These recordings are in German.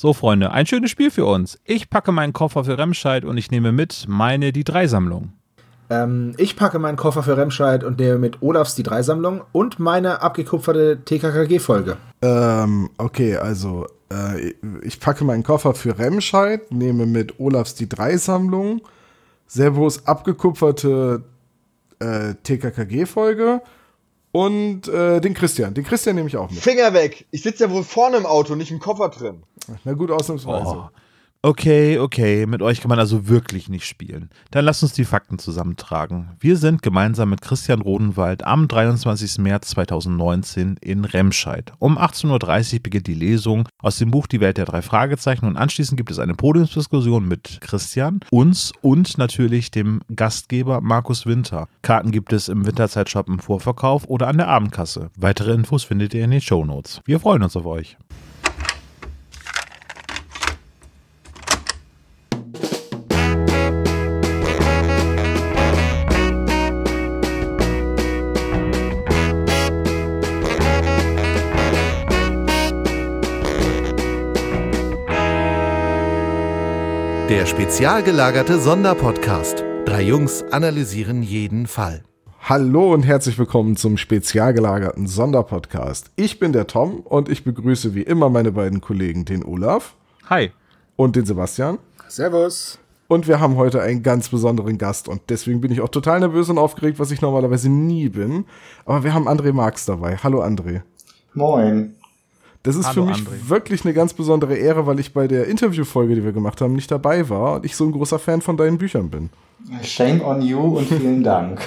So, Freunde, ein schönes Spiel für uns. Ich packe meinen Koffer für Remscheid und ich nehme mit meine Die Drei-Sammlung. Ähm, ich packe meinen Koffer für Remscheid und nehme mit Olafs Die Drei-Sammlung und meine abgekupferte TKKG-Folge. Ähm, okay, also äh, ich packe meinen Koffer für Remscheid, nehme mit Olafs Die Drei-Sammlung, Servos abgekupferte äh, TKKG-Folge und äh, den Christian. Den Christian nehme ich auch mit. Finger weg! Ich sitze ja wohl vorne im Auto, nicht im Koffer drin. Na gut, ausnahmsweise. Oh. Okay, okay, mit euch kann man also wirklich nicht spielen. Dann lasst uns die Fakten zusammentragen. Wir sind gemeinsam mit Christian Rodenwald am 23. März 2019 in Remscheid. Um 18.30 Uhr beginnt die Lesung aus dem Buch Die Welt der drei Fragezeichen und anschließend gibt es eine Podiumsdiskussion mit Christian, uns und natürlich dem Gastgeber Markus Winter. Karten gibt es im Winterzeitshop im Vorverkauf oder an der Abendkasse. Weitere Infos findet ihr in den Show Notes. Wir freuen uns auf euch. Der spezial gelagerte Sonderpodcast. Drei Jungs analysieren jeden Fall. Hallo und herzlich willkommen zum spezial gelagerten Sonderpodcast. Ich bin der Tom und ich begrüße wie immer meine beiden Kollegen, den Olaf. Hi. Und den Sebastian. Servus. Und wir haben heute einen ganz besonderen Gast und deswegen bin ich auch total nervös und aufgeregt, was ich normalerweise nie bin. Aber wir haben André Marx dabei. Hallo André. Moin. Das ist Hallo, für mich André. wirklich eine ganz besondere Ehre, weil ich bei der Interviewfolge, die wir gemacht haben, nicht dabei war und ich so ein großer Fan von deinen Büchern bin. Shame on you und vielen Dank.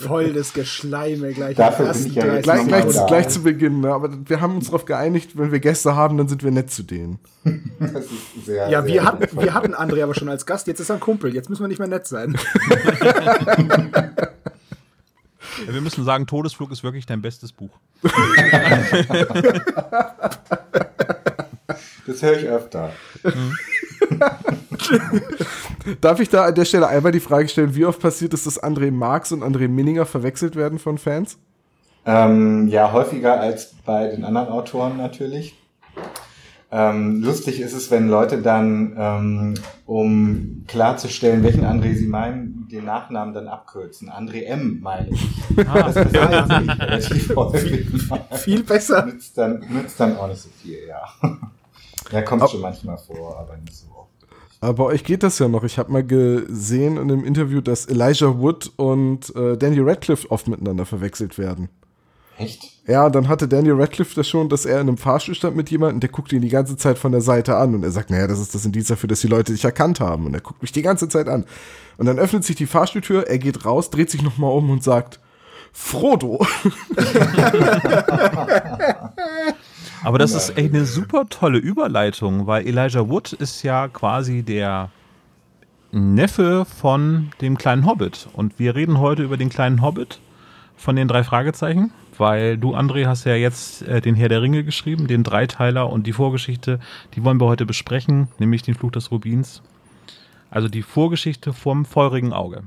Voll das Geschleime gleich. Dafür bin ich ja 30 jetzt Gleich, gleich, da. gleich zu Beginn, ne? aber wir haben uns darauf geeinigt, wenn wir Gäste haben, dann sind wir nett zu denen. Das ist sehr, Ja, sehr wir hatten, wir hatten André aber schon als Gast, jetzt ist er ein Kumpel, jetzt müssen wir nicht mehr nett sein. Wir müssen sagen, Todesflug ist wirklich dein bestes Buch. Das höre ich öfter. Darf ich da an der Stelle einmal die Frage stellen, wie oft passiert es, dass André Marx und André Minninger verwechselt werden von Fans? Ähm, ja, häufiger als bei den anderen Autoren natürlich. Ähm, lustig ist es, wenn Leute dann, ähm, um klarzustellen, welchen André sie meinen, den Nachnamen dann abkürzen. André M. meine ich. Das passiert tatsächlich relativ häufig. Viel besser. Nützt dann, nützt dann auch nicht so viel, ja. Ja, kommt schon manchmal vor, aber nicht so oft. Aber bei euch geht das ja noch. Ich habe mal gesehen in einem Interview, dass Elijah Wood und äh, Daniel Radcliffe oft miteinander verwechselt werden. Echt? Ja, dann hatte Daniel Radcliffe das schon, dass er in einem Fahrstuhl stand mit jemandem, der guckt ihn die ganze Zeit von der Seite an und er sagt, naja, das ist das Indiz dafür, dass die Leute dich erkannt haben. Und er guckt mich die ganze Zeit an. Und dann öffnet sich die Fahrstuhltür, er geht raus, dreht sich nochmal um und sagt, Frodo. Aber das ist echt eine super tolle Überleitung, weil Elijah Wood ist ja quasi der Neffe von dem kleinen Hobbit. Und wir reden heute über den kleinen Hobbit von den drei Fragezeichen, weil du, André, hast ja jetzt äh, den Herr der Ringe geschrieben, den Dreiteiler und die Vorgeschichte, die wollen wir heute besprechen, nämlich den Fluch des Rubins. Also die Vorgeschichte vom feurigen Auge.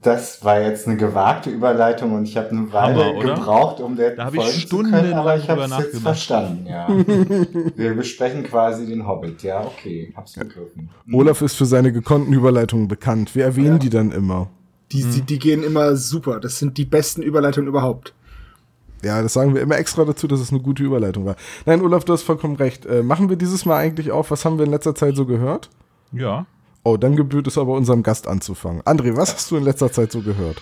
Das war jetzt eine gewagte Überleitung und ich habe eine Weile Hammer, oder? gebraucht, um der Da hab ich folgen zu können, aber ich habe drüber es jetzt nachgedacht. verstanden, ja. Wir besprechen quasi den Hobbit, ja, okay, hab's begriffen. Olaf ist für seine gekonnten Überleitungen bekannt. Wir erwähnen die dann immer. Die, die, die gehen immer super. Das sind die besten Überleitungen überhaupt. Ja, das sagen wir immer extra dazu, dass es eine gute Überleitung war. Nein, Olaf, du hast vollkommen recht. Äh, machen wir dieses Mal eigentlich auch, was haben wir in letzter Zeit so gehört? Ja. Oh, dann gebührt es aber unserem Gast anzufangen. André, was hast du in letzter Zeit so gehört?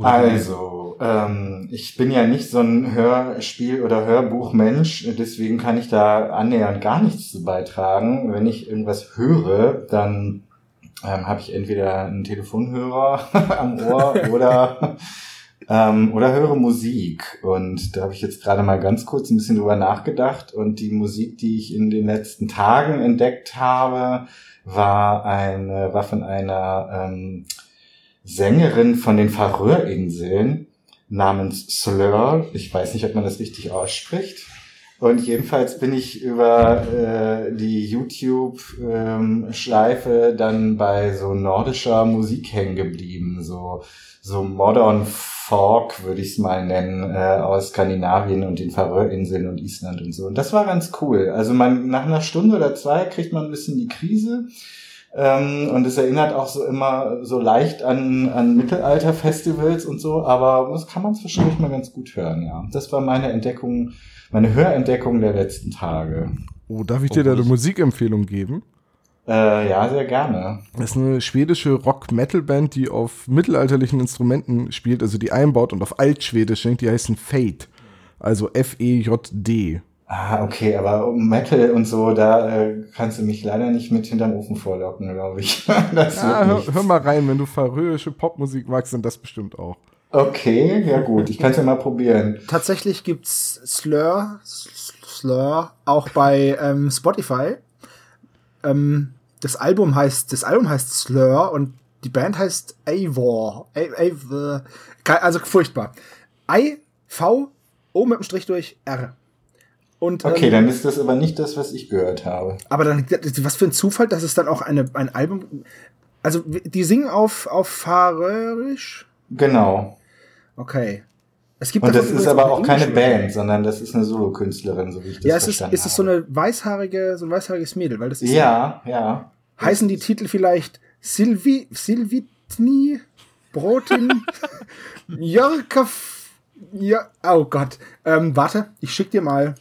Also, ähm, ich bin ja nicht so ein Hörspiel- oder Hörbuchmensch, deswegen kann ich da annähernd gar nichts zu beitragen. Wenn ich irgendwas höre, dann ähm, habe ich entweder einen Telefonhörer am Ohr oder, ähm, oder höre Musik. Und da habe ich jetzt gerade mal ganz kurz ein bisschen drüber nachgedacht. Und die Musik, die ich in den letzten Tagen entdeckt habe, war eine, war von einer ähm, Sängerin von den Färöerinseln namens Slur. Ich weiß nicht, ob man das richtig ausspricht. Und jedenfalls bin ich über äh, die YouTube-Schleife dann bei so nordischer Musik hängen geblieben. So, so Modern Folk würde ich es mal nennen, äh, aus Skandinavien und den Färöerinseln und Island und so. Und das war ganz cool. Also man nach einer Stunde oder zwei kriegt man ein bisschen die Krise. Ähm, und es erinnert auch so immer so leicht an, an Mittelalter-Festivals und so, aber das kann man zwischendurch mal ganz gut hören, ja. Das war meine Entdeckung, meine Hörentdeckung der letzten Tage. Oh, darf ich dir da eine Musikempfehlung geben? Äh, ja, sehr gerne. Das ist eine schwedische Rock-Metal-Band, die auf mittelalterlichen Instrumenten spielt, also die einbaut und auf Altschwedisch singt, die heißen Fate. Also F-E-J-D. Ah, okay, aber Metal und so, da äh, kannst du mich leider nicht mit hinterm Ofen vorlocken, glaube ich. das Ja, wird hör, hör mal rein, wenn du färöische Popmusik magst, dann das bestimmt auch. Okay, ja gut, ich kann es ja mal probieren. Tatsächlich gibt's Slur, Slur auch bei ähm, Spotify. Ähm, das Album heißt, das Album heißt Slur und die Band heißt Eivor. A- Also furchtbar. I V O mit dem Strich durch R. Und, Okay, ähm, dann ist das aber nicht das, was ich gehört habe. aber dann, was für ein Zufall, dass es dann auch eine, ein Album, also die singen auf, auf Färöisch? Genau. Okay. Es gibt Und das ist aber eine auch keine Band, sondern das ist eine Solokünstlerin, so wie ich das Ja, es ist, verstanden ist es so eine weißhaarige, so ein weißhaariges Mädel, weil das ist. Ja, ja. Heißen die Titel vielleicht Silvi, Silvitni, Brotin, Jörkaf, ja, oh Gott. Ähm, warte, ich schick dir mal.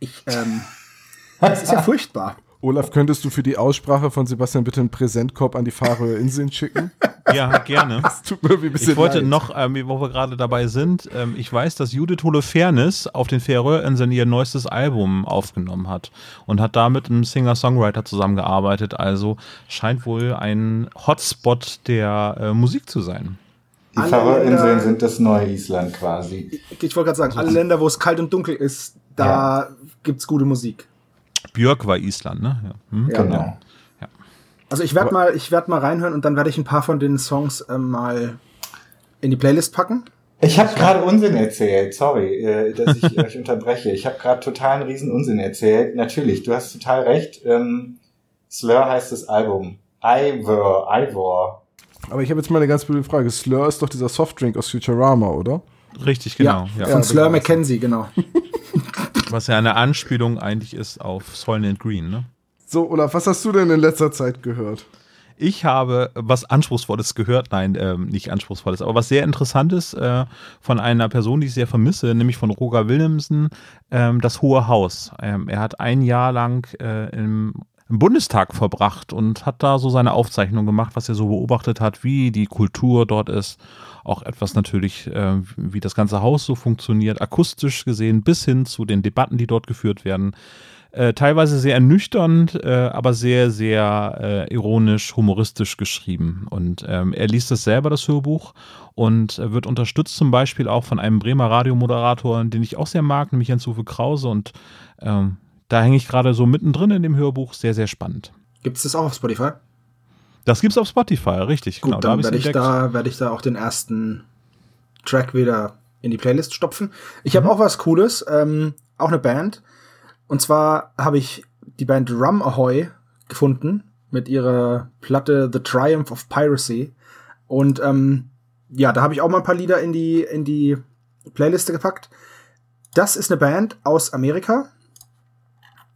Ich, ähm, das ist ja furchtbar. Olaf, könntest du für die Aussprache von Sebastian bitte einen Präsentkorb an die Färöer Inseln schicken? Ja, gerne. Tut mir ein bisschen Ich wollte leid. noch, ähm, wo wir gerade dabei sind, ähm, ich weiß, dass Judith Holofernes auf den Färöerinseln ihr neuestes Album aufgenommen hat und hat da mit einem Singer-Songwriter zusammengearbeitet. Also scheint wohl ein Hotspot der äh, Musik zu sein. Die Färöerinseln sind das neue Island quasi. Ich wollte gerade sagen, alle Länder, wo es kalt und dunkel ist, da gibt's gute Musik. Björk war Island, ne? Ja. Hm? Ja. Genau. Also ich werde mal, ich werde mal reinhören und dann werde ich ein paar von den Songs ähm, mal in die Playlist packen. Ich habe gerade Unsinn erzählt, sorry, äh, dass ich euch unterbreche. Ich habe gerade total einen riesen Unsinn erzählt. Natürlich, du hast total recht. Ähm, Slur heißt das Album. Ivor, Ivor. Aber ich habe jetzt mal eine ganz blöde Frage. Slur ist doch dieser Softdrink aus Futurama, oder? Richtig, genau. Ja, Von Slur McKenzie, genau. Was ja eine Anspielung eigentlich ist auf Soylent Green, ne? So, Olaf, was hast du denn in letzter Zeit gehört? Ich habe was Anspruchsvolles gehört, nein, ähm, nicht Anspruchsvolles, aber was sehr Interessantes äh, von einer Person, die ich sehr vermisse, nämlich von Roger Willemsen, ähm, das Hohe Haus. Ähm, er hat ein Jahr lang äh, im, im Bundestag verbracht und hat da so seine Aufzeichnung gemacht, was er so beobachtet hat, wie die Kultur dort ist. Auch etwas natürlich, äh, wie das ganze Haus so funktioniert, akustisch gesehen, bis hin zu den Debatten, die dort geführt werden. Äh, teilweise sehr ernüchternd, äh, aber sehr, sehr äh, ironisch, humoristisch geschrieben. Und ähm, er liest es selber, das Hörbuch, und äh, wird unterstützt zum Beispiel auch von einem Bremer Radiomoderator, den ich auch sehr mag, nämlich Jens-Uwe Krause. Und ähm, da hänge ich gerade so mittendrin in dem Hörbuch, sehr, sehr spannend. Gibt's das auch auf Spotify? Das gibt's auf Spotify, richtig. Gut, genau, da dann ich werde ich, da, werd ich da auch den ersten Track wieder in die Playlist stopfen. Ich habe auch was Cooles, ähm, auch eine Band. Und zwar habe ich die Band Rum Ahoy gefunden mit ihrer Platte The Triumph of Piracy. Und ähm, ja, da habe ich auch mal ein paar Lieder in die, in die Playliste gepackt. Das ist eine Band aus Amerika.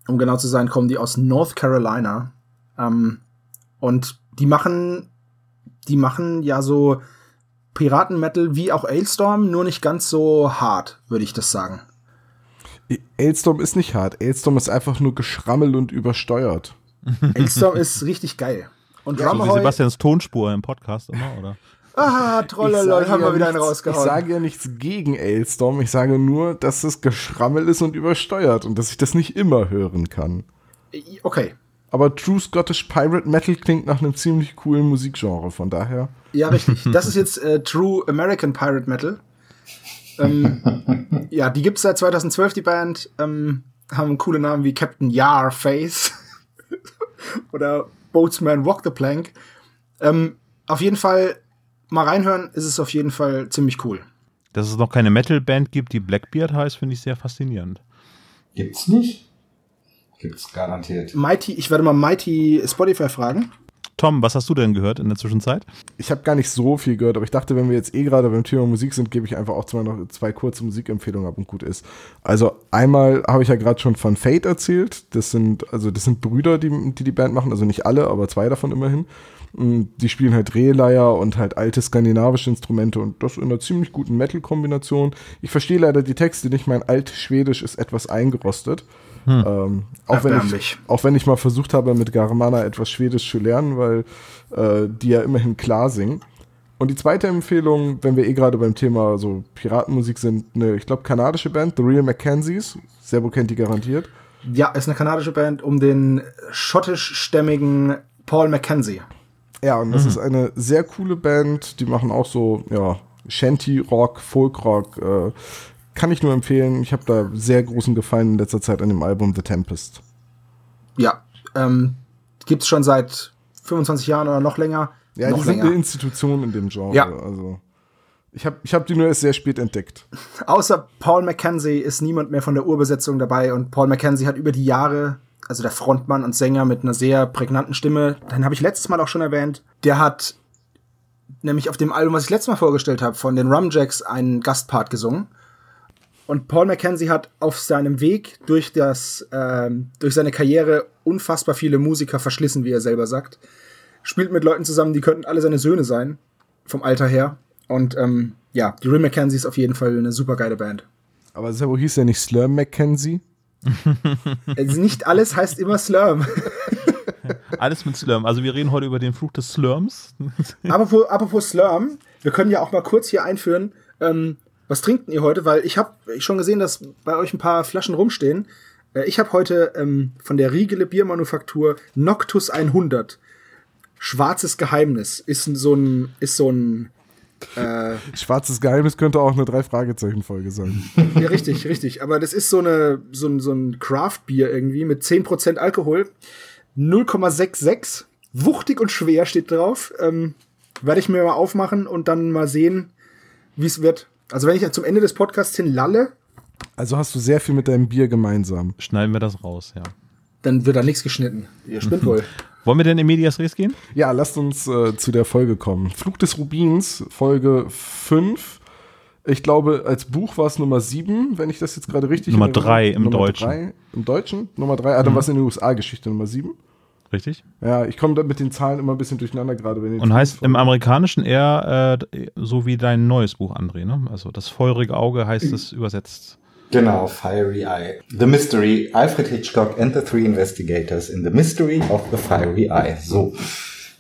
Um genau zu sein, kommen die aus North Carolina. Ähm, und die machen, die machen ja so Piraten-Metal wie auch Ailstorm, nur nicht ganz so hart, würde ich das sagen. Ailstorm ist nicht hart. Ailstorm ist einfach nur geschrammelt und übersteuert. Ailstorm ist richtig geil. Und So wie Drummerhoy, Sebastians Tonspur im Podcast immer, oder? ah, trollolol, haben wir ja wieder einen rausgehauen. Ich sage ja nichts gegen Ailstorm. Ich sage nur, dass es geschrammelt ist und übersteuert und dass ich das nicht immer hören kann. okay, Aber True Scottish Pirate Metal klingt nach einem ziemlich coolen Musikgenre, von daher. ja, richtig. Das ist jetzt äh, True American Pirate Metal. Ähm, ja, die gibt's seit 2012, die Band. Ähm, haben coole Namen wie Captain Yarface oder Boatsman Walk the Plank. Ähm, auf jeden Fall mal reinhören, ist es auf jeden Fall ziemlich cool. Dass es noch keine Metal-Band gibt, die Blackbeard heißt, finde ich sehr faszinierend. Gibt's nicht? Gibt's garantiert. Mighty, ich werde mal Mighty Spotify fragen. Tom, was hast du denn gehört in der Zwischenzeit? Ich habe gar nicht so viel gehört, aber ich dachte, wenn wir jetzt eh gerade beim Thema Musik sind, gebe ich einfach auch zwei, noch zwei kurze Musikempfehlungen ab und gut ist. Also einmal habe ich ja gerade schon von Fate erzählt. Das sind also das sind Brüder, die, die die Band machen, also nicht alle, aber zwei davon immerhin. Und Die spielen halt Drehleier und halt alte skandinavische Instrumente und das in einer ziemlich guten Metal-Kombination. Ich verstehe leider die Texte nicht, mein Alt-Schwedisch ist etwas eingerostet. Ähm, auch, wenn ich, auch wenn ich mal versucht habe, mit Garmana etwas Schwedisch zu lernen, weil äh, die ja immerhin klar singen. Und die zweite Empfehlung, wenn wir eh gerade beim Thema so Piratenmusik sind, eine, ich glaube, kanadische Band, The Real Mackenzies. Servo kennt die garantiert. Ja, ist eine kanadische Band um den schottischstämmigen Paul Mackenzie. Ja, und das ist eine sehr coole Band. Die machen auch so, ja, Shanty-Rock, Folk-Rock. Äh, kann ich nur empfehlen. Ich habe da sehr großen Gefallen in letzter Zeit an dem Album The Tempest. Ja, ähm, gibt's schon seit 25 Jahren oder noch länger. Ja, noch die sind länger. eine Institution in dem Genre. Ja. Also, ich habe ich hab die nur erst sehr spät entdeckt. Außer Paul Mackenzie ist niemand mehr von der Urbesetzung dabei und Paul Mackenzie hat über die Jahre, also der Frontmann und Sänger mit einer sehr prägnanten Stimme, den habe ich letztes Mal auch schon erwähnt, der hat nämlich auf dem Album, was ich letztes Mal vorgestellt habe, von den Rumjacks einen Gastpart gesungen. Und Paul Mackenzie hat auf seinem Weg durch das, ähm, durch seine Karriere unfassbar viele Musiker verschlissen, wie er selber sagt. Spielt mit Leuten zusammen, die könnten alle seine Söhne sein, vom Alter her. Und ähm, ja, die Real Mackenzie ist auf jeden Fall eine super geile Band. Aber Servo hieß ja nicht Slurm Mackenzie. Also nicht alles heißt immer Slurm. Alles mit Slurm. Also wir reden heute über den Fluch des Slurms. apropos, apropos Slurm, wir können ja auch mal kurz hier einführen, ähm, was trinkt ihr heute? Weil ich habe schon gesehen, dass bei euch ein paar Flaschen rumstehen. Äh, ich habe heute ähm, von der Riegele Biermanufaktur Noctus 100. Schwarzes Geheimnis. Ist so ein, ist so ein, äh, Schwarzes Geheimnis könnte auch eine Drei-Fragezeichen-Folge sein. ja, richtig, richtig. Aber das ist so eine, so ein, so ein Craft-Bier irgendwie mit 10% Alkohol. 0,66. Wuchtig und schwer steht drauf. Ähm, werde ich mir mal aufmachen und dann mal sehen, wie es wird. Also wenn ich zum Ende des Podcasts hin lalle, Also hast du sehr viel mit deinem Bier gemeinsam. Schneiden wir das raus, ja. dann wird da nichts geschnitten. Ihr spinnt wohl. Wollen wir denn in Medias Res gehen? Ja, lasst uns äh, zu der Folge kommen. Flug des Rubins, Folge 5. Ich glaube, als Buch war es Nummer 7, wenn ich das jetzt gerade richtig Nummer in Erinnerung- drei im Nummer Deutschen. drei Im Deutschen? Nummer 3. Ah, dann war es in den USA Geschichte Nummer 7. Richtig? Ja, ich komme da mit den Zahlen immer ein bisschen durcheinander gerade. Wenn ihr Und heißt im Amerikanischen eher äh, so wie dein neues Buch, André, ne? Also das feurige Auge heißt es übersetzt. Genau, Fiery Eye. The Mystery, Alfred Hitchcock and the Three Investigators in the Mystery of the Fiery Eye. So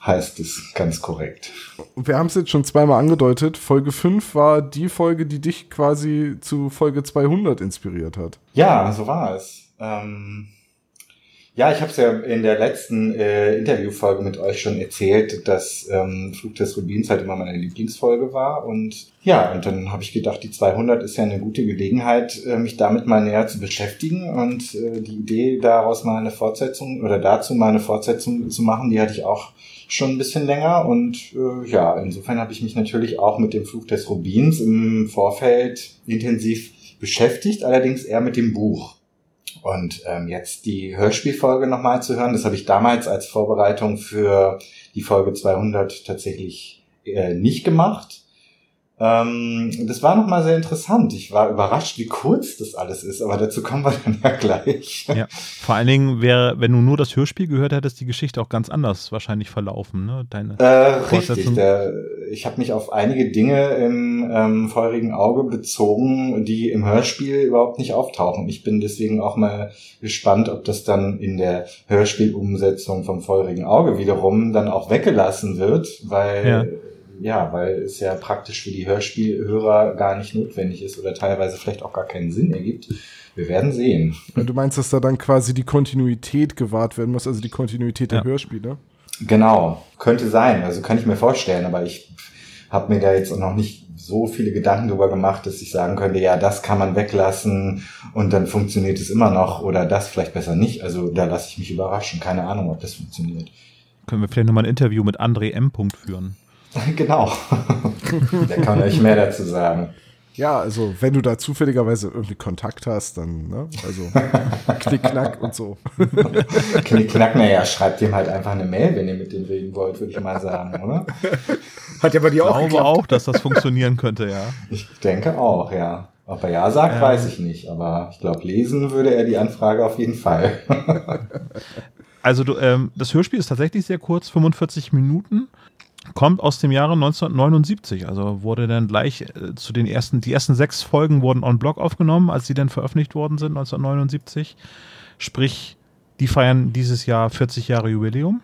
heißt es ganz korrekt. Wir haben es jetzt schon zweimal angedeutet. Folge 5 war die Folge, die dich quasi zu Folge 200 inspiriert hat. Ja, so war es. Ähm, ja, ich habe es ja in der letzten äh, Interviewfolge mit euch schon erzählt, dass ähm, Flug des Rubins halt immer meine Lieblingsfolge war. Und ja, und dann habe ich gedacht, die 200 ist ja eine gute Gelegenheit, äh, mich damit mal näher zu beschäftigen. Und äh, die Idee, daraus mal eine Fortsetzung oder dazu mal eine Fortsetzung zu machen, die hatte ich auch schon ein bisschen länger. Und äh, ja, insofern habe ich mich natürlich auch mit dem Flug des Rubins im Vorfeld intensiv beschäftigt, allerdings eher mit dem Buch. Und ähm, jetzt die Hörspielfolge nochmal zu hören, das habe ich damals als Vorbereitung für die Folge 200 tatsächlich äh, nicht gemacht. Ähm, das war nochmal sehr interessant. Ich war überrascht, wie kurz das alles ist, aber dazu kommen wir dann ja gleich. Ja. Vor allen Dingen wäre, wenn du nur das Hörspiel gehört hättest, die Geschichte auch ganz anders wahrscheinlich verlaufen, ne? Deine Äh, richtig. Der, ich habe mich auf einige Dinge im ähm, feurigen Auge bezogen, die im Hörspiel überhaupt nicht auftauchen. Ich bin deswegen auch mal gespannt, ob das dann in der Hörspielumsetzung vom feurigen Auge wiederum dann auch weggelassen wird, weil Ja. Ja, weil es ja praktisch für die Hörspielhörer gar nicht notwendig ist oder teilweise vielleicht auch gar keinen Sinn ergibt. Wir werden sehen. Du meinst, dass da dann quasi die Kontinuität gewahrt werden muss, also die Kontinuität der Ja. Hörspiele? Genau, könnte sein. Also kann ich mir vorstellen, aber ich habe mir da jetzt auch noch nicht so viele Gedanken drüber gemacht, dass ich sagen könnte, ja, das kann man weglassen und dann funktioniert es immer noch oder das vielleicht besser nicht. Also da lasse ich mich überraschen. Keine Ahnung, ob das funktioniert. können wir vielleicht nochmal ein Interview mit André M. Punkt führen. genau. da kann euch mehr dazu sagen. Ja, also wenn du da zufälligerweise irgendwie Kontakt hast, dann, ne? Also Knick-Knack und so. Knick-Knack, naja, schreibt ihm halt einfach eine Mail, wenn ihr mit dem reden wollt, würde ich mal sagen, oder? Hat ja bei dir Ich auch glaube geklappt. auch, dass das funktionieren könnte, ja. Ich denke auch, ja. Ob er ja sagt, Ja. weiß ich nicht, aber ich glaube, lesen würde er die Anfrage auf jeden Fall. Also du, ähm, das Hörspiel ist tatsächlich sehr kurz, 45 Minuten. Kommt aus dem Jahre 1979, also wurde dann gleich äh, zu den ersten, die ersten sechs Folgen wurden on Block aufgenommen, als sie dann veröffentlicht worden sind, 1979. Sprich, die feiern dieses Jahr 40 Jahre Jubiläum.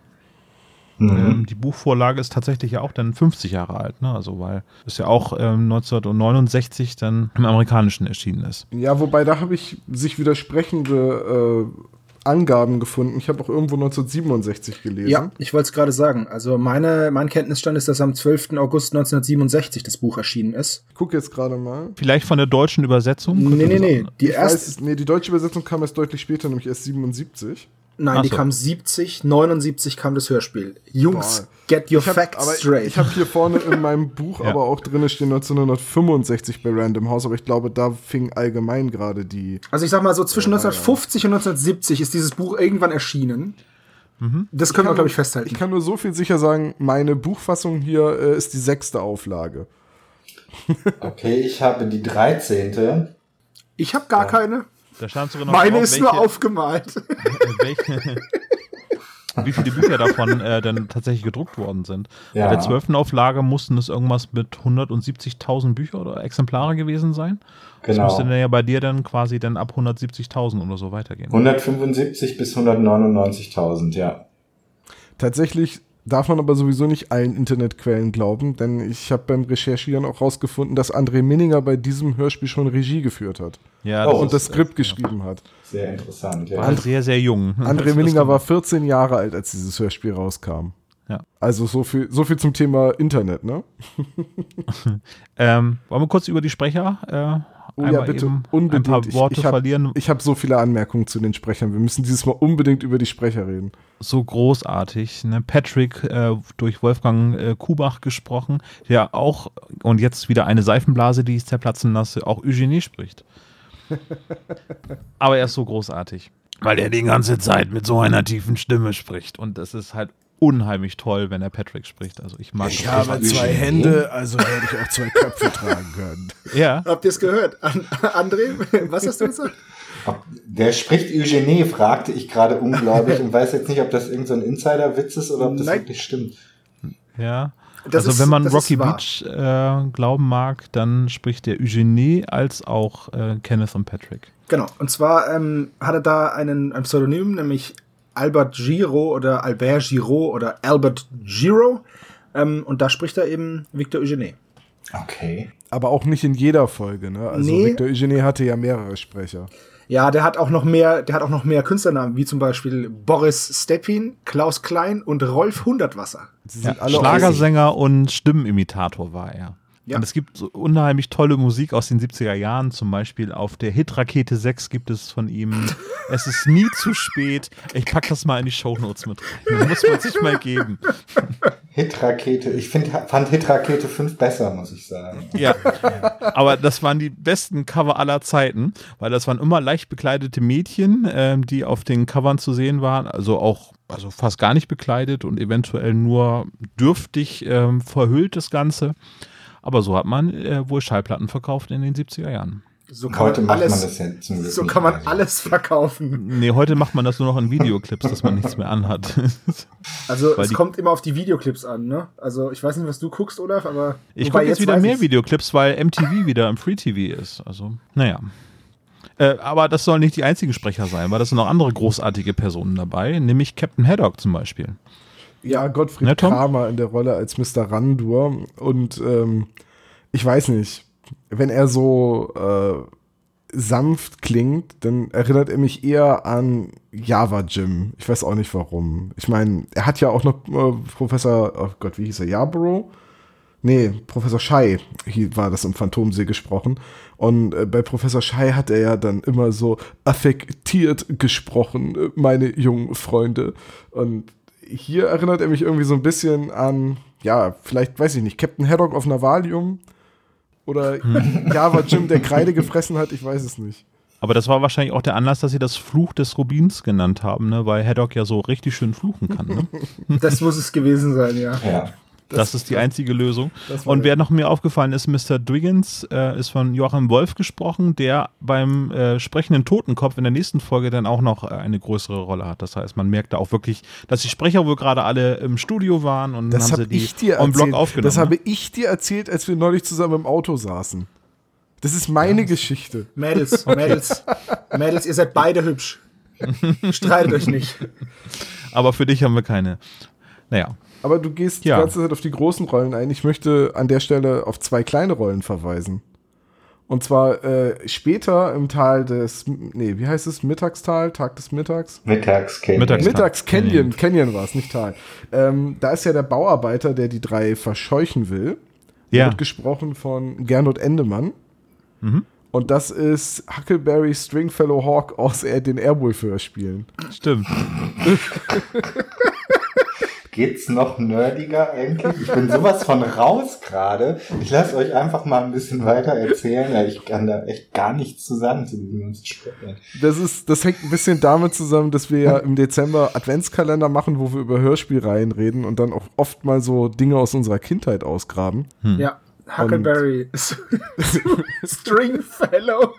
Mhm. Ähm, die Buchvorlage ist tatsächlich ja auch dann 50 Jahre alt, ne? Also weil es ja auch ähm, 1969 dann im Amerikanischen erschienen ist. Ja, wobei da habe ich sich widersprechende äh, Angaben gefunden. Ich habe auch irgendwo 1967 gelesen. Ja, ich wollte es gerade sagen. Also meine, mein Kenntnisstand ist, dass am 12. August 1967 das Buch erschienen ist. Ich gucke jetzt gerade mal. Vielleicht von der deutschen Übersetzung? Nee, nee, nee. Die erste, weiß, nee, die deutsche Übersetzung kam erst deutlich später, nämlich erst 77. nein, Ach die so. kam 70, 79 kam das Hörspiel. Jungs, Boah. get your hab, facts aber straight. Ich habe hier vorne in meinem Buch Ja. aber auch drin stehen 1965 bei Random House, aber ich glaube, da fing allgemein gerade die. Also ich sag mal so, zwischen Ja, 1950 und 1970 ist dieses Buch irgendwann erschienen. Das können wir, glaube ich, festhalten. Ich kann nur so viel sicher sagen, meine Buchfassung hier äh, ist die sechste Auflage. Okay, ich habe die 13. Ich habe gar keine. Da stand sogar noch Meine drauf, ist nur welche- aufgemalt. welche, wie viele Bücher davon äh, dann tatsächlich gedruckt worden sind. Ja. Bei der zwölften Auflage mussten es irgendwas mit 170.000 Bücher oder Exemplare gewesen sein. Das Genau. müsste dann ja bei dir dann quasi dann ab 170.000 oder so weitergehen. 175 bis 199.000, ja. Tatsächlich darf man aber sowieso nicht allen Internetquellen glauben, denn ich habe beim Recherchieren auch rausgefunden, dass André Minninger bei diesem Hörspiel schon Regie geführt hat Ja, Oh, das und das ist, Skript geschrieben hat. Sehr interessant, ja. war sehr, sehr jung. André Das- Minninger war 14 Jahre alt, als dieses Hörspiel rauskam. Ja. Also so viel, so viel zum Thema Internet, ne? Ähm, wollen wir kurz über die Sprecher äh, Oh ja, bitte, unbedingt. ein paar Ich- Worte ich hab- verlieren? Ich habe so viele Anmerkungen zu den Sprechern. Wir müssen dieses Mal unbedingt über die Sprecher reden. so großartig. Ne? Patrick äh, durch Wolfgang äh, Kubach gesprochen, der auch, und jetzt wieder eine Seifenblase, die ich zerplatzen lasse, auch Eugenie spricht. Aber er ist so großartig. Weil er die ganze Zeit mit so einer tiefen Stimme spricht. Und das ist halt unheimlich toll, wenn er Patrick spricht. Also ich mag Ich das habe zwei Hände, also hätte ich auch zwei Köpfe tragen können. Ja, Habt ihr es gehört? An André, was hast du gesagt? Wer spricht Eugenie, fragte ich gerade unglaublich und weiß jetzt nicht, ob das irgendein so Insider-Witz ist oder ob das Nein. wirklich stimmt. ja. Das also ist- wenn man Rocky. Beach äh, glauben mag, dann spricht der Eugenie als auch äh, Kenneth und Patrick. Genau. Und zwar ähm, hat er da einen, ein Pseudonym, nämlich Albert Giro oder Albert Giro oder Albert Giro. Ähm, und da spricht er eben Victor Eugenie. Okay. Aber auch nicht in jeder Folge, ne? Also Nee. Victor Eugenie hatte ja mehrere Sprecher. Ja, der hat auch noch mehr, der hat auch noch mehr Künstlernamen, wie zum Beispiel Boris Stepin, Klaus Klein und Rolf Hundertwasser. Sie Ja, Schlagersänger und Stimmenimitator war er. Ja. Und es gibt so unheimlich tolle Musik aus den 70er Jahren, zum Beispiel auf der Hitrakete 6 gibt es von ihm Es ist nie zu spät. Ich pack das mal in die Shownotes mit rein. Muss man sich mal geben. Hitrakete, ich find, fand Hitrakete 5 besser, muss ich sagen. Ja, aber das waren die besten Cover aller Zeiten, weil das waren immer leicht bekleidete Mädchen, ähm, die auf den Covern zu sehen waren, also auch also fast gar nicht bekleidet und eventuell nur dürftig ähm, verhüllt das Ganze. Aber so hat man äh, wohl Schallplatten verkauft in den 70er Jahren. So kann Heute man macht alles, man das ja zum Glück so kann man alles verkaufen. Nee, heute macht man das nur noch in Videoclips, dass man nichts mehr anhat. Also Weil es die- kommt immer auf die Videoclips an, ne? Also ich weiß nicht, was du guckst, Olaf, aber Ich gucke jetzt wieder mehr ich's. Videoclips, weil MTV wieder im Free TV ist. Also, naja. Äh, aber das sollen nicht die einzigen Sprecher sein, weil das sind noch andere großartige Personen dabei, nämlich Captain Haddock zum Beispiel. Ja, Gottfried Ne? Kramer in der Rolle als Mr. Randur. Und ähm, ich weiß nicht, wenn er so äh, sanft klingt, dann erinnert er mich eher an Java Jim. Ich weiß auch nicht warum. Ich meine, er hat ja auch noch äh, Professor, oh Gott, wie hieß er, Yarborough? Nee, Professor Schei hier war das im Phantomsee gesprochen. Und äh, bei Professor Schei hat er ja dann immer so affektiert gesprochen, äh, meine jungen Freunde. Und hier erinnert er mich irgendwie so ein bisschen an, ja, vielleicht, weiß ich nicht, Captain Haddock auf Navalium. oder Java Jim, der Kreide gefressen hat, ich weiß es nicht. Aber das war wahrscheinlich auch der Anlass, dass sie das Fluch des Rubins genannt haben, ne? weil Haddock ja so richtig schön fluchen kann. Ne? Das muss es gewesen sein, ja. Ja. Das, ist die einzige Lösung. Und wer noch mir aufgefallen ist, Mr. Dwiggins äh, ist von Joachim Wolf gesprochen, der beim äh, sprechenden Totenkopf in der nächsten Folge dann auch noch äh, eine größere Rolle hat. Das heißt, man merkt da auch wirklich, dass die Sprecher wohl gerade alle im Studio waren und dann Das haben sie habe die ich dir erzählt. aufgenommen. Das habe ne? ich dir erzählt, als wir neulich zusammen im Auto saßen. Das ist meine Geschichte. Mädels, Mädels, Mädels, ihr seid beide hübsch. Streitet euch nicht. Aber für dich haben wir keine. Naja, Aber du gehst Ja. die ganze Zeit auf die großen Rollen ein. Ich möchte an der Stelle auf zwei kleine Rollen verweisen. Und zwar äh, später im Tal des, nee, wie heißt es? Mittagstal, Tag des Mittags? Mittags Canyon. Mittags- Mittags Canyon. Canyon, Canyon war es, nicht Tal. Ähm, da ist ja der Bauarbeiter, der die drei verscheuchen will. Ja. Wird gesprochen von Gernot Endemann. Mhm. Und das ist Huckleberry Stringfellow Hawk aus den Airwolf-Hörspielen. stimmt. Geht's noch nerdiger eigentlich? Ich bin sowas von raus gerade. Ich lasse euch einfach mal ein bisschen weiter erzählen. Ja, ich kann da echt gar nichts zu sagen zu diesem ganzen Sprechen. Das, ist, das hängt ein bisschen damit zusammen, dass wir ja im Dezember Adventskalender machen, wo wir über Hörspielreihen reden und dann auch oft mal so Dinge aus unserer Kindheit ausgraben. Ja. Huckleberry. Stringfellow.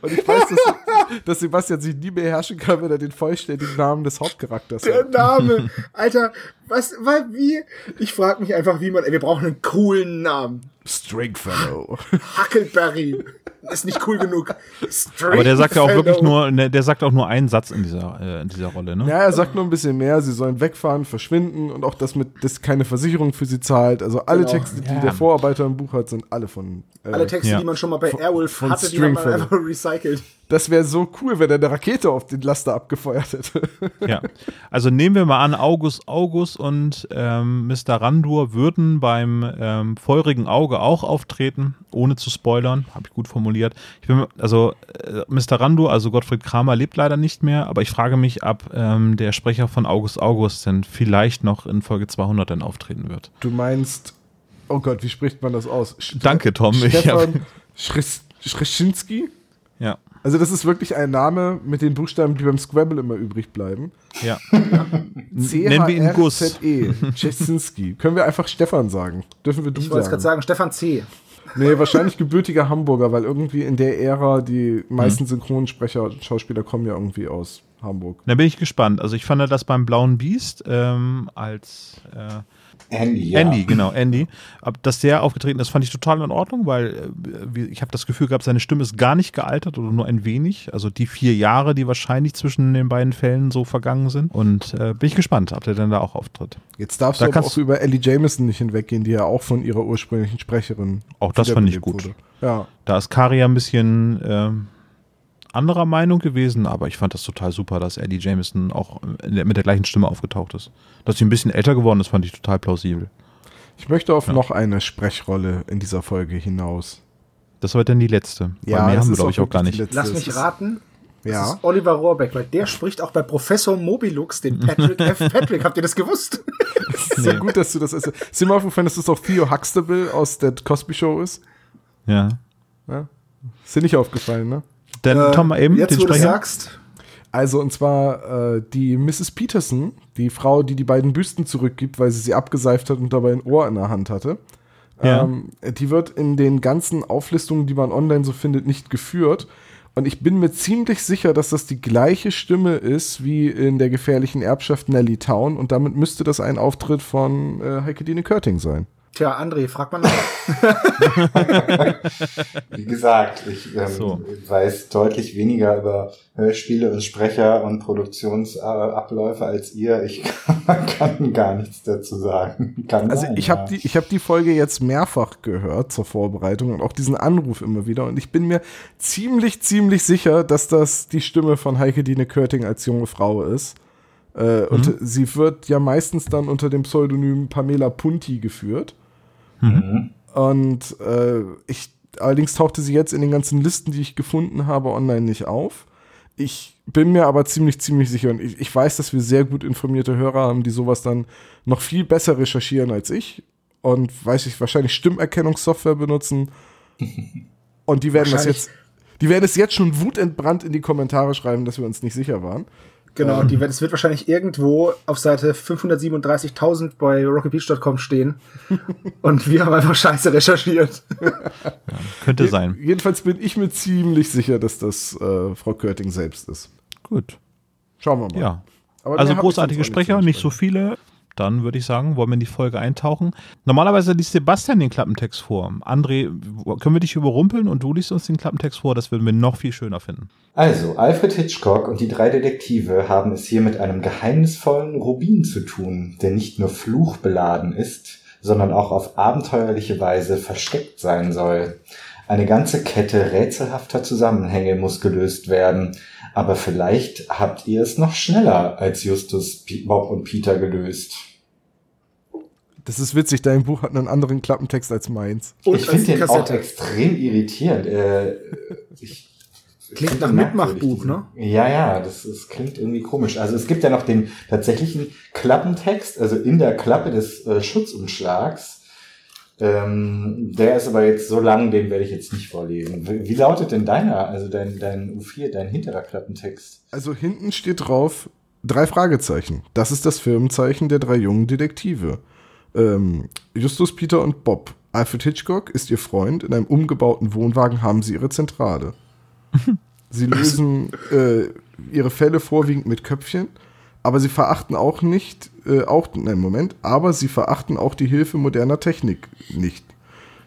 Und ich weiß, dass, dass Sebastian sich nie beherrschen kann, wenn er den vollständigen Namen des Hauptcharakters Der hat. Name. Alter, was, was, wie? Ich frage mich einfach, wie man, ey, wir brauchen einen coolen Namen. Stringfellow. Huckleberry. Ist nicht cool genug. Aber der sagt ja auch wirklich Stringfellow. nur, ne, der sagt auch nur einen Satz in dieser, äh, in dieser Rolle, ne? Ja, er sagt nur ein bisschen mehr, sie sollen wegfahren, verschwinden und auch das mit, dass keine Versicherung für sie zahlt. Also alle Genau. Texte, die Ja. der Vorarbeiter im Buch hat, sind alle von. Äh, Alle Texte, Ja. die man schon mal bei Airwolf von hatte, die haben man Stringfellow. einfach recycelt. Das wäre so cool, wenn er eine Rakete auf den Laster abgefeuert hätte. Ja. Also nehmen wir mal an, August August und ähm, Mr. Randur würden beim ähm, feurigen Auge auch auftreten, ohne zu spoilern, habe ich gut formuliert. Ich bin, also äh, Mr. Randur, also Gottfried Kramer, lebt leider nicht mehr, aber ich frage mich, ob ähm, der Sprecher von August August denn vielleicht noch in Folge 200 dann auftreten wird. Du meinst, oh Gott, wie spricht man das aus? Danke, Tom. Ich hab, Stefan Schris- Schreschinski? ja, Also das ist wirklich ein Name mit den Buchstaben, die beim Scrabble immer übrig bleiben. ja. C Nennen wir ihn Gus. Z E. Czesinski. Können wir einfach Stefan sagen? Dürfen wir du Ich wollte es gerade sagen? sagen, Stefan C. Nee, wahrscheinlich gebürtiger Hamburger, weil irgendwie in der Ära die Mhm. meisten Synchronsprecher und Schauspieler kommen ja irgendwie aus Hamburg. Da bin ich gespannt. Also ich fand das beim Blauen Biest ähm, als äh, Andy, ja. Andy, genau, Andy. Dass der aufgetreten ist, fand ich total in Ordnung, weil äh, ich habe das Gefühl gehabt, seine Stimme ist gar nicht gealtert oder nur ein wenig. Also die vier Jahre, die wahrscheinlich zwischen den beiden Fällen so vergangen sind. Und äh, bin ich gespannt, ob der dann da auch auftritt. Jetzt darfst Da du auch über Ellie Jameson nicht hinweggehen, die ja auch von ihrer ursprünglichen Sprecherin Auch das fand ich gut. wurde. Ja. Da ist Kari ja ein bisschen ähm, anderer Meinung gewesen, aber ich fand das total super, dass Eddie Jameson auch mit der gleichen Stimme aufgetaucht ist. Dass sie ein bisschen älter geworden ist, fand ich total plausibel. Ich möchte auf noch eine Sprechrolle in dieser Folge hinaus. Das war dann die letzte. Weil mehr das haben wir, glaube ich, auch gar nicht. letzte. Lass mich raten. Das Ja. ist Oliver Rohrbeck, weil der spricht auch bei Professor Mobilux, den Patrick F. Patrick. Habt ihr das gewusst? So gut, dass du das ist. Ist dir mal aufgefallen, dass das auch Theo Huxtable aus der Cosby Show ist? Ja. Ist dir nicht aufgefallen, ne? Dann Tom mal eben, Äh, Jetzt, den wo du Sprecher. sagst, Also, und zwar äh, die Mrs. Peterson, die Frau, die die beiden Büsten zurückgibt, weil sie sie abgeseift hat und dabei ein Ohr in der Hand hatte. Ja. Ähm, die wird in den ganzen Auflistungen, die man online so findet, nicht geführt. Und ich bin mir ziemlich sicher, dass das die gleiche Stimme ist wie in der gefährlichen Erbschaft Nelly Town. Und damit müsste das ein Auftritt von äh, Heike Dine Körting sein. Tja, André, frag mal nach. Wie gesagt, ich ähm, So. weiß deutlich weniger über Hörspiele und Sprecher und Produktionsabläufe als ihr. Ich kann gar nichts dazu sagen. Kann Also sein, ich ja. habe die, ich hab die Folge jetzt mehrfach gehört zur Vorbereitung und auch diesen Anruf immer wieder. Und ich bin mir ziemlich, ziemlich sicher, dass das die Stimme von Heike Dine Körting als junge Frau ist. Äh, Und sie wird ja meistens dann unter dem Pseudonym Pamela Punti geführt. Und äh, ich, allerdings tauchte sie jetzt in den ganzen Listen, die ich gefunden habe, online nicht auf. Ich bin mir aber ziemlich, ziemlich sicher und ich, ich weiß, dass wir sehr gut informierte Hörer haben, die sowas dann noch viel besser recherchieren als ich und weiß ich, wahrscheinlich Stimmerkennungssoftware benutzen Und die werden das jetzt, die werden es jetzt schon wutentbrannt in die Kommentare schreiben, dass wir uns nicht sicher waren. Genau, die, wird- es wird wahrscheinlich irgendwo auf Seite 537.000 bei rockybeach.com stehen. und wir haben einfach scheiße recherchiert. Könnte sein. Jedenfalls bin ich mir ziemlich sicher, dass das äh, Frau Körting selbst ist. Gut. Schauen wir mal. Ja. Aber Also großartige Sprecher, nicht so viele. Dann würde ich sagen, wollen wir in die Folge eintauchen. Normalerweise liest Sebastian den Klappentext vor. André, können wir dich überrumpeln und du liest uns den Klappentext vor? Das würden wir noch viel schöner finden. Also, Alfred Hitchcock und die drei Detektive haben es hier mit einem geheimnisvollen Rubin zu tun, der nicht nur fluchbeladen ist, sondern auch auf abenteuerliche Weise versteckt sein soll. Eine ganze Kette rätselhafter Zusammenhänge muss gelöst werden, aber vielleicht habt ihr es noch schneller als Justus, Bob und Peter gelöst. Das ist witzig, dein Buch hat einen anderen Klappentext als meins. Und ich finde den auch Kassette. extrem irritierend. Äh, ich, Klingt nach Mitmachbuch, ne? Ja, ja, das, das klingt irgendwie komisch. Also es gibt ja noch den tatsächlichen Klappentext, also in der Klappe des äh, Schutzumschlags. Ähm, der ist aber jetzt so lang, den werde ich jetzt nicht vorlesen. Wie, wie lautet denn deiner, also dein, dein U4, dein hinterer Klappentext? Also hinten steht drauf drei Fragezeichen. Das ist das Firmenzeichen der drei jungen Detektive. Ähm, Justus, Peter und Bob. Alfred Hitchcock ist ihr Freund. In einem umgebauten Wohnwagen haben sie ihre Zentrale. Sie lösen äh, ihre Fälle vorwiegend mit Köpfchen, aber sie verachten auch nicht, äh, auch, nein, Moment, aber sie verachten auch die Hilfe moderner Technik nicht.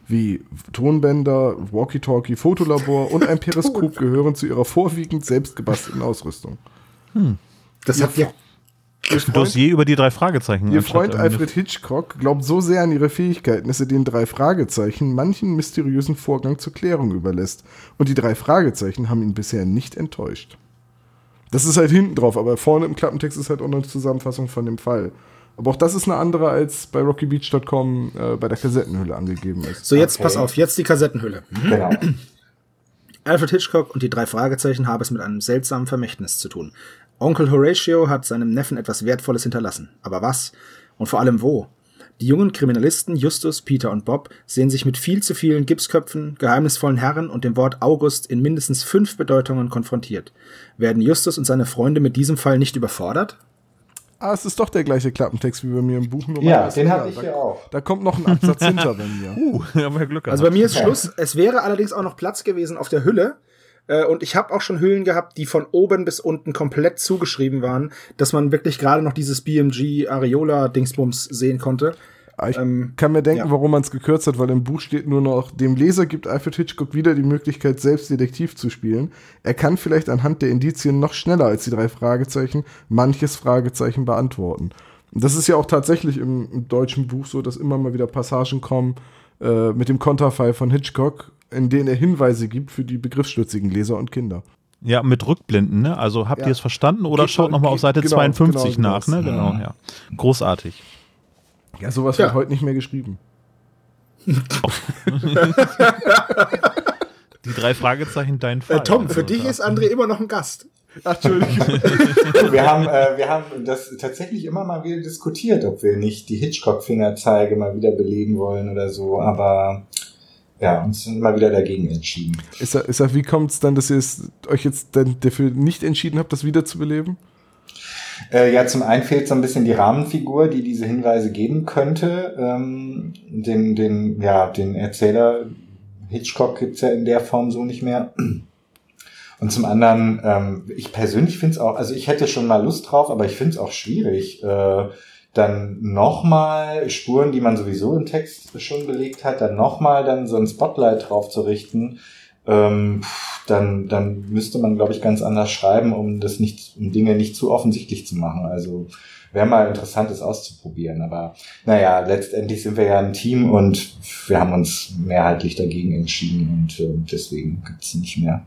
Wie Tonbänder, Walkie-Talkie, Fotolabor und ein Periskop gehören zu ihrer vorwiegend selbst gebastelten Ausrüstung. Das Ihr hat ja. Ihr Ein Dossier über die drei Fragezeichen. Ihr Freund Alfred Hitchcock glaubt so sehr an ihre Fähigkeiten, dass er den drei Fragezeichen manchen mysteriösen Vorgang zur Klärung überlässt. Und die drei Fragezeichen haben ihn bisher nicht enttäuscht. Das ist halt hinten drauf, aber vorne im Klappentext ist halt auch noch eine Zusammenfassung von dem Fall. Aber auch das ist eine andere, als bei rockybeach.com äh, bei der Kassettenhülle angegeben ist. So, jetzt Okay. pass auf, jetzt die Kassettenhülle. Genau. Alfred Hitchcock und die drei Fragezeichen haben es mit einem seltsamen Vermächtnis zu tun. Onkel Horatio hat seinem Neffen etwas Wertvolles hinterlassen. Aber was? Und vor allem wo? Die jungen Kriminalisten Justus, Peter und Bob sehen sich mit viel zu vielen Gipsköpfen, geheimnisvollen Herren und dem Wort August in mindestens fünf Bedeutungen konfrontiert. Werden Justus und seine Freunde mit diesem Fall nicht überfordert? Ah, es ist doch der gleiche Klappentext wie bei mir im Buch. Nur Ja, den habe ich Da- hier auch. Da kommt noch ein Absatz hinter bei mir. Uh, haben wir Glück gehabt. Also bei mir ist. Schluss. Es wäre allerdings auch noch Platz gewesen auf der Hülle. Äh, Und ich habe auch schon Hüllen gehabt, die von oben bis unten komplett zugeschrieben waren, dass man wirklich gerade noch dieses BMG Areola Dingsbums sehen konnte. Ah, Ich Ähm, kann mir denken, ja. warum man es gekürzt hat, weil im Buch steht nur noch, dem Leser gibt Alfred Hitchcock wieder die Möglichkeit, selbst Detektiv zu spielen. Er kann vielleicht anhand der Indizien noch schneller als die drei Fragezeichen manches Fragezeichen beantworten. Und das ist ja auch tatsächlich im, im deutschen Buch so, dass immer mal wieder Passagen kommen äh, mit dem Konterfei von Hitchcock, in denen er Hinweise gibt für die begriffsstützigen Leser und Kinder. ja, mit Rückblenden, ne? Also habt Ja. ihr es verstanden oder Geht schaut nochmal auf Seite genau, 52 genau nach, ne? Genau, ja. Großartig. Ja, sowas Ja. wird heute nicht mehr geschrieben. Die drei Fragezeichen, dein Fall. äh, Tom, für Also, dich ist André immer noch ein Gast. Ach, Entschuldigung. Wir haben, äh, wir haben das tatsächlich immer mal wieder diskutiert, ob wir nicht die Hitchcock-Fingerzeige mal wieder beleben wollen oder so, aber ja, uns sind immer wieder dagegen entschieden. Ist er, ist er, wie kommt es dann, dass ihr es euch jetzt dann dafür nicht entschieden habt, das wiederzubeleben? Äh, ja, zum einen fehlt so ein bisschen die Rahmenfigur, die diese Hinweise geben könnte. Ähm, den, den, ja, den Erzähler Hitchcock gibt's ja in der Form so nicht mehr. Und zum anderen, ähm, ich persönlich finde es auch, also ich hätte schon mal Lust drauf, aber ich finde es auch schwierig, äh, dann nochmal Spuren, die man sowieso im Text schon belegt hat, dann nochmal dann so ein Spotlight drauf zu richten. Ähm, dann, dann müsste man, glaube ich, ganz anders schreiben, um das nicht, um Dinge nicht zu offensichtlich zu machen. Also wäre mal interessant, es auszuprobieren. Aber naja, letztendlich sind wir ja ein Team und wir haben uns mehrheitlich dagegen entschieden und äh, deswegen gibt's nicht mehr.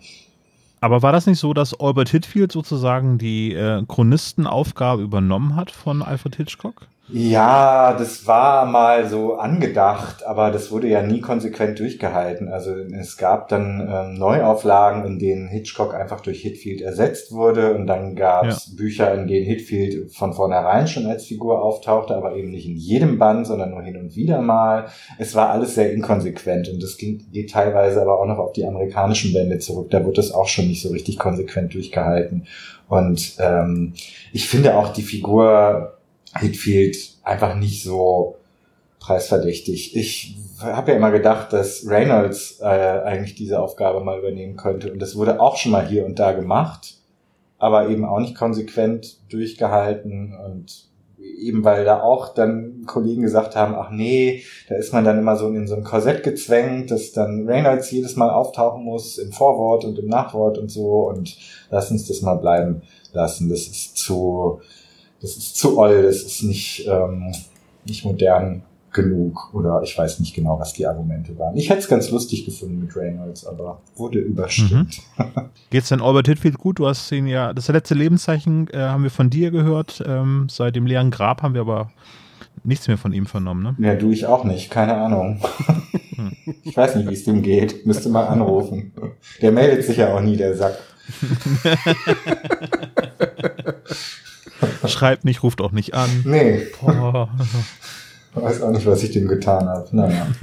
Aber war das nicht so, dass Albert Hitfield sozusagen die äh, Chronistenaufgabe übernommen hat von Alfred Hitchcock? Ja, das war mal so angedacht, aber das wurde ja nie konsequent durchgehalten. Also es gab dann ähm, Neuauflagen, in denen Hitchcock einfach durch Hitfield ersetzt wurde und dann gab es Ja. Bücher, in denen Hitfield von vornherein schon als Figur auftauchte, aber eben nicht in jedem Band, sondern nur hin und wieder mal. Es war alles sehr inkonsequent und das ging, geht teilweise aber auch noch auf die amerikanischen Bände zurück. Da wird das auch schon nicht so richtig konsequent durchgehalten. Und ähm, ich finde auch die Figur Hitfield einfach nicht so preisverdächtig. Ich habe ja immer gedacht, dass Reynolds äh, eigentlich diese Aufgabe mal übernehmen könnte. Und das wurde auch schon mal hier und da gemacht, aber eben auch nicht konsequent durchgehalten. Und eben weil da auch dann Kollegen gesagt haben, ach nee, da ist man dann immer so in so ein Korsett gezwängt, dass dann Reynolds jedes Mal auftauchen muss im Vorwort und im Nachwort und so. Und lass uns das mal bleiben lassen. Das ist zu, das ist zu oll, das ist nicht, ähm, nicht modern genug oder ich weiß nicht genau, was die Argumente waren. Ich hätte es ganz lustig gefunden mit Reynolds, aber wurde überstimmt. Geht's denn Albert Hitfield gut? Du hast ihn ja, das letzte Lebenszeichen äh, haben wir von dir gehört. Ähm, seit dem leeren Grab haben wir aber nichts mehr von ihm vernommen, ne? Ja, du ich auch nicht, keine Ahnung. ich weiß nicht, wie es dem geht. Müsste mal anrufen. Der meldet sich ja auch nie, der Sack. Schreibt nicht, ruft auch nicht an. Nee, Boah. weiß auch nicht, was ich dem getan habe. Naja.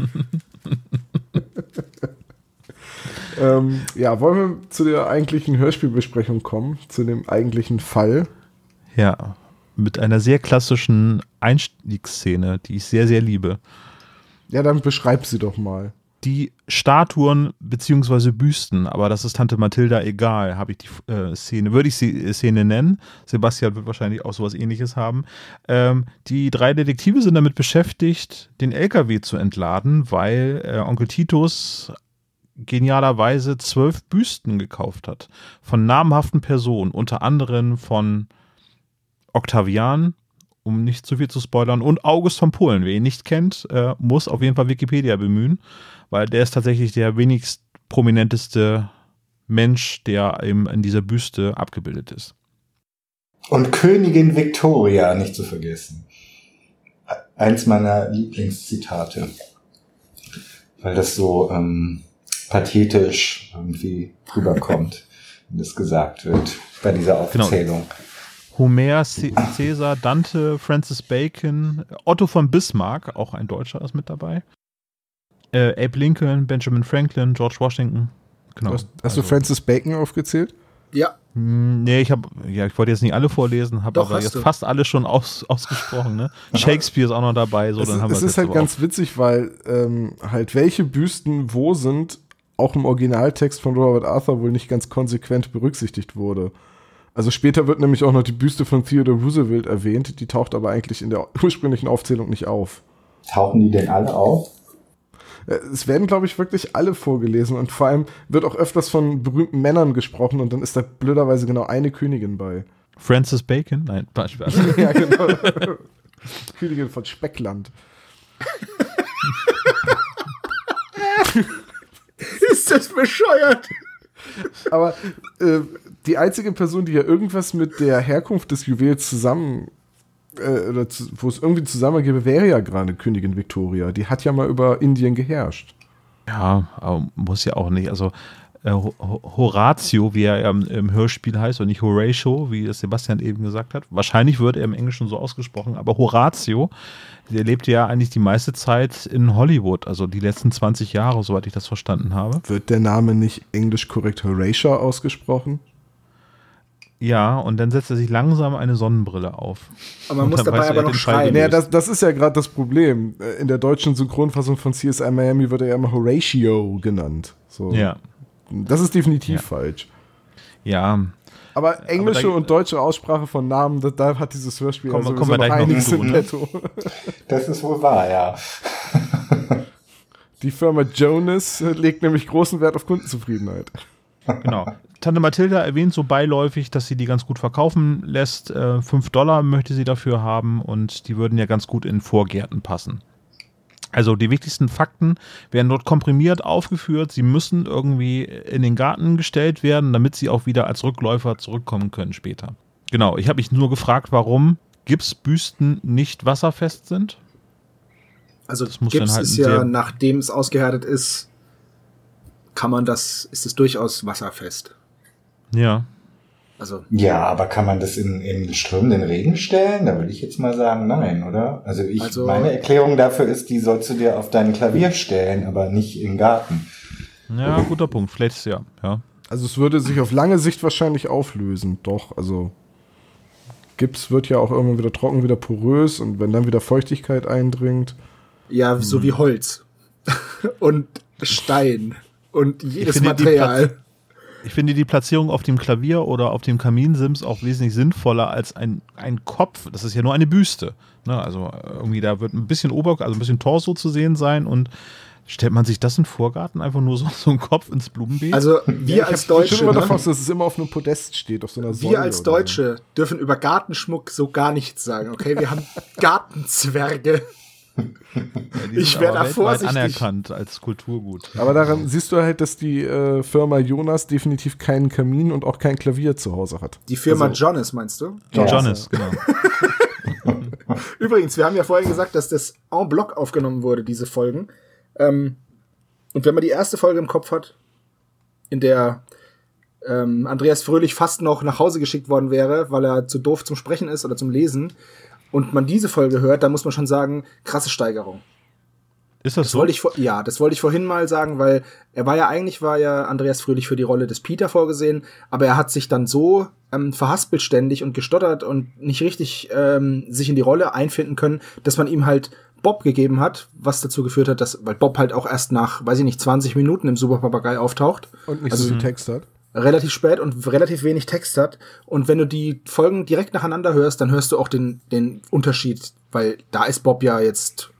Ähm, ja, wollen wir zu der eigentlichen Hörspielbesprechung kommen, zu dem eigentlichen Fall. Ja, mit einer sehr klassischen Einstiegsszene, die ich sehr, sehr liebe. Ja, dann beschreib sie doch mal. Die Statuen beziehungsweise Büsten, aber das ist Tante Mathilda egal, habe ich die äh, Szene, würde ich sie äh, Szene nennen. Sebastian wird wahrscheinlich auch sowas ähnliches haben. Ähm, die drei Detektive sind damit beschäftigt, den LKW zu entladen, weil äh, Onkel Titus genialerweise zwölf Büsten gekauft hat. Von namhaften Personen, unter anderem von Octavian, um nicht zu viel zu spoilern, und August von Polen. Wer ihn nicht kennt, äh, muss auf jeden Fall Wikipedia bemühen, weil der ist tatsächlich der wenigst prominenteste Mensch, der eben in dieser Büste abgebildet ist. Und Königin Victoria, nicht zu vergessen. Eins meiner Lieblingszitate. Weil das so ähm, pathetisch irgendwie rüberkommt, wenn das gesagt wird bei dieser Aufzählung. Homer, C Caesar, Dante, Francis Bacon, Otto von Bismarck, auch ein Deutscher ist mit dabei. Äh, Abe Lincoln, Benjamin Franklin, George Washington. Genau. hast hast du Also- Francis Bacon aufgezählt? Ja, Hm, Nee, ich habe, ja, ich wollte jetzt nicht alle vorlesen, habe aber jetzt du. fast alle schon aus, ausgesprochen. Ne? Shakespeare ist auch noch dabei, so es dann ist, haben wir es es ist halt ganz witzig, weil ähm, halt welche Büsten wo sind, auch im Originaltext von Robert Arthur wohl nicht ganz konsequent berücksichtigt wurde. Also später wird nämlich auch noch die Büste von Theodore Roosevelt erwähnt, die taucht aber eigentlich in der ursprünglichen Aufzählung nicht auf. Tauchen die denn alle auf? Äh, Es werden, glaube ich, wirklich alle vorgelesen und vor allem wird auch öfters von berühmten Männern gesprochen und dann ist da blöderweise genau eine Königin bei. Francis Bacon? Nein, Beispiel. ja, genau. Königin von Speckland. ist das bescheuert? Aber äh, die einzige Person, die ja irgendwas mit der Herkunft des Juwels zusammen, äh, oder wo es irgendwie zusammengäbe, wäre ja gerade Königin Victoria. Die hat ja mal über Indien geherrscht. Ja, aber muss ja auch nicht. Also äh, Ho- Ho- Horatio, wie er im, im Hörspiel heißt und nicht Horatio, wie es Sebastian eben gesagt hat. Wahrscheinlich wird er im Englischen so ausgesprochen, aber Horatio, der lebte ja eigentlich die meiste Zeit in Hollywood, also die letzten 20 Jahre, soweit ich das verstanden habe. Wird der Name nicht englisch korrekt Horatio ausgesprochen? Ja, und dann setzt er sich langsam eine Sonnenbrille auf. Aber man Und muss dabei weiß er, aber er noch schreien. Naja, das, das ist ja gerade das Problem. Äh, In der deutschen Synchronfassung von CSI Miami wird er ja immer Horatio genannt. So. Ja, Das ist definitiv Ja. falsch. ja. Aber englische da- und deutsche Aussprache von Namen, da, da hat dieses Hörspiel kommen wir sowieso noch einiges in ne? petto. Das ist wohl wahr, ja. Die Firma Jonas legt nämlich großen Wert auf Kundenzufriedenheit. Genau. Tante Mathilda erwähnt so beiläufig, dass sie die ganz gut verkaufen lässt. Äh, 5 Dollar möchte sie dafür haben und die würden ja ganz gut in Vorgärten passen. Also die wichtigsten Fakten werden dort komprimiert aufgeführt. Sie müssen irgendwie in den Garten gestellt werden, damit sie auch wieder als Rückläufer zurückkommen können später. Genau, ich habe mich nur gefragt, warum Gipsbüsten nicht wasserfest sind. Also Das muss Gips halt ist ja, nachdem es ausgehärtet ist, kann man das, ist es durchaus wasserfest. Ja. Also Ja, aber kann man das in, in strömenden Regen stellen? Da würde ich jetzt mal sagen, nein, oder? Also ich, Also- meine Erklärung dafür ist, die sollst du dir auf dein Klavier stellen, aber nicht im Garten. Ja, guter Punkt. Vielleicht ja. ja. Also es würde sich auf lange Sicht wahrscheinlich auflösen, doch. Also Gips wird ja auch irgendwann wieder trocken, wieder porös und wenn dann wieder Feuchtigkeit eindringt. ja, so wie Holz und Stein und jedes Material. Ich finde die Platzierung auf dem Klavier oder auf dem Kaminsims auch wesentlich sinnvoller als ein, ein Kopf. Das ist ja nur eine Büste. Ne? Also äh, irgendwie da wird ein bisschen Ober, also ein bisschen Torso zu sehen sein und stellt man sich das in den Vorgarten einfach nur so, so einen Kopf ins Blumenbeet? Also wir als Deutsche, immer ne? davon, dass es immer auf einem Podest steht, auf so einer Säule wir als so. Deutsche dürfen über Gartenschmuck so gar nichts sagen, okay? Wir haben Gartenzwerge. Die ich aber da vorsichtig. anerkannt als Kulturgut. Aber daran siehst du halt, dass die äh, Firma Jonas definitiv keinen Kamin und auch kein Klavier zu Hause hat. Die Firma Also- Jonas, meinst du? Ja. Jonas, genau. Übrigens, wir haben ja vorhin gesagt, dass das en bloc aufgenommen wurde, diese Folgen. Ähm, und wenn man die erste Folge im Kopf hat, in der ähm, Andreas Fröhlich fast noch nach Hause geschickt worden wäre, weil er zu doof zum Sprechen ist oder zum Lesen, und man diese Folge hört, dann muss man schon sagen, krasse Steigerung. Ist das Das so? wollte ich vor, ja, das wollte ich vorhin mal sagen, weil er war ja eigentlich war ja Andreas Fröhlich für die Rolle des Peter vorgesehen, aber er hat sich dann so ähm, verhaspelt ständig und gestottert und nicht richtig ähm, sich in die Rolle einfinden können, dass man ihm halt Bob gegeben hat, was dazu geführt hat, dass weil Bob halt auch erst nach, weiß ich nicht, 20 Minuten im Super Papagei auftaucht, Und nicht Also- so viel Text hat. Relativ spät und relativ wenig Text hat und wenn du die Folgen direkt nacheinander hörst, dann hörst du auch den den Unterschied, weil da ist Bob ja jetzt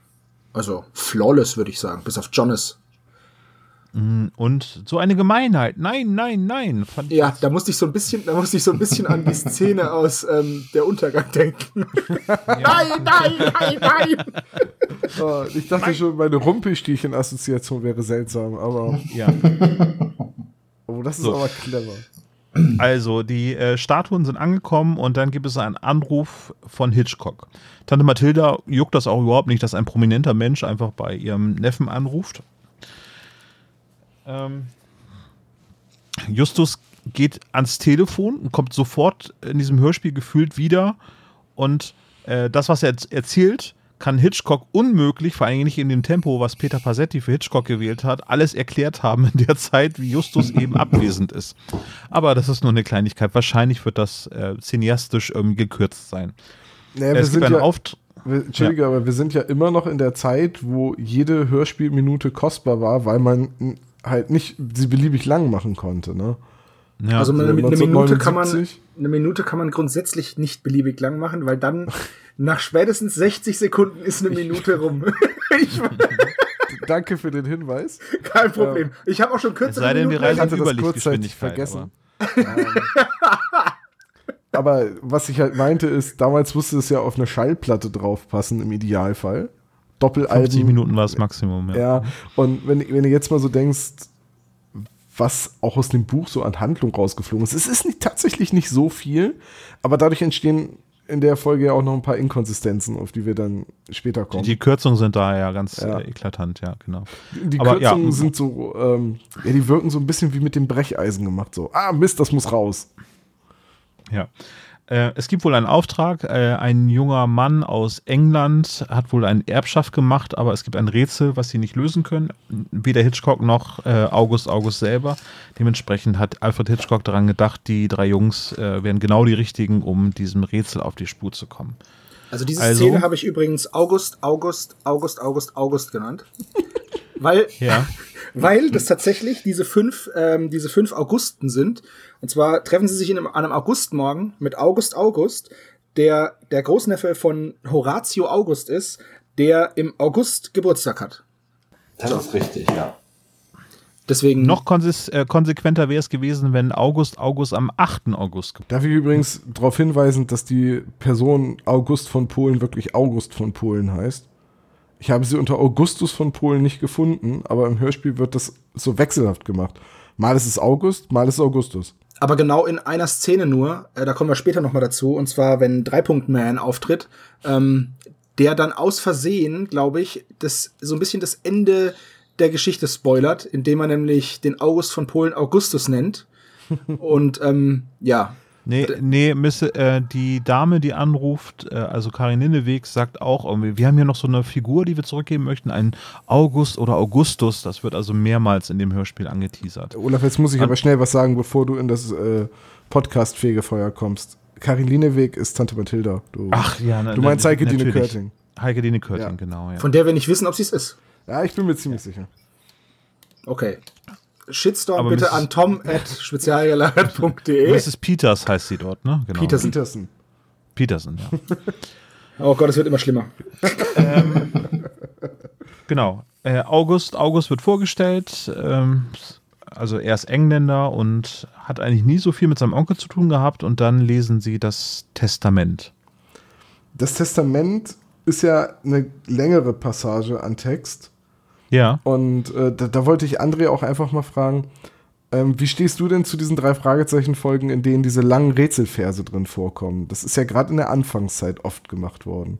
also flawless würde ich sagen, bis auf Jonas. Und so eine Gemeinheit. Nein, nein, nein. Ja, da musste ich so ein bisschen, da musste ich so ein bisschen an die Szene aus ähm, der Untergang denken. nein, nein, nein, nein. Oh, ich dachte schon, meine Rumpelstielchen-Assoziation wäre seltsam, aber ja. oh, das ist So. aber clever. Also, die äh, Statuen sind angekommen und dann gibt es einen Anruf von Hitchcock. Tante Mathilda juckt das auch überhaupt nicht, dass ein prominenter Mensch einfach bei ihrem Neffen anruft. Ähm, Justus geht ans Telefon und kommt sofort in diesem Hörspiel gefühlt wieder. Und äh, das, was er erzählt, kann Hitchcock unmöglich, vor allem nicht in dem Tempo, was Peter Passetti für Hitchcock gewählt hat, alles erklärt haben in der Zeit, wie Justus eben abwesend ist. Aber das ist nur eine Kleinigkeit. Wahrscheinlich wird das äh, cineastisch irgendwie gekürzt sein. Naja, wir es gibt sind einen ja, Auftrag. wir, Entschuldige, aber wir sind ja immer noch in der Zeit, wo jede Hörspielminute kostbar war, weil man halt nicht sie beliebig lang machen konnte, ne? Ja, also eine, so eine Minute kann man 1979. eine Minute kann man grundsätzlich nicht beliebig lang machen, weil dann nach spätestens 60 Sekunden ist eine Minute rum. ich, Danke für den Hinweis. kein Problem. Ich habe auch schon kürzere sei denn, wir Minuten reisen hatte in das Überlichtgeschwindigkeit. vergessen. Aber was ich halt meinte ist, damals musste es ja auf eine Schallplatte draufpassen im Idealfall. Doppelalben. 50 Minuten war das Maximum. Ja. Ja, und wenn, wenn du jetzt mal so denkst, was auch aus dem Buch so an Handlung rausgeflogen ist, es ist nicht, tatsächlich nicht so viel, aber dadurch entstehen in der Folge ja auch noch ein paar Inkonsistenzen, auf die wir dann später Die, kommen. die Kürzungen sind da ja ganz Ja. Äh, eklatant, ja, genau. Die Aber ja. Kürzungen sind so, ähm, ja, die wirken so ein bisschen wie mit dem Brecheisen gemacht. So, ah, Mist, das muss raus. Ja. Äh, es gibt wohl einen Auftrag. Äh, ein junger Mann aus England hat wohl eine Erbschaft gemacht, aber es gibt ein Rätsel, was sie nicht lösen können. Weder Hitchcock noch äh, August August selber. Dementsprechend hat Alfred Hitchcock daran gedacht, die drei Jungs äh, wären genau die richtigen, um diesem Rätsel auf die Spur zu kommen. Also diese Also- Szene habe ich übrigens August, August, August, August, August genannt. weil, Ja. weil das tatsächlich diese fünf, ähm, diese fünf Augusten sind. Und zwar treffen sie sich in einem, an einem Augustmorgen mit August August, der der Großneffe von Horatio August ist, der im August Geburtstag hat. Das ist richtig, ja. Deswegen Noch äh, konsequenter wäre es gewesen, wenn August August am 8. August Darf ich übrigens darauf hinweisen, dass die Person August von Polen wirklich August von Polen heißt? Ich habe sie unter Augustus von Polen nicht gefunden, aber im Hörspiel wird das so wechselhaft gemacht. Mal ist es August, mal ist es Augustus. Aber genau in einer Szene nur, äh, da kommen wir später nochmal dazu, und zwar, wenn Dreipunkt Man auftritt, ähm, der dann aus Versehen, glaube ich, das so ein bisschen das Ende der Geschichte spoilert, indem er nämlich den August von Polen Augustus nennt. und ähm, ja, Nee, nee, Miss, äh, die Dame, die anruft, äh, also Karin Linneweg, sagt auch irgendwie, wir haben hier noch so eine Figur, die wir zurückgeben möchten, einen August oder Augustus. Das wird also mehrmals in dem Hörspiel angeteasert. Olaf, jetzt muss ich An- aber schnell was sagen, bevor du in das äh, Podcast-Fegefeuer kommst. Karin Lieneweg ist Tante Mathilda. Du, Ach ja, na, du meinst na- Heike Dine. Körting. Heike Dine Körting, Ja. genau. Ja. von der wir nicht wissen, ob sie es ist. Ja, ich bin mir ziemlich sicher. Okay. Shitstorm Aber bitte Mrs. an tom at spezialgelagert.de. Mrs. Peters heißt sie dort, ne? Genau. Peterson. Peterson. Peterson, ja. Oh Gott, es wird immer schlimmer. Genau. Äh, August, August wird vorgestellt. Ähm, also er ist Engländer und hat eigentlich nie so viel mit seinem Onkel zu tun gehabt. Und dann lesen sie das Testament. Das Testament ist ja eine längere Passage an Text. Ja. Und äh, da, da wollte ich André auch einfach mal fragen, ähm, wie stehst du denn zu diesen drei Fragezeichen-Folgen, in denen diese langen Rätselverse drin vorkommen? Das ist ja gerade in der Anfangszeit oft gemacht worden.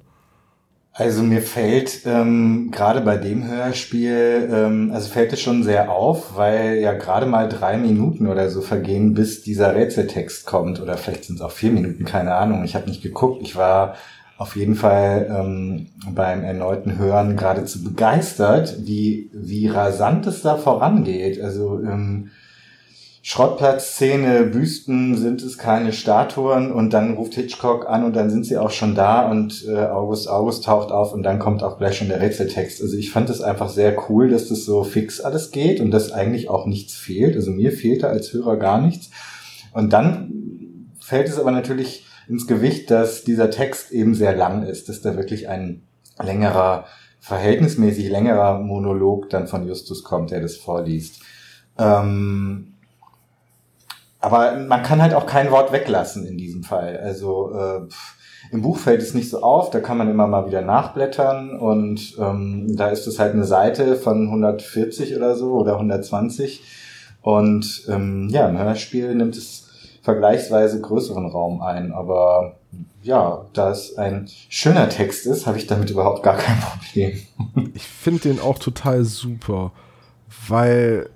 Also mir fällt ähm, gerade bei dem Hörspiel, ähm, also fällt es schon sehr auf, weil ja gerade mal drei Minuten oder so vergehen, bis dieser Rätseltext kommt. Oder vielleicht sind es auch vier Minuten, keine Ahnung. Ich habe nicht geguckt. Ich war auf jeden Fall ähm, beim erneuten Hören geradezu begeistert, wie, wie rasant es da vorangeht. Also ähm, Schrottplatzszene, Büsten sind es keine Statuen und dann ruft Hitchcock an und dann sind sie auch schon da und äh, August August taucht auf und dann kommt auch gleich schon der Rätseltext. Also ich fand es einfach sehr cool, dass das so fix alles geht und dass eigentlich auch nichts fehlt. Also mir fehlte als Hörer gar nichts. Und dann fällt es aber natürlich ins Gewicht, dass dieser Text eben sehr lang ist, dass da wirklich ein längerer, verhältnismäßig längerer Monolog dann von Justus kommt, der das vorliest. Ähm, aber man kann halt auch kein Wort weglassen in diesem Fall. Also äh, im Buch fällt es nicht so auf, da kann man immer mal wieder nachblättern und ähm, da ist es halt eine Seite von 140 oder so oder 120 und ähm, ja, im Hörspiel nimmt es vergleichsweise größeren Raum ein, aber ja, da es ein schöner Text ist, habe ich damit überhaupt gar kein Problem. Ich finde den auch total super, weil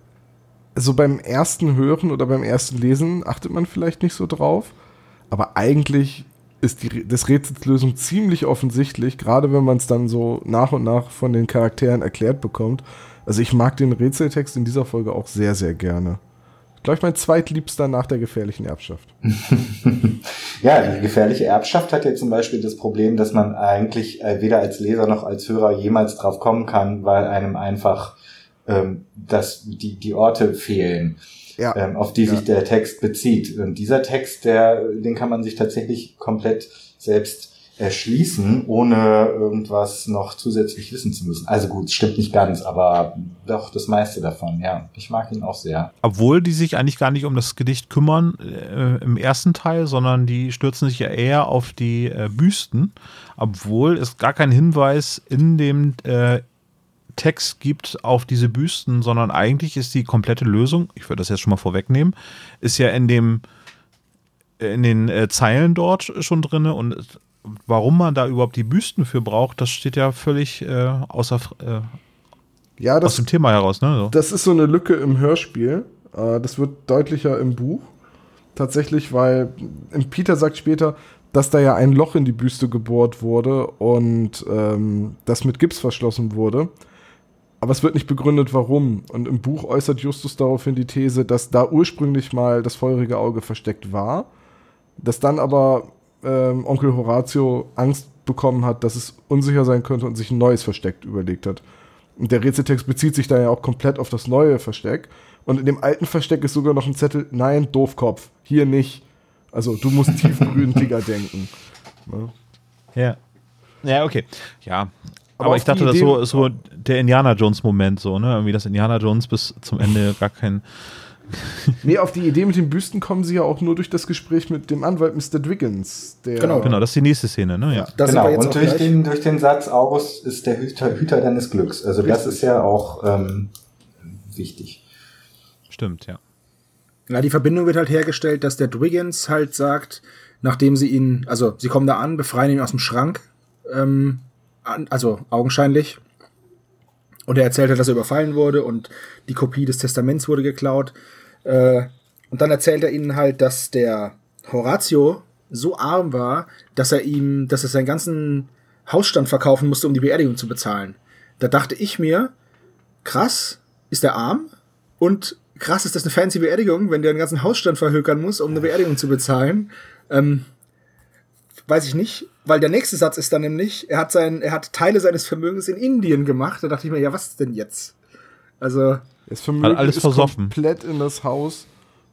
so beim ersten Hören oder beim ersten Lesen achtet man vielleicht nicht so drauf, aber eigentlich ist die das Rätselslösung ziemlich offensichtlich, gerade wenn man es dann so nach und nach von den Charakteren erklärt bekommt. Also ich mag den Rätseltext in dieser Folge auch sehr, sehr gerne. Ich glaube, mein zweitliebster nach der gefährlichen Erbschaft. Ja, die gefährliche Erbschaft hat ja zum Beispiel das Problem, dass man eigentlich äh, weder als Leser noch als Hörer jemals drauf kommen kann, weil einem einfach ähm, das, die, die Orte fehlen, Ja. ähm, auf die Ja. sich der Text bezieht. Und dieser Text, der, den kann man sich tatsächlich komplett selbst erschließen, ohne irgendwas noch zusätzlich wissen zu müssen. Also gut, stimmt nicht ganz, aber doch das meiste davon, ja. Ich mag ihn auch sehr. Obwohl die sich eigentlich gar nicht um das Gedicht kümmern äh, im ersten Teil, sondern die stürzen sich ja eher auf die äh, Büsten, obwohl es gar keinen Hinweis in dem äh, Text gibt auf diese Büsten, sondern eigentlich ist die komplette Lösung, ich würde das jetzt schon mal vorwegnehmen, ist ja in dem in den äh, Zeilen dort schon drin und warum man da überhaupt die Büsten für braucht, das steht ja völlig äh, außer äh, Ja, aus das, dem Thema heraus, ne? So. Das ist so eine Lücke im Hörspiel. Äh, Das wird deutlicher im Buch. Tatsächlich, weil ähm, Peter sagt später, dass da ja ein Loch in die Büste gebohrt wurde und ähm, das mit Gips verschlossen wurde. Aber es wird nicht begründet, warum. Und im Buch äußert Justus daraufhin die These, dass da ursprünglich mal das feurige Auge versteckt war, dass dann aber ähm, Onkel Horatio Angst bekommen hat, dass es unsicher sein könnte und sich ein neues Versteck überlegt hat. Und der Rätseltext bezieht sich da ja auch komplett auf das neue Versteck. Und in dem alten Versteck ist sogar noch ein Zettel, nein, Doofkopf, hier nicht. Also du musst tiefgründiger denken. Ne? Ja. Ja, okay. Ja. Aber Aber, ich dachte, das so, so der Indiana Jones-Moment, so, ne? Irgendwie, dass Indiana Jones bis zum Ende gar kein. Nee, auf die Idee mit den Büsten kommen sie ja auch nur durch das Gespräch mit dem Anwalt Mr. Dwiggins. Der, Genau. Genau, das ist die nächste Szene, ne? Ja. Da genau, und durch gleich. den, durch den Satz, August ist der Hüter, Hüter deines Glücks. Also das Richtig. ist ja auch ähm, wichtig. Stimmt, ja. Ja, die Verbindung wird halt hergestellt, dass der Dwiggins halt sagt, nachdem sie ihn, also sie kommen da an, befreien ihn aus dem Schrank, ähm, an, also augenscheinlich. Und er erzählt halt, dass er überfallen wurde und die Kopie des Testaments wurde geklaut. Äh, und dann erzählt er ihnen halt, dass der Horatio so arm war, dass er ihm, dass er seinen ganzen Hausstand verkaufen musste, um die Beerdigung zu bezahlen. Da dachte ich mir, krass, ist er arm? Und krass, ist das eine fancy Beerdigung, wenn der den ganzen Hausstand verhökern muss, um eine Beerdigung zu bezahlen? Ähm, weiß ich nicht, weil der nächste Satz ist dann nämlich, er hat sein, er hat Teile seines Vermögens in Indien gemacht. Da dachte ich mir, ja, was denn jetzt? Also, Das Vermögen alles ist versoffen. komplett in das Haus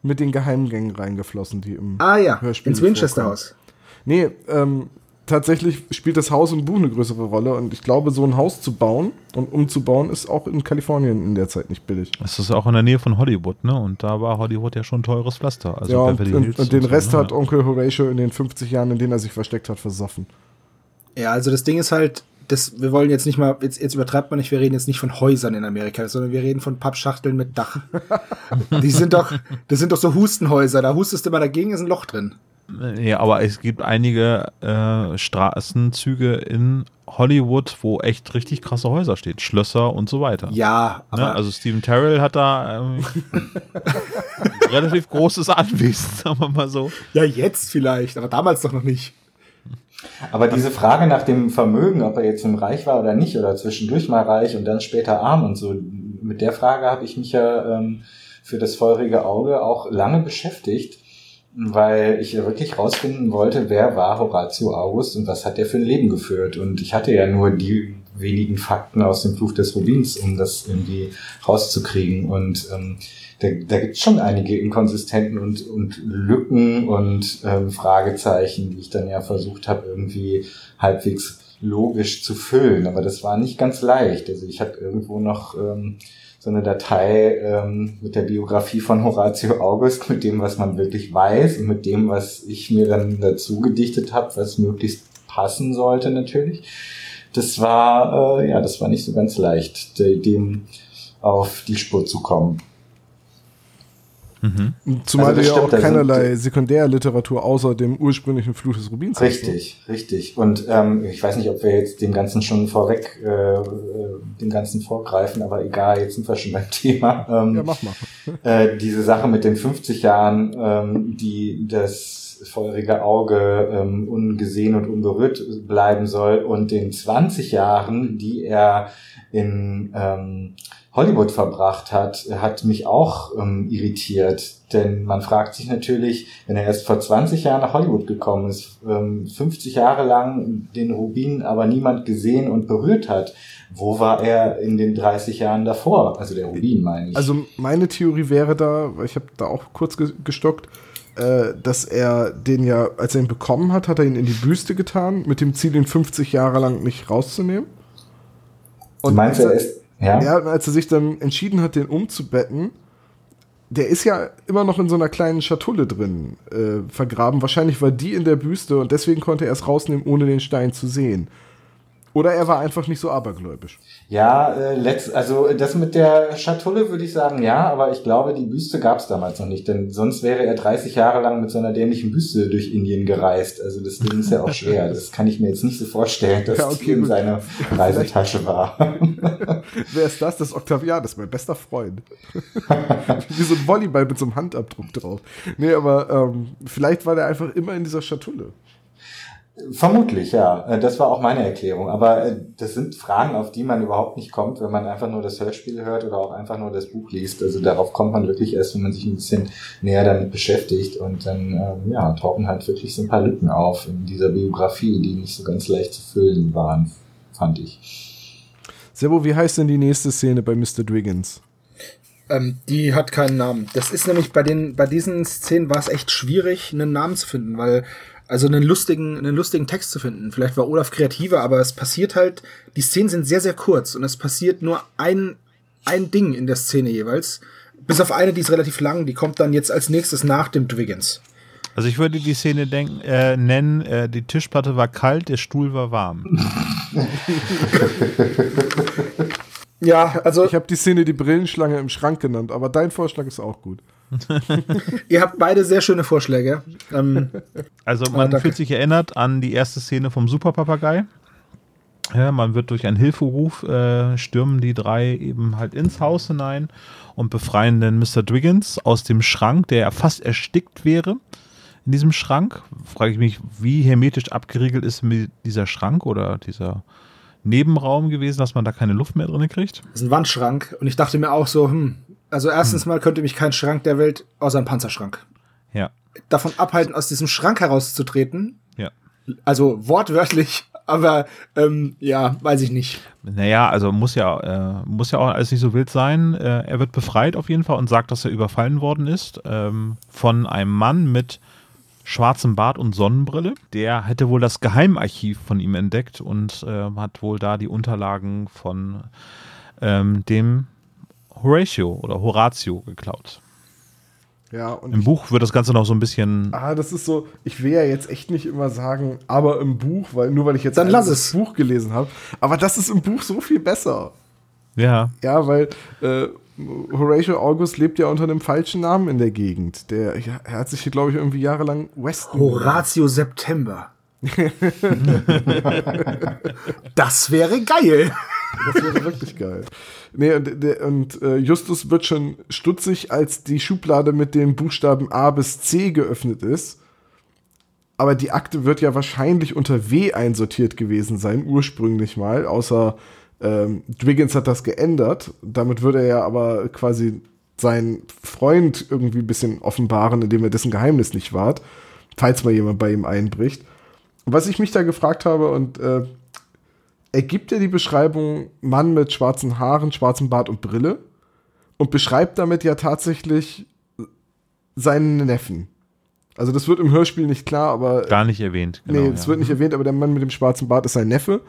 mit den Geheimgängen reingeflossen, die im ah ja, Hörspiel ins Winchester Haus. Nee, ähm, tatsächlich spielt das Haus im Buch eine größere Rolle und ich glaube, so ein Haus zu bauen und umzubauen ist auch in Kalifornien in der Zeit nicht billig. Das ist auch in der Nähe von Hollywood, ne? Und da war Hollywood ja schon teures Pflaster. Also ja, und, und, und den so, Rest ne? hat Onkel Horatio in den 50 Jahren, in denen er sich versteckt hat, versoffen. Ja, also das Ding ist halt, das, wir wollen jetzt nicht mal, jetzt, jetzt übertreibt man nicht, wir reden jetzt nicht von Häusern in Amerika, sondern wir reden von Pappschachteln mit Dach. Die sind doch, das sind doch so Hustenhäuser, da hustest du mal dagegen, ist ein Loch drin. Ja, aber es gibt einige äh, Straßenzüge in Hollywood, wo echt richtig krasse Häuser stehen. Schlösser und so weiter. Ja, aber Ne? Also Steven Terrell hat da ähm, relativ großes Anwesen, sagen wir mal so. ja, jetzt vielleicht, aber damals doch noch nicht. Aber diese Frage nach dem Vermögen, ob er jetzt im Reich war oder nicht, oder zwischendurch mal reich und dann später arm und so, mit der Frage habe ich mich ja ähm, für das feurige Auge auch lange beschäftigt, weil ich ja wirklich rausfinden wollte, wer war Horatio August und was hat er für ein Leben geführt. Und ich hatte ja nur die wenigen Fakten aus dem Fluch des Rubins, um das irgendwie rauszukriegen. Und ähm, da, da gibt es schon einige Inkonsistenten und, und Lücken und ähm, Fragezeichen, die ich dann ja versucht habe, irgendwie halbwegs logisch zu füllen. Aber das war nicht ganz leicht. Also ich habe irgendwo noch ähm, so eine Datei ähm, mit der Biografie von Horatio August, mit dem, was man wirklich weiß und mit dem, was ich mir dann dazu gedichtet habe, was möglichst passen sollte natürlich. Das war, äh, ja, das war nicht so ganz leicht, de- dem auf die Spur zu kommen. Zumal Also du ja stimmt, auch keinerlei Sekundärliteratur außer dem ursprünglichen Fluch des Rubins hast. Richtig, richtig. Und ähm, ich weiß nicht, ob wir jetzt dem Ganzen schon vorweg, äh, äh, dem Ganzen vorgreifen, aber egal, jetzt sind wir schon beim Thema. Ähm, Ja, mach mal. äh, diese Sache mit den 50 Jahren, ähm, die das feurige Auge ähm, ungesehen und unberührt bleiben soll und den 20 Jahren, die er in ähm, Hollywood verbracht hat, hat mich auch ähm, irritiert. Denn man fragt sich natürlich, wenn er erst vor 20 Jahren nach Hollywood gekommen ist, ähm, 50 Jahre lang den Rubin aber niemand gesehen und berührt hat, wo war er in den 30 Jahren davor? Also der Rubin meine ich. Also meine Theorie wäre da, weil ich habe da auch kurz ge gestockt, äh, dass er den ja, als er ihn bekommen hat, hat er ihn in die Büste getan, mit dem Ziel, ihn 50 Jahre lang nicht rauszunehmen. Du meinst, als er ist, ja? Ja, und als er sich dann entschieden hat, den umzubetten, der ist ja immer noch in so einer kleinen Schatulle drin äh, vergraben. Wahrscheinlich war die in der Büste und deswegen konnte er es rausnehmen, ohne den Stein zu sehen. Oder er war einfach nicht so abergläubisch. Ja, äh, letzt, also das mit der Schatulle würde ich sagen, ja, aber ich glaube, die Büste gab es damals noch nicht, denn sonst wäre er 30 Jahre lang mit so einer dämlichen Büste durch Indien gereist. Also das Ding ist ja auch schwer. Das kann ich mir jetzt nicht so vorstellen, dass Ja, okay, die in gut. seiner Reisetasche war. Wer ist das? Das ist Octavian, das ist mein bester Freund. Wie so ein Volleyball mit so einem Handabdruck drauf. Nee, aber ähm, vielleicht war der einfach immer in dieser Schatulle. Vermutlich, ja. Äh, Das war auch meine Erklärung. Aber äh, das sind Fragen, auf die man überhaupt nicht kommt, wenn man einfach nur das Hörspiel hört oder auch einfach nur das Buch liest. Also darauf kommt man wirklich erst, wenn man sich ein bisschen näher damit beschäftigt. Und dann ähm, ja, tauchen halt wirklich so ein paar Lücken auf in dieser Biografie, die nicht so ganz leicht zu füllen waren, fand ich. Sebo, wie heißt denn die nächste Szene bei Mr. Dwiggins? Ähm, die hat keinen Namen. Das ist nämlich bei den, bei diesen Szenen war es echt schwierig, einen Namen zu finden, weil, also einen lustigen, einen lustigen Text zu finden. Vielleicht war Olaf kreativer, aber es passiert halt, die Szenen sind sehr, sehr kurz und es passiert nur ein, ein Ding in der Szene jeweils. Bis auf eine, die ist relativ lang, die kommt dann jetzt als nächstes nach dem Dwiggins. Also ich würde die Szene denken, äh, nennen, äh, die Tischplatte war kalt, der Stuhl war warm. Ja, also Ich habe die Szene die Brillenschlange im Schrank genannt, aber dein Vorschlag ist auch gut. Ihr habt beide sehr schöne Vorschläge. Ähm, Also man danke. fühlt sich erinnert an die erste Szene vom Superpapagei. Ja, man wird durch einen Hilferuf, äh, stürmen die drei eben halt ins Haus hinein und befreien den Mr. Dwiggins aus dem Schrank, der ja fast erstickt wäre. In diesem Schrank frage ich mich, wie hermetisch abgeriegelt ist dieser Schrank oder dieser Nebenraum gewesen, dass man da keine Luft mehr drin kriegt. das ist ein Wandschrank und ich dachte mir auch so, hm, also erstens Hm. mal könnte mich kein Schrank der Welt außer ein Panzerschrank Ja, davon abhalten, aus diesem Schrank herauszutreten. ja. Also wortwörtlich, aber ähm, ja, weiß ich nicht. Naja, also muss ja, äh, muss ja auch alles nicht so wild sein. Äh, er wird befreit auf jeden Fall und sagt, dass er überfallen worden ist ähm, von einem Mann mit schwarzem Bart und Sonnenbrille. Der hätte wohl das Geheimarchiv von ihm entdeckt und äh, hat wohl da die Unterlagen von ähm, dem Horatio oder Horatio geklaut. Ja, und Im Buch wird das Ganze noch so ein bisschen. ah, das ist so, ich will ja jetzt echt nicht immer sagen, aber im Buch, weil nur weil ich jetzt Dann einmal lass das es. Buch gelesen habe, aber das ist im Buch so viel besser. Ja, Ja, weil äh, Horatio August lebt ja unter einem falschen Namen in der Gegend. Der ja, er hat sich hier, glaube ich, irgendwie jahrelang Weston. Horatio September. das wäre geil. Das wäre wirklich geil. Nee, und, und äh, Justus wird schon stutzig, als die Schublade mit den Buchstaben A bis C geöffnet ist. Aber die Akte wird ja wahrscheinlich unter W einsortiert gewesen sein, ursprünglich mal, außer ähm, Dwiggins hat das geändert. Damit würde er ja aber quasi seinen Freund irgendwie ein bisschen offenbaren, indem er dessen Geheimnis nicht wahrt, falls mal jemand bei ihm einbricht. Und was ich mich da gefragt habe, und äh, ergibt er die Beschreibung Mann mit schwarzen Haaren, schwarzem Bart und Brille und beschreibt damit ja tatsächlich seinen Neffen. Also das wird im Hörspiel nicht klar, aber gar nicht erwähnt. Genau, nee, das ja. wird nicht erwähnt, aber der Mann mit dem schwarzen Bart ist sein Neffe.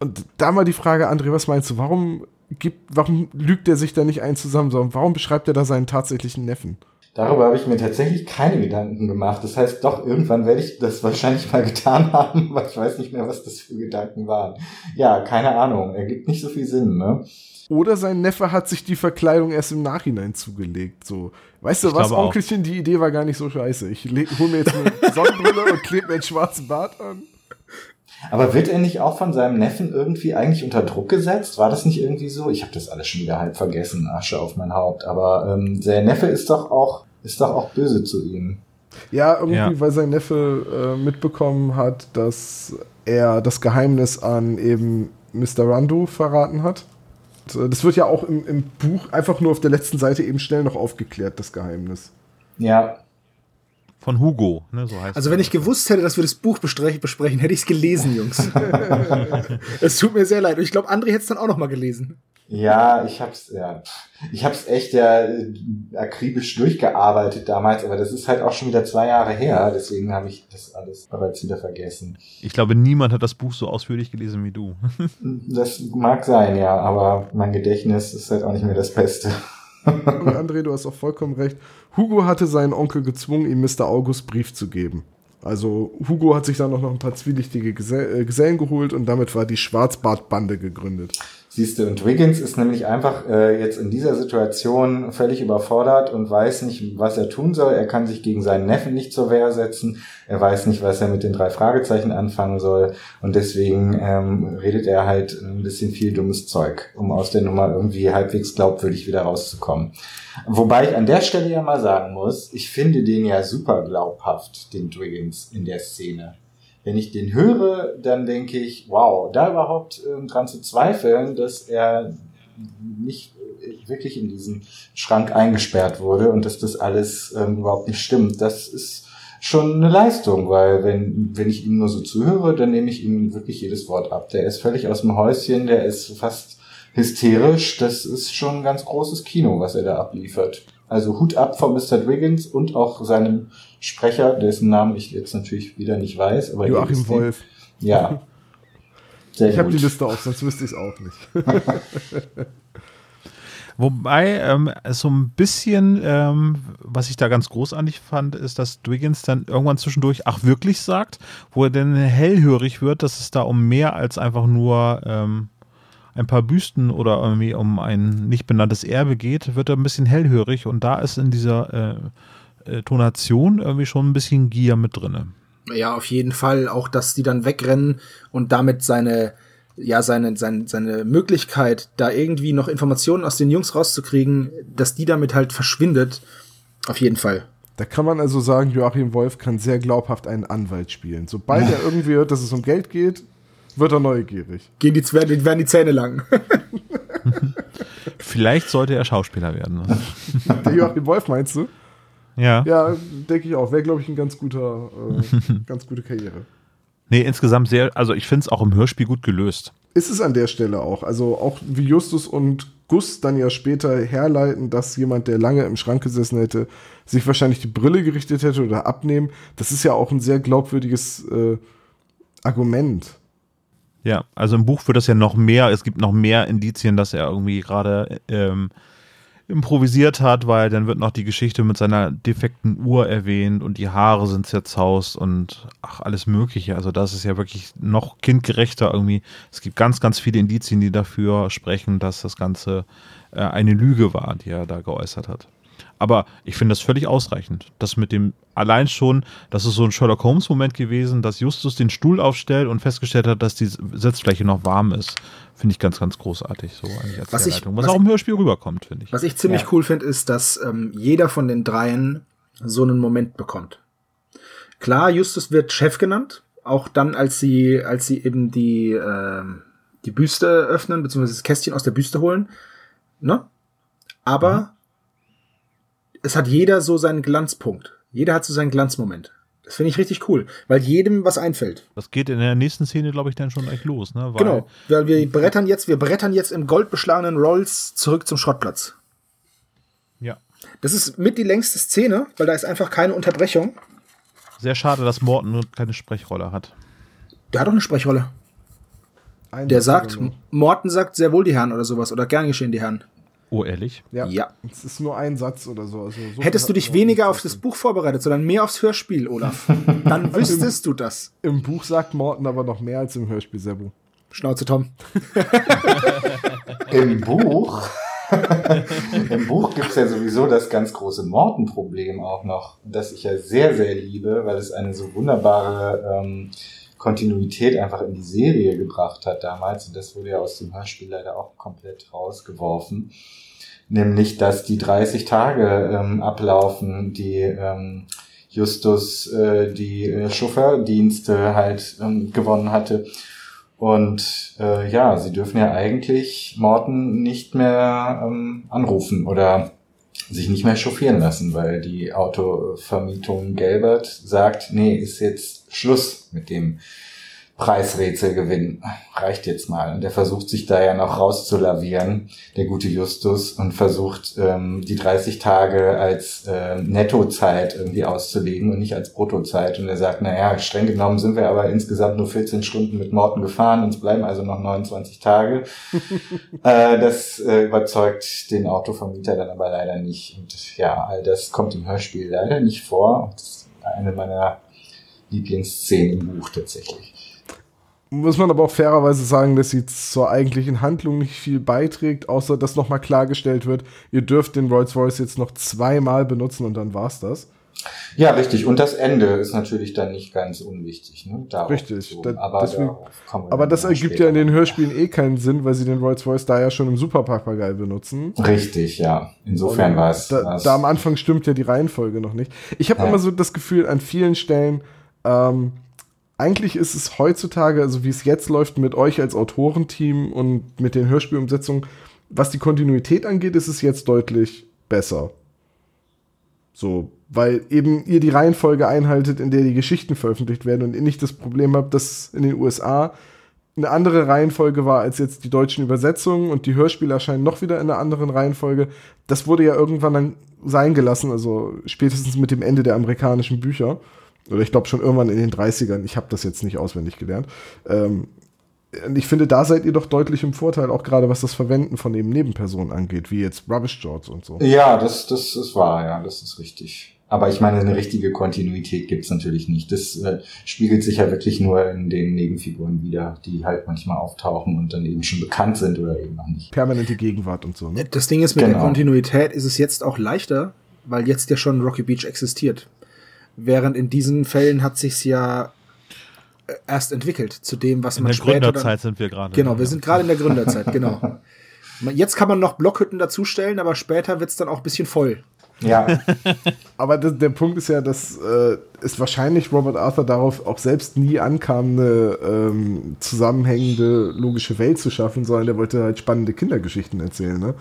Und da mal die Frage, André, was meinst du? Warum gibt, warum lügt er sich da nicht ein zusammen, sondern warum beschreibt er da seinen tatsächlichen Neffen? Darüber habe ich mir tatsächlich keine Gedanken gemacht. Das heißt, doch, irgendwann werde ich das wahrscheinlich mal getan haben, aber ich weiß nicht mehr, was das für Gedanken waren. Ja, keine Ahnung. Ergibt nicht so viel Sinn, ne? Oder sein Neffe hat sich die Verkleidung erst im Nachhinein zugelegt. So, weißt du Ich was, glaube auch. Onkelchen, die Idee war gar nicht so scheiße. Ich hole mir jetzt eine Sonnenbrille und klebe mir einen schwarzen Bart an. Aber wird er nicht auch von seinem Neffen irgendwie eigentlich unter Druck gesetzt? War das nicht irgendwie so? Ich habe das alles schon wieder halb vergessen, Asche auf mein Haupt. Aber ähm, der Neffe ist doch auch, ist doch auch böse zu ihm. Ja, irgendwie, Ja. weil sein Neffe äh, mitbekommen hat, dass er das Geheimnis an eben Mr. Rando verraten hat. Und, äh, Das wird ja auch im, im Buch einfach nur auf der letzten Seite eben schnell noch aufgeklärt, das Geheimnis. Ja, Von Hugo, ne, so heißt Also wenn ich gewusst hätte, dass wir das Buch besprechen, hätte ich es gelesen, Jungs. es tut mir sehr leid. Und ich glaube, André hätte es dann auch noch mal gelesen. Ja, ich hab's, ja, ich hab's echt ja akribisch durchgearbeitet damals, aber das ist halt auch schon wieder zwei Jahre her, deswegen habe ich das alles bereits wieder vergessen. Ich glaube, niemand hat das Buch so ausführlich gelesen wie du. Das mag sein, ja, aber mein Gedächtnis ist halt auch nicht mehr das Beste. Und André, du hast auch vollkommen recht. Hugo hatte seinen Onkel gezwungen, ihm Mr. August Brief zu geben. Also Hugo hat sich dann auch noch ein paar zwielichtige Gesell äh, Gesellen geholt und damit war die Schwarzbartbande gegründet. Siehst du, und Wiggins ist nämlich einfach äh, jetzt in dieser Situation völlig überfordert und weiß nicht, was er tun soll. Er kann sich gegen seinen Neffen nicht zur Wehr setzen. Er weiß nicht, was er mit den drei Fragezeichen anfangen soll. Und deswegen ähm, redet er halt ein bisschen viel dummes Zeug, um aus der Nummer irgendwie halbwegs glaubwürdig wieder rauszukommen. Wobei ich an der Stelle ja mal sagen muss, ich finde den ja super glaubhaft, den Dwiggins in der Szene wenn ich den höre, dann denke ich, wow, da überhaupt ähm, dran zu zweifeln, dass er nicht äh, wirklich in diesen Schrank eingesperrt wurde und dass das alles ähm, überhaupt nicht stimmt, das ist schon eine Leistung, weil wenn, wenn ich ihm nur so zuhöre, dann nehme ich ihm wirklich jedes Wort ab. Der ist völlig aus dem Häuschen, der ist fast hysterisch, das ist schon ein ganz großes Kino, was er da abliefert. Also Hut ab von Mr. Dwiggins und auch seinem Sprecher, dessen Namen ich jetzt natürlich wieder nicht weiß. Aber Joachim. Wolf. Ja. Sehr Ich habe die. Liste auf, sonst wüsste ich es auch nicht. Wobei, ähm, es so ein bisschen, ähm, was ich da ganz großartig fand, ist, dass Dwiggins dann irgendwann zwischendurch ach wirklich sagt, wo er dann hellhörig wird, dass es da um mehr als einfach nur ähm, ein paar Büsten oder irgendwie um ein nicht benanntes Erbe geht, wird er ein bisschen hellhörig und da ist in dieser äh, äh, Tonation irgendwie schon ein bisschen Gier mit drinne. Ja, auf jeden Fall. Auch, dass die dann wegrennen und damit seine, ja, seine, seine, seine Möglichkeit, da irgendwie noch Informationen aus den Jungs rauszukriegen, dass die damit halt verschwindet. Auf jeden Fall. Da kann man also sagen, Joachim Wolf kann sehr glaubhaft einen Anwalt spielen. Sobald er irgendwie hört, dass es um Geld geht, wird er neugierig. Gehen die, werden, werden die Zähne lang. Vielleicht sollte er Schauspieler werden. Der Joachim Wolf meinst du? Ja. Ja, denke ich auch. Wäre, glaube ich, ein ganz guter, äh, ganz gute Karriere. Nee, insgesamt sehr, also ich finde es auch im Hörspiel gut gelöst. Ist es an der Stelle auch. Also auch wie Justus und Gus dann ja später herleiten, dass jemand, der lange im Schrank gesessen hätte, sich wahrscheinlich die Brille gerichtet hätte oder abnehmen. Das ist ja auch ein sehr glaubwürdiges äh, Argument. Ja, also im Buch wird das ja noch mehr, es gibt noch mehr Indizien, dass er irgendwie gerade ähm, improvisiert hat, weil dann wird noch die Geschichte mit seiner defekten Uhr erwähnt und die Haare sind zerzaust und ach, alles Mögliche. Also das ist ja wirklich noch kindgerechter irgendwie. Es gibt ganz, ganz viele Indizien, die dafür sprechen, dass das Ganze äh, eine Lüge war, die er da geäußert hat. Aber ich finde das völlig ausreichend. Das mit dem, allein schon, das ist so ein Sherlock Holmes-Moment gewesen, dass Justus den Stuhl aufstellt und festgestellt hat, dass die Sitzfläche noch warm ist. Finde ich ganz, ganz großartig, so eigentlich als Was ich-. Was, was auch im Hörspiel rüberkommt, finde ich. Was ich ziemlich Ja. cool finde, ist, dass ähm, jeder von den dreien so einen Moment bekommt. Klar, Justus wird Chef genannt, auch dann, als sie, als sie eben die, ähm, die Büste öffnen, beziehungsweise das Kästchen aus der Büste holen. Ne? Aber es hat jeder so seinen Glanzpunkt. Jeder hat so seinen Glanzmoment. Das finde ich richtig cool, weil jedem was einfällt. Das geht in der nächsten Szene, glaube ich, dann schon echt los, ne? Weil, Genau, weil wir brettern jetzt, wir brettern jetzt im goldbeschlagenen Rolls zurück zum Schrottplatz. Ja. Das ist mit die längste Szene, weil da ist einfach keine Unterbrechung. Sehr schade, dass Morton nur keine Sprechrolle hat. Der hat doch eine Sprechrolle. Ein Der sagt. Morten sagt sehr wohl die Herren oder sowas oder gern geschehen die Herren. Oh, ehrlich? Ja. Ja. Es ist nur ein Satz oder so. Also so Hättest du dich weniger auf das. Buch vorbereitet, sondern mehr aufs Hörspiel, Olaf, dann wüsstest du das. Im Buch sagt Morten aber noch mehr als im Hörspiel, Sebo. Schnauze Tom. Im Buch, im Buch gibt's ja sowieso das ganz große Morten-Problem auch noch, das ich ja sehr, sehr liebe, weil es eine so wunderbare ähm, Kontinuität einfach in die Serie gebracht hat damals. Und das wurde ja aus dem Hörspiel leider auch komplett rausgeworfen. Nämlich, dass die 30 Tage ähm, ablaufen, die ähm, Justus äh, die äh, Chauffeurdienste halt ähm, gewonnen hatte. Und äh, ja, sie dürfen ja eigentlich Morten nicht mehr ähm, anrufen oder sich nicht mehr chauffieren lassen, weil die Autovermietung Gelbert sagt, nee, ist jetzt Schluss mit dem Preisrätselgewinn. Reicht jetzt mal. Und der versucht sich da ja noch rauszulavieren, der gute Justus, und versucht, ähm, die 30 Tage als äh, Nettozeit irgendwie auszulegen und nicht als Bruttozeit. Und er sagt, naja, streng genommen sind wir aber insgesamt nur 14 Stunden mit Morten gefahren, uns bleiben also noch 29 Tage. äh, das äh, überzeugt den Autovermieter dann aber leider nicht. Und ja, all das kommt im Hörspiel leider nicht vor. Das ist eine meiner Lieblingsszenen im Buch tatsächlich. Muss man aber auch fairerweise sagen, dass sie zur eigentlichen Handlung nicht viel beiträgt, außer dass nochmal klargestellt wird, ihr dürft den Rolls-Royce jetzt noch zweimal benutzen und dann war's das. Ja, richtig. Und das Ende ist natürlich dann nicht ganz unwichtig. Ne? Darauf Richtig. Da- aber deswegen- Aber das ergibt ja in den. Hörspielen eh keinen Sinn, weil sie den Rolls-Royce da ja schon im Superpapagei benutzen. Richtig, ja. Insofern war es. Da, da am Anfang stimmt ja die Reihenfolge noch nicht. Ich habe Ja. immer so das Gefühl, an vielen Stellen, ähm, eigentlich ist es heutzutage, also wie es jetzt läuft mit euch als Autorenteam und mit den Hörspielumsetzungen, was die Kontinuität angeht, ist es jetzt deutlich besser. So, weil eben ihr die Reihenfolge einhaltet, in der die Geschichten veröffentlicht werden und ihr nicht das Problem habt, dass in den USA eine andere Reihenfolge war als jetzt die deutschen Übersetzungen und die Hörspiele erscheinen noch wieder in einer anderen Reihenfolge. Das wurde ja irgendwann dann sein gelassen, also spätestens mit dem Ende der amerikanischen Bücher. Oder ich glaube schon irgendwann in den 30ern. Ich habe das jetzt nicht auswendig gelernt. Ähm, und ich finde, da seid ihr doch deutlich im Vorteil, auch gerade was das Verwenden von eben Nebenpersonen angeht, wie jetzt Rubbish George und so. Ja, das, das ist wahr, ja, das ist richtig. Aber ich meine, eine richtige Kontinuität gibt's natürlich nicht. Das äh, spiegelt sich ja wirklich nur in den Nebenfiguren wieder, die halt manchmal auftauchen und dann eben schon bekannt sind oder eben noch nicht. Permanente Gegenwart und so. Ne? Das Ding ist, mit der Genau. Kontinuität ist es jetzt auch leichter, weil jetzt ja schon Rocky Beach existiert. Während in diesen Fällen hat sich's ja äh, erst entwickelt zu dem, was In man der später dann, Gründerzeit sind wir gerade. Genau, wir sind gerade in der Gründerzeit, genau. Jetzt kann man noch Blockhütten dazustellen, aber später wird's dann auch ein bisschen voll. Ja, Aber das, der Punkt ist ja, dass äh, es wahrscheinlich Robert Arthur darauf auch selbst nie ankam, eine ähm, zusammenhängende, logische Welt zu schaffen, sondern der wollte halt spannende Kindergeschichten erzählen. Ne?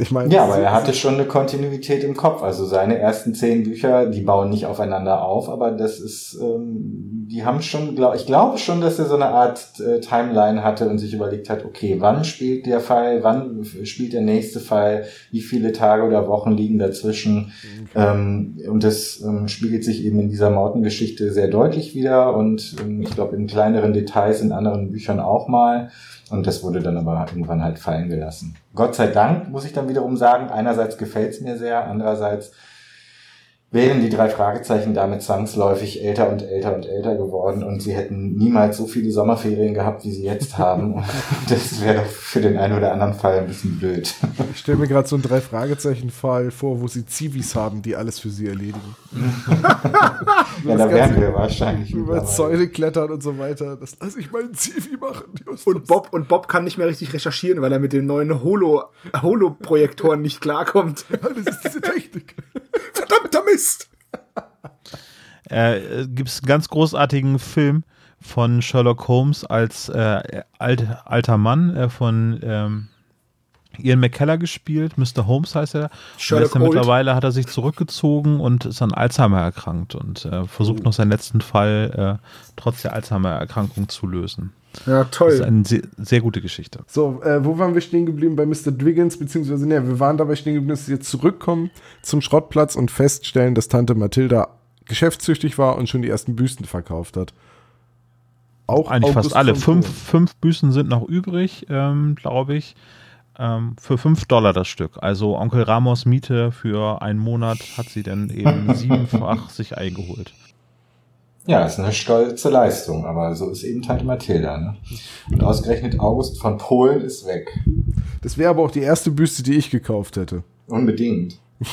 Ich meine, ja, aber er hatte schon eine Kontinuität im Kopf. Also seine ersten zehn Bücher, die bauen nicht aufeinander auf, aber das ist, ähm, die haben schon, glaub, ich glaube schon, dass er so eine Art äh, Timeline hatte und sich überlegt hat, okay, wann spielt der Fall, wann spielt der nächste Fall, wie viele Tage oder Wochen liegen dazwischen. Ähm, und das ähm, spiegelt sich eben in dieser Morton-Geschichte sehr deutlich wieder und ähm, ich glaube in kleineren Details in anderen Büchern auch mal. Und das wurde dann aber irgendwann halt fallen gelassen. Gott sei Dank, muss ich dann wiederum sagen, einerseits gefällt's mir sehr, andererseits wären die drei Fragezeichen damit zwangsläufig älter und älter und älter geworden und sie hätten niemals so viele Sommerferien gehabt, wie sie jetzt haben. das wäre doch für den einen oder anderen Fall ein bisschen blöd. ich stelle mir gerade so einen Drei-Fragezeichen-Fall vor, wo sie Zivis haben, die alles für sie erledigen. ja, da wären wir wahrscheinlich Über. Zäune klettern und so weiter. Das lasse ich meinen Zivi machen. Und Bob, und Bob kann nicht mehr richtig recherchieren, weil er mit den neuen Holo, Holo-Projektoren nicht klarkommt. Das ist diese Technik. Verdammter Mist! äh, gibt es einen ganz großartigen Film von Sherlock Holmes als äh, alt, alter Mann äh, von ähm, Ian McKellar gespielt. Mr. Holmes heißt er. Und Sherlock ja Old. mittlerweile hat er sich zurückgezogen und ist an Alzheimer erkrankt und äh, versucht noch seinen letzten Fall äh, trotz der Alzheimer-Erkrankung zu lösen. Ja, Das ist toll. eine sehr, sehr gute Geschichte. So, äh, wo waren wir stehen geblieben? Bei Mr. Dwiggins, beziehungsweise, ne, wir waren dabei stehen geblieben, dass sie jetzt zurückkommen zum Schrottplatz und feststellen, dass Tante Mathilda geschäftstüchtig war und schon die ersten Büsten verkauft hat. Auch Eigentlich August fast alle. Fünf, fünf Büßen sind noch übrig, ähm, glaube ich. Ähm, für fünf Dollar das Stück. Also Onkel Ramos Miete für einen Monat hat sie dann eben siebenfach sich eingeholt. Ja, ist eine stolze Leistung, aber so ist eben Tante Mathilda. Ne? Und ausgerechnet August von Polen ist weg. Das wäre aber auch die erste Büste, die ich gekauft hätte. Unbedingt.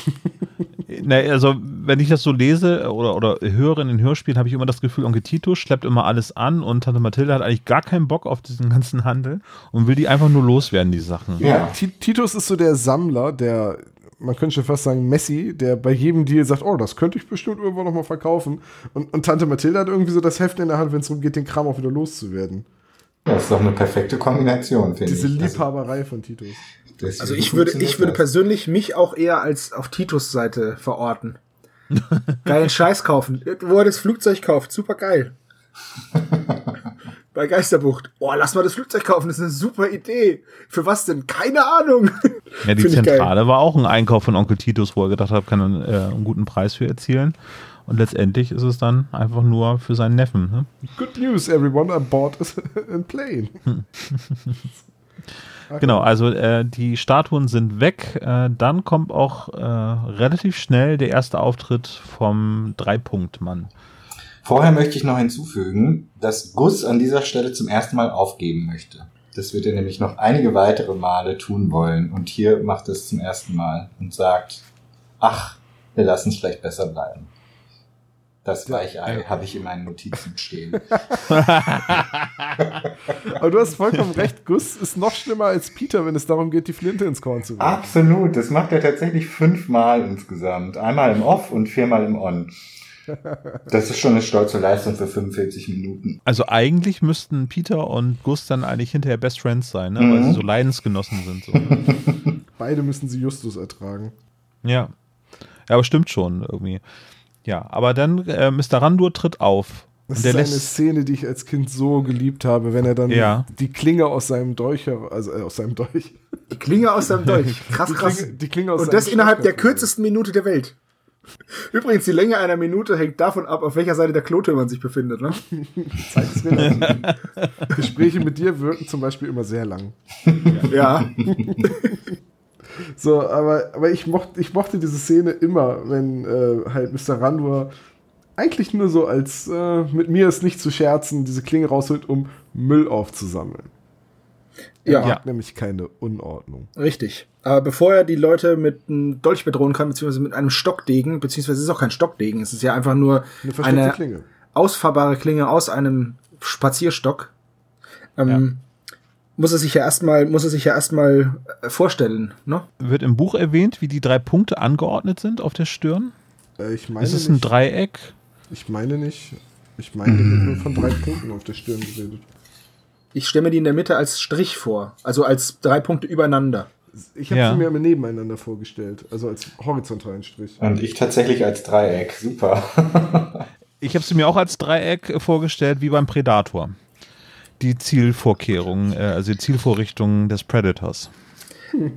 Na, also, wenn ich das so lese oder, oder höre in den Hörspielen, habe ich immer das Gefühl, Onkel Tito schleppt immer alles an und Tante Mathilda hat eigentlich gar keinen Bock auf diesen ganzen Handel und will die einfach nur loswerden, die Sachen. Ja. Ti- Titus ist so der Sammler, der, man könnte schon fast sagen, Messi, der bei jedem Deal sagt, oh, das könnte ich bestimmt irgendwann noch mal verkaufen. Und, und Tante Mathilda hat irgendwie so das Heft in der Hand, wenn es darum geht, den Kram auch wieder loszuwerden. Das ist doch eine perfekte Kombination, finde ich. Diese Also, Liebhaberei von Titus. Also ich würde, ich würde persönlich mich auch eher als auf Titus Seite verorten. Geilen Scheiß kaufen. Wo er das Flugzeug kauft, super geil. Bei Geisterbucht. Boah, lass mal das Flugzeug kaufen, das ist eine super Idee. Für was denn? Keine Ahnung. Ja, die. Zentrale war auch ein Einkauf von Onkel Titus, wo er gedacht hat, kann er äh, einen guten Preis für erzielen. Und letztendlich ist es dann einfach nur für seinen Neffen. Ne? Good news, everyone, I bought a plane. Genau, also äh, die Statuen sind weg. Äh, dann kommt auch äh, relativ schnell der erste Auftritt vom Dreipunktmann. Vorher möchte ich noch hinzufügen, dass Gus an dieser Stelle zum ersten Mal aufgeben möchte. Das wird er nämlich noch einige weitere Male tun wollen. Und hier macht er es zum ersten Mal und sagt, ach, wir lassen es vielleicht besser bleiben. Das Weichei habe ich in meinen Notizen stehen. Aber du hast vollkommen recht, Gus ist noch schlimmer als Peter, wenn es darum geht, die Flinte ins Korn zu werfen. Absolut, das macht er tatsächlich fünfmal insgesamt. Einmal im Off und viermal im On. Das ist schon eine stolze Leistung für 45 Minuten. Also eigentlich müssten Peter und Gus dann eigentlich hinterher Best Friends sein, ne? weil Mhm. sie so Leidensgenossen sind. So. ne? Beide müssen sie Justus ertragen. ja. ja, aber stimmt schon irgendwie. Ja, aber dann äh, Mr. Randur tritt auf. Das ist eine lässt, Szene, die ich als Kind so geliebt habe, wenn er dann Ja. die Klinge aus seinem Dolch, also äh, aus seinem Dolch, Die Klinge aus seinem Dolch. Krass, die krass. Klinge, die Klinge aus Und das innerhalb der kürzesten Minute der Welt. Übrigens, die Länge einer Minute hängt davon ab, auf welcher Seite der Klote man sich befindet. Ne? Zeit ist. Gespräche mit dir wirken zum Beispiel immer sehr lang. Ja. So, aber, aber ich, mochte, ich mochte diese Szene immer, wenn äh, halt Mr. Randur eigentlich nur so als äh, mit mir ist nicht zu scherzen, diese Klinge rausholt, um Müll aufzusammeln. Er Ja. mag Ja. nämlich keine Unordnung. Richtig. Aber bevor er die Leute mit einem Dolch bedrohen kann, beziehungsweise mit einem Stockdegen, beziehungsweise es ist auch kein Stockdegen, es ist ja einfach nur Eine eine Klinge. ausfahrbare Klinge aus einem Spazierstock, ähm, muss er sich ja erstmal, muss er sich ja erstmal äh, vorstellen, ne? Wird im Buch erwähnt, wie die drei Punkte angeordnet sind auf der Stirn? Äh, ich meine Ist es ein nicht. Dreieck? Ich meine nicht. Ich meine, da wird nur von drei Punkten auf der Stirn geredet. Ich stelle mir die in der Mitte als Strich vor, also als drei Punkte übereinander. Ich habe Ja. sie mir immer nebeneinander vorgestellt, also als horizontalen Strich. Und ich tatsächlich als Dreieck. Super. Ich habe sie mir auch als Dreieck vorgestellt, wie beim Predator. Die Zielvorkehrungen, äh, also die Zielvorrichtungen des Predators.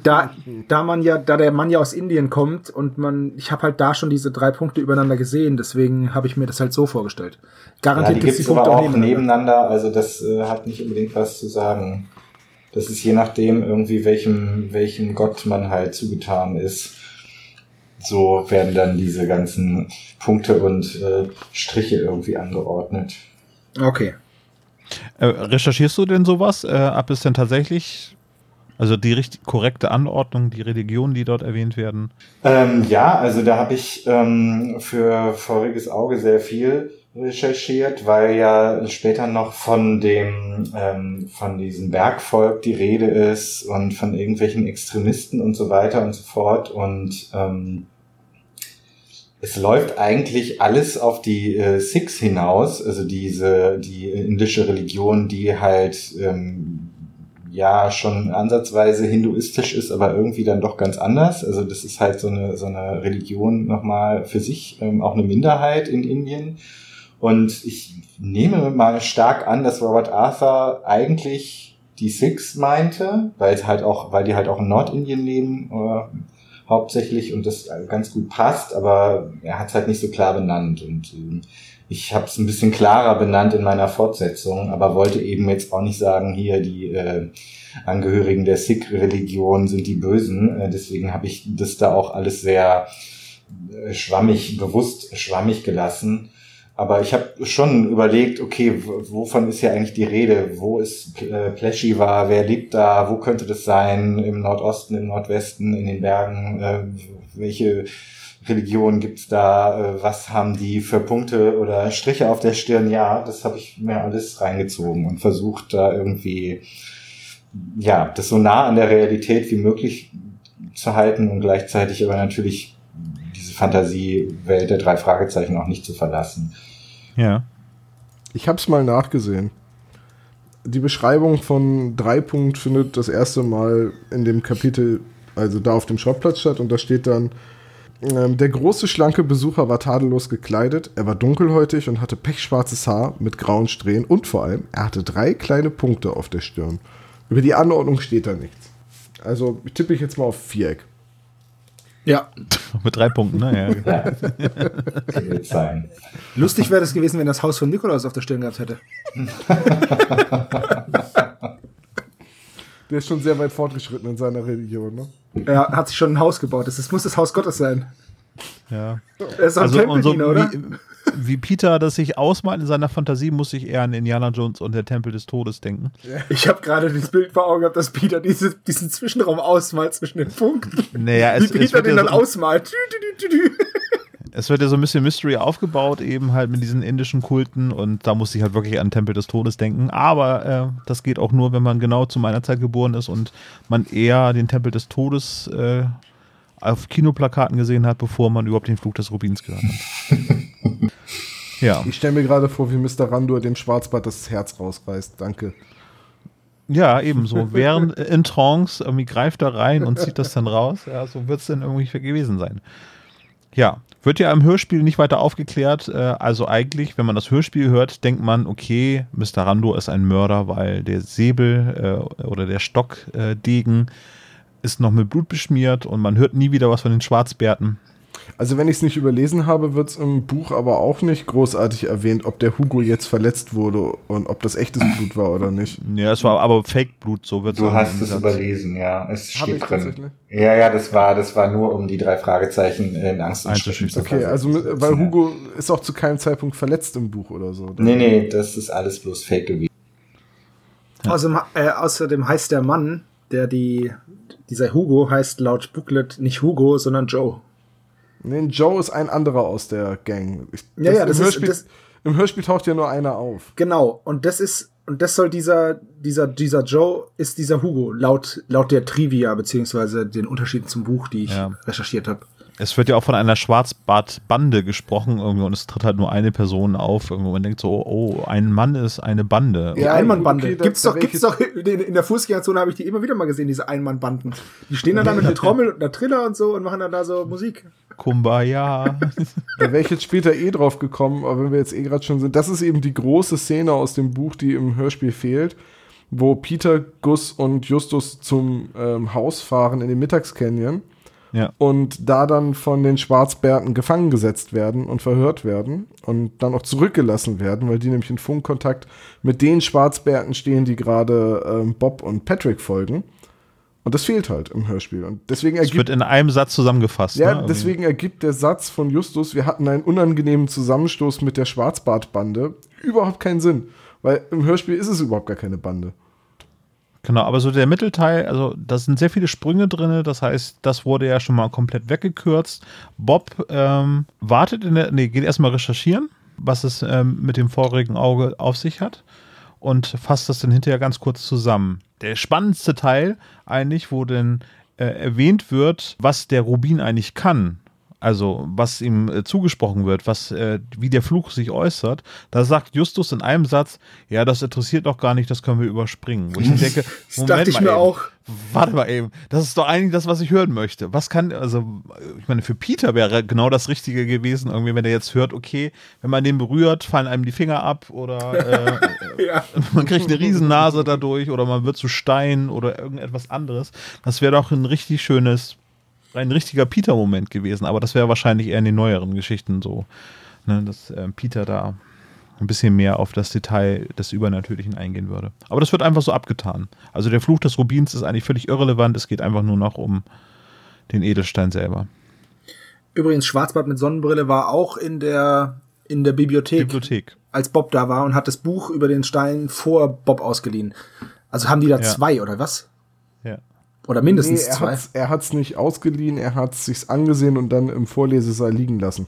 Da, da man ja, da der Mann ja aus Indien kommt und man, ich habe halt da schon diese drei Punkte übereinander gesehen, deswegen habe ich mir das halt so vorgestellt. Ja, Garantiert die gibt's gibt es aber auch nebeneinander. nebeneinander. Also das äh, hat nicht unbedingt was zu sagen. Das ist je nachdem irgendwie, welchem, welchem Gott man halt zugetan ist. So werden dann diese ganzen Punkte und äh, Striche irgendwie angeordnet. Okay. Äh, recherchierst du denn sowas, äh, ab es denn tatsächlich, also die richtig korrekte Anordnung, die Religionen, die dort erwähnt werden? Ähm, ja, also da habe ich ähm, für voriges Auge sehr viel recherchiert, weil ja später noch von dem ähm, von diesem Bergvolk die Rede ist und von irgendwelchen Extremisten und so weiter und so fort und ähm, es läuft eigentlich alles auf die äh, Sikhs hinaus, also diese die indische Religion, die halt ähm, ja schon ansatzweise hinduistisch ist, aber irgendwie dann doch ganz anders. Also das ist halt so eine, so eine Religion nochmal für sich, ähm, auch eine Minderheit in Indien. Und ich nehme mal stark an, dass Robert Arthur eigentlich die Sikhs meinte, weil es halt auch, weil die halt auch in Nordindien leben, äh, hauptsächlich und das ganz gut passt, aber er hat es halt nicht so klar benannt und ähm, ich habe es ein bisschen klarer benannt in meiner Fortsetzung, aber wollte eben jetzt auch nicht sagen, hier die äh, Angehörigen der Sikh-Religion sind die Bösen. Äh, deswegen habe ich das da auch alles sehr äh, schwammig, bewusst schwammig gelassen. Aber ich habe schon überlegt, okay, wovon ist hier eigentlich die Rede? Wo ist äh, Pleschiva? Wer lebt da? Wo könnte das sein? Im Nordosten, im Nordwesten, in den Bergen? Äh, welche Religion gibt's da? Äh, was haben die für Punkte oder Striche auf der Stirn? Ja, das habe ich mir alles reingezogen und versucht da irgendwie, ja, das so nah an der Realität wie möglich zu halten und gleichzeitig aber natürlich diese Fantasiewelt der drei Fragezeichen auch nicht zu verlassen. Ja. Ich habe es mal nachgesehen. Die Beschreibung von Dreipunkt findet das erste Mal in dem Kapitel, also da auf dem Schrottplatz statt und da steht dann, der große, schlanke Besucher war tadellos gekleidet, er war dunkelhäutig und hatte pechschwarzes Haar mit grauen Strähnen und vor allem, er hatte drei kleine Punkte auf der Stirn. Über die Anordnung steht da nichts. Also tippe ich jetzt mal auf Viereck. Ja. Mit drei Punkten, ne? Ja. Lustig wäre es gewesen, wenn das Haus von Nikolaus auf der Stirn gehabt hätte. Der ist schon sehr weit fortgeschritten in seiner Religion, ne? Er hat sich schon ein Haus gebaut. Das muss das Haus Gottes sein. ja. Er ist ein Also und so Tempeldiener, oder? wie, wie Peter das sich ausmalt in seiner Fantasie, muss ich eher an Indiana Jones und der Tempel des Todes denken. Ich habe gerade das Bild vor Augen gehabt, dass Peter diese, diesen Zwischenraum ausmalt zwischen den Punkten. Naja, Wie es, es, Peter wird den dann so, ausmalt. Es wird ja so ein bisschen Mystery aufgebaut, eben halt mit diesen indischen Kulten und da muss ich halt wirklich an den Tempel des Todes denken. Aber äh, das geht auch nur, wenn man genau zu meiner Zeit geboren ist und man eher den Tempel des Todes äh, auf Kinoplakaten gesehen hat, bevor man überhaupt den Flug des Rubins gehört hat. ja. Ich stelle mir gerade vor, wie Mr. Randur dem Schwarzbart das Herz rausreißt. Danke. Ja, ebenso. Während äh, in Trance irgendwie greift er rein und zieht das dann raus. Ja, so wird es dann irgendwie gewesen sein. Ja, wird ja im Hörspiel nicht weiter aufgeklärt. Äh, also eigentlich, wenn man das Hörspiel hört, denkt man, okay, Mr. Rando ist ein Mörder, weil der Säbel äh, oder der Stockdegen Degen ist noch mit Blut beschmiert und man hört nie wieder was von den Schwarzbärten. Also wenn ich es nicht überlesen habe, wird es im Buch aber auch nicht großartig erwähnt, ob der Hugo jetzt verletzt wurde und ob das echtes Blut war oder nicht. Ja, es war aber Fake-Blut, so wird Du hast es überlesen, ja. Es Hab steht ich drin. tatsächlich? Ja, ja, das war, das war nur, um die drei Fragezeichen in Angst und Schrecken zu Okay, also weil ja. Hugo ist auch zu keinem Zeitpunkt verletzt im Buch oder so. oder? Nee, nee, das ist alles bloß Fake gewesen. Außerdem, äh, außerdem heißt der Mann, der die, dieser Hugo heißt laut Booklet nicht Hugo, sondern Joe. Nee, Joe ist ein anderer aus der Gang. Ich, Ja, ja, im, das ist- Hörspiel, das- Im Hörspiel taucht ja nur einer auf. Genau. Und das ist, und das soll dieser, dieser, dieser Joe ist dieser Hugo, laut, laut der Trivia, beziehungsweise den Unterschieden zum Buch, die ich Ja. recherchiert habe. Es wird ja auch von einer Schwarzbart-Bande gesprochen irgendwie und es tritt halt nur eine Person auf. Irgendwo man denkt so, oh, ein Mann ist eine Bande. Die Ja, Einmannbande. okay, gibt's doch, gibt's doch in, in der Fußgängerzone habe ich die immer wieder mal gesehen, diese Einmannbanden. Die stehen dann da mit einer Trommel und einer Triller und so und machen dann da so Musik. Kumbaya. Da wäre ich jetzt später eh drauf gekommen, aber wenn wir jetzt eh gerade schon sind, das ist eben die große Szene aus dem Buch, die im Hörspiel fehlt, wo Peter, Gus und Justus zum ähm, Haus fahren in den Mittagscanyon ja. und da dann von den Schwarzbärten gefangen gesetzt werden und verhört werden und dann auch zurückgelassen werden, weil die nämlich in Funkkontakt mit den Schwarzbärten stehen, die gerade ähm, Bob und Patrick folgen. Und das fehlt halt im Hörspiel. Und deswegen Es wird ergibt, in einem Satz zusammengefasst. ja, ne, irgendwie. deswegen ergibt der Satz von Justus, wir hatten einen unangenehmen Zusammenstoß mit der Schwarzbartbande, überhaupt keinen Sinn. Weil im Hörspiel ist es überhaupt gar keine Bande. Genau, aber so der Mittelteil, also da sind sehr viele Sprünge drin, das heißt, das wurde ja schon mal komplett weggekürzt. Bob ähm, wartet in der, nee, geht erstmal recherchieren, was es ähm, mit dem vorigen Auge auf sich hat und fasst das dann hinterher ganz kurz zusammen. Der spannendste Teil eigentlich, wo denn äh, erwähnt wird, was der Rubin eigentlich kann. Also, was ihm äh, zugesprochen wird, was, äh, wie der Fluch sich äußert, da sagt Justus in einem Satz, ja, das interessiert doch gar nicht, das können wir überspringen. Wo ich denke, Das dachte ich mal mir eben. auch. Warte mal eben, das ist doch eigentlich das, was ich hören möchte. Was kann, also, ich meine, für Peter wäre genau das Richtige gewesen, irgendwie, wenn er jetzt hört, okay, wenn man den berührt, fallen einem die Finger ab oder äh, Ja. man kriegt eine Riesennase dadurch oder man wird zu Stein oder irgendetwas anderes. Das wäre doch ein richtig schönes, ein richtiger Peter-Moment gewesen, aber das wäre wahrscheinlich eher in den neueren Geschichten so, ne, dass äh, Peter da ein bisschen mehr auf das Detail des Übernatürlichen eingehen würde. Aber das wird einfach so abgetan. Also der Fluch des Rubins ist eigentlich völlig irrelevant, es geht einfach nur noch um den Edelstein selber. Übrigens, Schwarzbart mit Sonnenbrille war auch in der, in der Bibliothek, Bibliothek. als Bob da war und hat das Buch über den Stein vor Bob ausgeliehen. Also haben die da Ja. zwei, oder was? Ja. Oder mindestens Nee, er zwei. hat's, er hat's nicht ausgeliehen, er hat's sich's angesehen und dann im Vorlesesaal liegen lassen.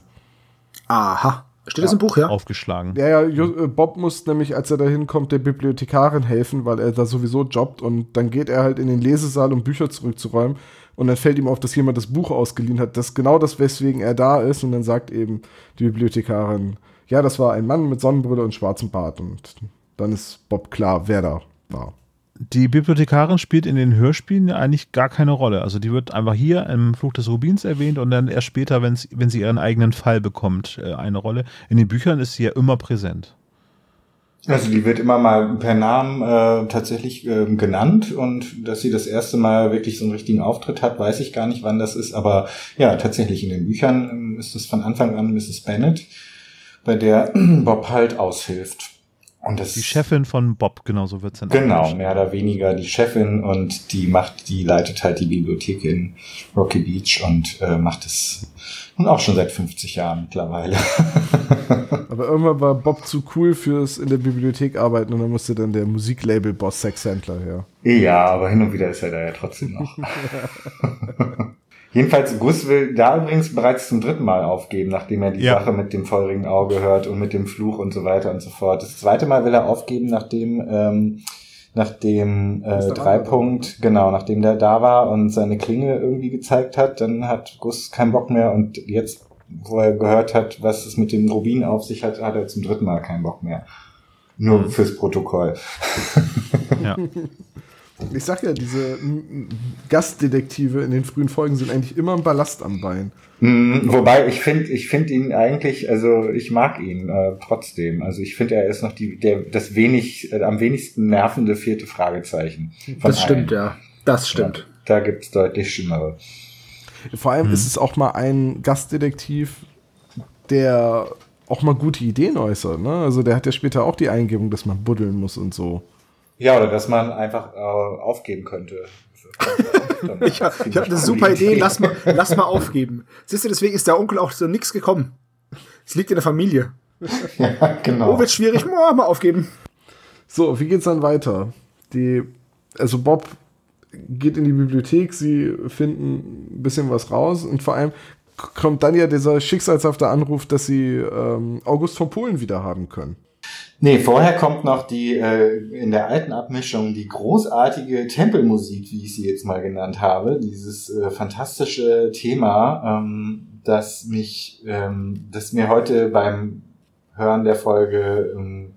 Aha. Steht das im Buch, ja? Aufgeschlagen. Ja, ja, äh, Bob muss nämlich, als er da hinkommt, der Bibliothekarin helfen, weil er da sowieso jobbt und dann geht er halt in den Lesesaal, um Bücher zurückzuräumen und dann fällt ihm auf, dass jemand das Buch ausgeliehen hat. Das ist genau das, weswegen er da ist und dann sagt eben die Bibliothekarin, ja, das war ein Mann mit Sonnenbrille und schwarzem Bart und dann ist Bob klar, wer da war. Die Bibliothekarin spielt in den Hörspielen eigentlich gar keine Rolle. Also die wird einfach hier im Fluch des Rubins erwähnt und dann erst später, wenn sie ihren eigenen Fall bekommt, äh, eine Rolle. In den Büchern ist sie ja immer präsent. Also die wird immer mal per Namen äh, tatsächlich ähm, genannt und dass sie das erste Mal wirklich so einen richtigen Auftritt hat, weiß ich gar nicht, wann das ist. Aber ja, tatsächlich in den Büchern ähm, ist es von Anfang an Mrs. Bennet, bei der Bob halt aushilft. Und das Die Chefin von Bob, genauso wird es dann Genau, mehr oder weniger die Chefin und die macht, die leitet halt die Bibliothek in Rocky Beach und äh, macht es nun auch schon seit 50 Jahren mittlerweile. Aber irgendwann war Bob zu cool fürs in der Bibliothek arbeiten und dann musste dann der Musiklabel-Boss Sex Handler her. Ja, aber hin und wieder ist er da ja trotzdem noch. Jedenfalls, Gus will da übrigens bereits zum dritten Mal aufgeben, nachdem er die Ja. Sache mit dem feurigen Auge hört und mit dem Fluch und so weiter und so fort. Das zweite Mal will er aufgeben, nachdem, ähm, nachdem äh. Dreipunkt, genau, nachdem der da war und seine Klinge irgendwie gezeigt hat, dann hat Gus keinen Bock mehr und jetzt, wo er gehört hat, was es mit dem Rubin auf sich hat, hat er zum dritten Mal keinen Bock mehr. Nur Mhm. fürs Protokoll. Ja. Ich sag ja, diese Gastdetektive in den frühen Folgen sind eigentlich immer ein Ballast am Bein. Mm, Wobei ich finde, ich finde ihn eigentlich, also ich mag ihn äh, trotzdem. Also ich finde, er ist noch die, der, das wenig, äh, am wenigsten nervende vierte Fragezeichen. von Das stimmt, allen. ja. Das stimmt. Ja, da gibt's deutlich schlimmere. Vor allem ist es auch mal ein Gastdetektiv, der auch mal gute Ideen äußert. Ne? Also der hat ja später auch die Eingebung, dass man buddeln muss und so. Ja, oder dass man einfach äh, aufgeben könnte. Ich habe hab eine super Idee, lass mal, lass mal aufgeben. Siehst du, deswegen ist der Onkel auch so nix gekommen. Es liegt in der Familie. Ja, genau. Oh, wird schwierig, oh, mal aufgeben. So, wie geht's dann weiter? Die, also Bob geht in die Bibliothek, sie finden ein bisschen was raus und vor allem kommt dann ja dieser schicksalshafte Anruf, dass sie ähm, August von Polen wieder haben können. Nee, vorher kommt noch die äh, in der alten Abmischung die großartige Tempelmusik, wie ich sie jetzt mal genannt habe. Dieses äh, fantastische Thema, ähm, das mich, ähm, das mir heute beim Hören der Folge ähm,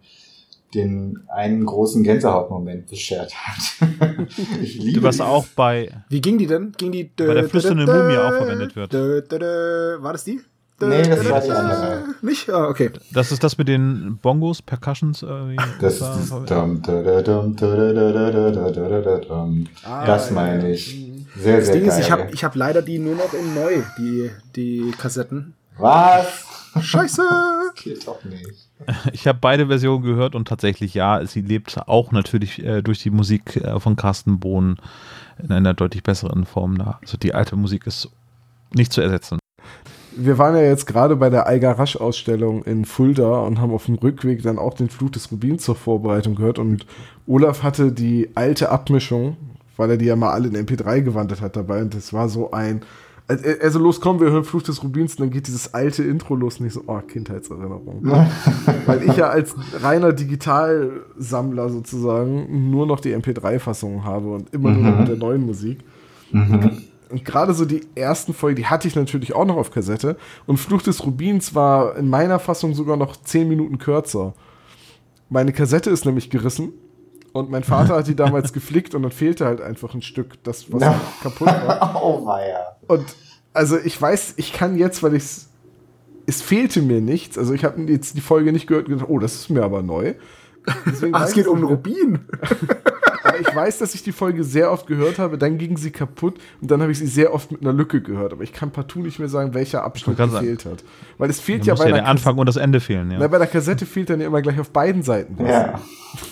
den einen großen Gänsehautmoment beschert hat. ich liebe Was dieses- auch bei, Wie ging die denn? Ging die Bei der flüsternden Mumie auch verwendet wird. War das die? Nee, äh, das war die andere. Nicht? Ah, okay. Das ist das mit den Bongos, Percussions. Äh, das da, ist das meine ich. Sehr, das sehr Ding geil. ist, ich habe ich hab leider die nur noch in neu, die, die Kassetten. Was? Scheiße! Das geht doch nicht. Ich habe beide Versionen gehört und tatsächlich, ja, sie lebt auch natürlich äh, durch die Musik äh, von Carsten Bohn in einer deutlich besseren Form da. Also die alte Musik ist nicht zu ersetzen. Wir waren ja jetzt gerade bei der Eiger Rasch Ausstellung in Fulda und haben auf dem Rückweg dann auch den Fluch des Rubins zur Vorbereitung gehört. Und Olaf hatte die alte Abmischung, weil er die ja mal alle in MP3 gewandelt hat dabei. Und das war so ein also, also los, komm, wir hören Fluch des Rubins. Und dann geht dieses alte Intro los. Und ich so, oh, Kindheitserinnerung. weil ich ja als reiner Digitalsammler sozusagen nur noch die MP3-Fassung habe und immer nur noch mit der neuen Musik. Und gerade so die ersten Folgen, die hatte ich natürlich auch noch auf Kassette. Und Fluch des Rubins war in meiner Fassung sogar noch 10 Minuten kürzer. Meine Kassette ist nämlich gerissen. Und mein Vater hat die damals geflickt und dann fehlte halt einfach ein Stück, das was Ja. kaputt war. Oh weia. Und also ich weiß, ich kann jetzt, weil ich es fehlte mir nichts. Also ich habe jetzt die Folge nicht gehört und gedacht, oh, das ist mir aber neu. Ach, weiß es geht um. Rubin. Ich weiß, dass ich die Folge sehr oft gehört habe, dann ging sie kaputt und dann habe ich sie sehr oft mit einer Lücke gehört. Aber ich kann partout nicht mehr sagen, welcher Abschnitt gefehlt hat. Weil es fehlt Da ja bei ja der Anfang und das Ende fehlen. Na, Ja. bei der Kassette fehlt dann ja immer gleich auf beiden Seiten was. Ja.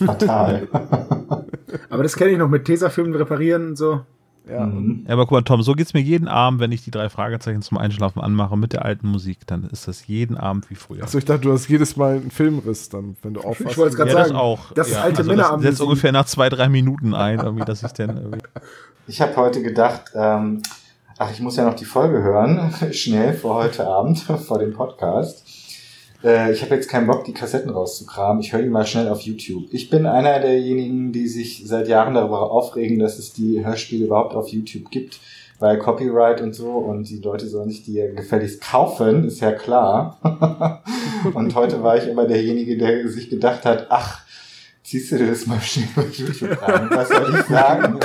Fatal. Aber das kenne ich noch mit Tesafilmen reparieren und so. Ja, Ja, aber guck mal, Tom, so geht's mir jeden Abend, wenn ich die drei Fragezeichen zum Einschlafen anmache mit der alten Musik. Dann ist das jeden Abend wie früher. Achso, ich dachte, du hast jedes Mal einen Filmriss dann, wenn du aufwachst. Ich wollte es gerade ja, das sagen. auch. Das ist ja, alte also Männer das setzt ungefähr nach zwei, drei Minuten ein, irgendwie, dass ich dann irgendwie. Ich habe heute gedacht, ähm, ach, ich muss ja noch die Folge hören, schnell vor heute Abend, vor dem Podcast. Äh, ich habe jetzt keinen Bock, die Kassetten rauszukramen. Ich höre die mal schnell auf YouTube. Ich bin einer derjenigen, die sich seit Jahren darüber aufregen, dass es die Hörspiele überhaupt auf YouTube gibt, weil Copyright und so und die Leute sollen sich die ja gefälligst kaufen, ist ja klar. und heute war ich aber derjenige, der sich gedacht hat, ach, ziehst du das mal schnell rein? Was soll ich sagen?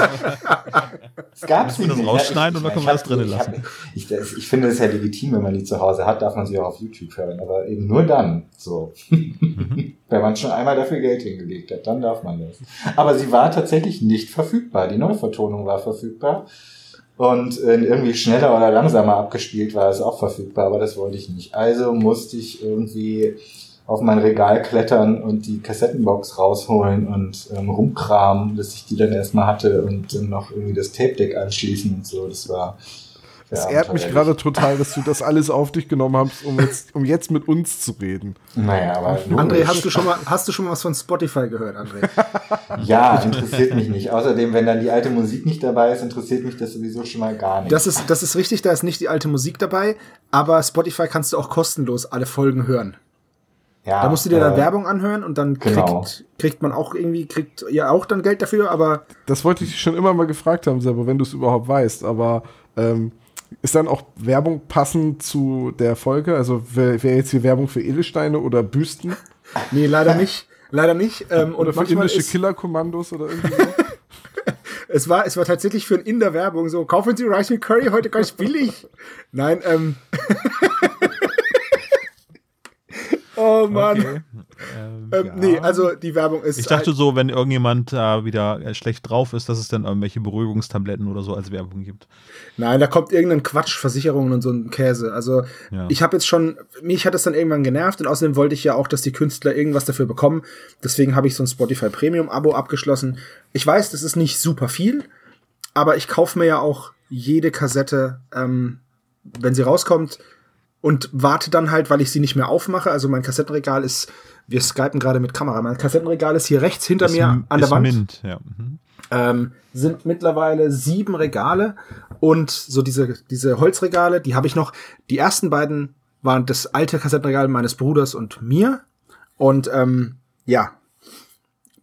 Es gab sie nicht. rausschneiden ich, oder können wir das drinnen lassen? Hab, ich, das, ich finde es ja legitim, wenn man die zu Hause hat, darf man sie auch auf YouTube hören, aber eben nur dann. So. wenn man schon einmal dafür Geld hingelegt hat, dann darf man das. Aber sie war tatsächlich nicht verfügbar. Die Neuvertonung war verfügbar. Und irgendwie schneller oder langsamer abgespielt war es auch verfügbar, aber das wollte ich nicht. Also musste ich irgendwie auf mein Regal klettern und die Kassettenbox rausholen und ähm, rumkramen, bis ich die dann erstmal hatte und dann noch irgendwie das Tape-Deck anschließen und so. Das war. Es ja, ehrt mich gerade total, dass du das alles auf dich genommen hast, um jetzt, um jetzt mit uns zu reden. Naja, aber. André, hast du schon mal, hast du schon mal was von Spotify gehört, André? Ja, interessiert mich nicht. Außerdem, wenn dann die alte Musik nicht dabei ist, interessiert mich das sowieso schon mal gar nicht. Das ist, das ist richtig, da ist nicht die alte Musik dabei, aber Spotify kannst du auch kostenlos alle Folgen hören. Ja, Da musst du dir dann äh, Werbung anhören und dann kriegt, genau. kriegt man auch irgendwie, kriegt ihr auch dann Geld dafür, aber Das wollte ich dich schon immer mal gefragt haben, selber, wenn du es überhaupt weißt. Aber ähm, ist dann auch Werbung passend zu der Folge? Also wäre wär jetzt hier Werbung für Edelsteine oder Büsten? nee, leider nicht. Leider nicht. Ähm, Oder für indische Killerkommandos oder irgendwie so? es war, es war tatsächlich für ein Inder Werbung so, kaufen Sie Rice with Curry heute ganz billig. Nein, ähm. oh Mann. Okay. Ähm, Ähm, ja. Nee, also die Werbung ist. Ich dachte so, wenn irgendjemand da wieder äh, schlecht drauf ist, dass es dann irgendwelche Beruhigungstabletten oder so als Werbung gibt. Nein, da kommt irgendein Quatsch, Versicherungen und so ein Käse. Also Ja. ich habe jetzt schon, mich hat es dann irgendwann genervt und außerdem wollte ich ja auch, dass die Künstler irgendwas dafür bekommen. Deswegen habe ich so ein Spotify Premium Abo abgeschlossen. Ich weiß, das ist nicht super viel, aber ich kaufe mir ja auch jede Kassette, ähm, wenn sie rauskommt und warte dann halt, weil ich sie nicht mehr aufmache. Also mein Kassettenregal ist, wir skypen gerade mit Kamera. Mein Kassettenregal ist hier rechts hinter Ist mir an der Wand Mint, ja. Mhm. ähm, sind mittlerweile sieben Regale und so diese, diese Holzregale, die habe ich noch. Die ersten beiden waren das alte Kassettenregal meines Bruders und mir. Und ähm, ja,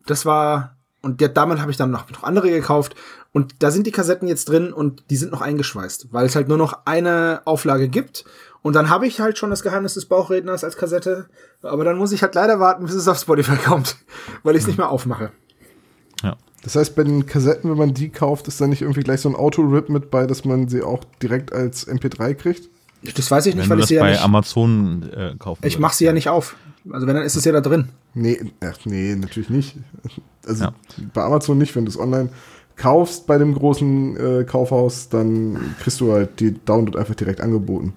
das war, und der, damit habe ich dann noch, noch andere gekauft. Und da sind die Kassetten jetzt drin und die sind noch eingeschweißt, weil es halt nur noch eine Auflage gibt. Und dann habe ich halt schon das Geheimnis des Bauchredners als Kassette. Aber dann muss ich halt leider warten, bis es auf Spotify kommt, weil ich es nicht mehr aufmache. Das heißt, bei den Kassetten, wenn man die kauft, ist da nicht irgendwie gleich so ein Auto-Rip mit bei, dass man sie auch direkt als MP3 kriegt? Das weiß ich nicht, Wenn weil du ich das sie ja bei nicht. Amazon äh, kaufen Ich mache sie ja nicht auf. Also wenn, dann ist es ja da drin. Nee, ach, nee, natürlich nicht. Also Ja. bei Amazon nicht, wenn du es online kaufst bei dem großen äh, Kaufhaus, dann kriegst du halt die Download einfach direkt angeboten.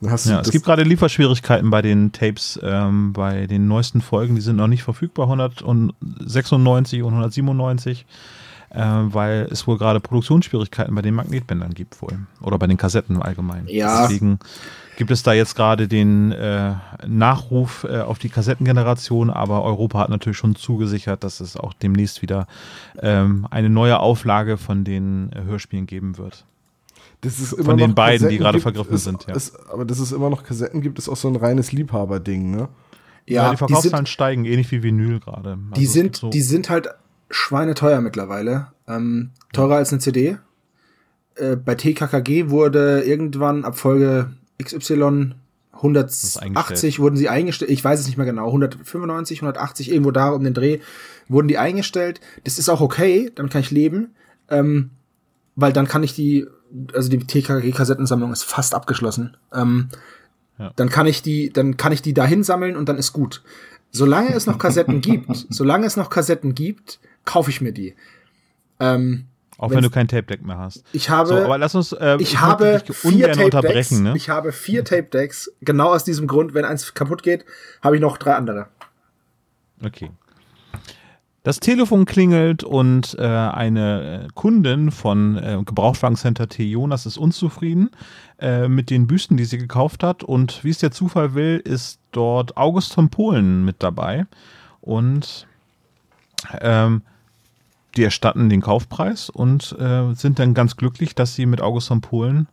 Dann hast du Ja, es gibt gerade Lieferschwierigkeiten bei den Tapes, ähm, bei den neuesten Folgen, die sind noch nicht verfügbar, 196 und 197, äh, weil es wohl gerade Produktionsschwierigkeiten bei den Magnetbändern gibt wohl. Oder bei den Kassetten allgemein. Ja. Deswegen gibt es da jetzt gerade den äh, Nachruf äh, auf die Kassettengeneration, aber Europa hat natürlich schon zugesichert, dass es auch demnächst wieder ähm, eine neue Auflage von den äh, Hörspielen geben wird. das ist von den noch beiden, die Kassetten gerade gibt, vergriffen ist, sind, ja. Ist, aber dass es immer noch Kassetten gibt, ist auch so ein reines Liebhaberding, ne? Ja, die die Verkaufszahlen sind, steigen, ähnlich wie Vinyl gerade. Also die, es sind, so- die sind halt schweineteuer mitteuer Ähm, teurer als eine CD. Äh, bei TKKG wurde irgendwann ab Folge XY 180 eingestellt. wurden sie eingestellt. Ich weiß es nicht mehr genau. 195, 180, irgendwo da um den Dreh wurden die eingestellt. Das ist auch okay, dann kann ich leben. Ähm, weil dann kann ich die, also die TKG-Kassettensammlung ist fast abgeschlossen. Ähm, Ja. Dann kann ich die, dann kann ich die dahin sammeln und dann ist gut. Solange es noch Kassetten gibt, solange es noch Kassetten gibt, kaufe ich mir die. Ähm, Auch wenn's- wenn du kein Tape Deck mehr hast. ich habe, So, aber lass uns. Äh, ich möchte habe vier Tape Decks. ne? Ich habe vier Tape Decks. Genau aus diesem Grund, wenn eins kaputt geht, habe ich noch drei andere. Okay. Das Telefon klingelt und äh, eine äh, Kundin von äh, Gebrauchtwagencenter T. Jonas ist unzufrieden äh, mit den Büsten, die sie gekauft hat. Und wie es der Zufall will, ist dort August von Polen mit dabei. Und ähm, die erstatten den Kaufpreis und äh, sind dann ganz glücklich, dass sie mit August von Polen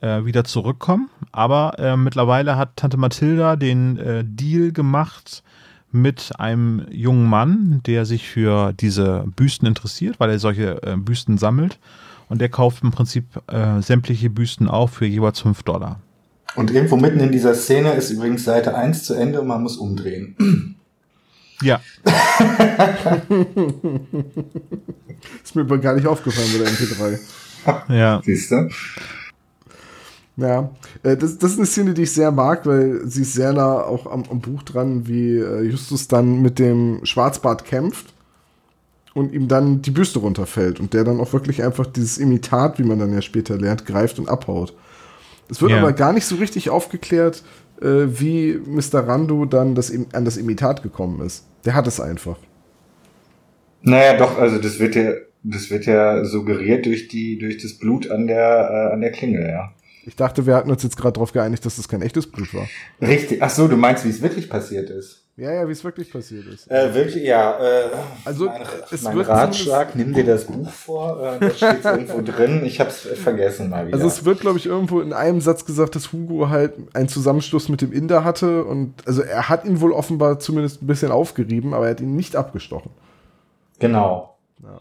äh, wieder zurückkommen. Aber äh, mittlerweile hat Tante Mathilda den äh, Deal gemacht mit einem jungen Mann, der sich für diese Büsten interessiert, weil er solche äh, Büsten sammelt. Und der kauft im Prinzip äh, sämtliche Büsten auf für jeweils 5 Dollar. Und irgendwo mitten in dieser Szene ist übrigens Seite 1 zu Ende und man muss umdrehen. Ja, Ist mir aber gar nicht aufgefallen bei der MP3. ja. Siehst du? Ja, äh, das, das ist eine Szene, die ich sehr mag, weil sie ist sehr nah auch am, am Buch dran, wie äh, Justus dann mit dem Schwarzbart kämpft und ihm dann die Büste runterfällt und der dann auch wirklich einfach dieses Imitat, wie man dann ja später lernt, greift und abhaut. Es wird Ja. aber gar nicht so richtig aufgeklärt, äh, wie Mr. Randu dann das, an das Imitat gekommen ist. Der hat es einfach. Naja, doch, also das wird ja, das wird ja suggeriert durch die, durch das Blut an der, äh, an der Klingel, ja. Ich dachte, wir hatten uns jetzt gerade darauf geeinigt, dass das kein echtes Blut war. Richtig. Ach so, du meinst, wie es wirklich passiert ist? Ja, ja, wie es wirklich passiert ist. Äh, wirklich, ja. Äh, Also, mein, es mein wird Ratschlag, nimm dir das Buch vor, äh, da steht irgendwo drin. Ich hab's vergessen mal wieder. Also es wird, glaube ich, irgendwo in einem Satz gesagt, dass Hugo halt einen Zusammenschluss mit dem Inder hatte und also er hat ihn wohl offenbar zumindest ein bisschen aufgerieben, aber er hat ihn nicht abgestochen. Genau. Ja.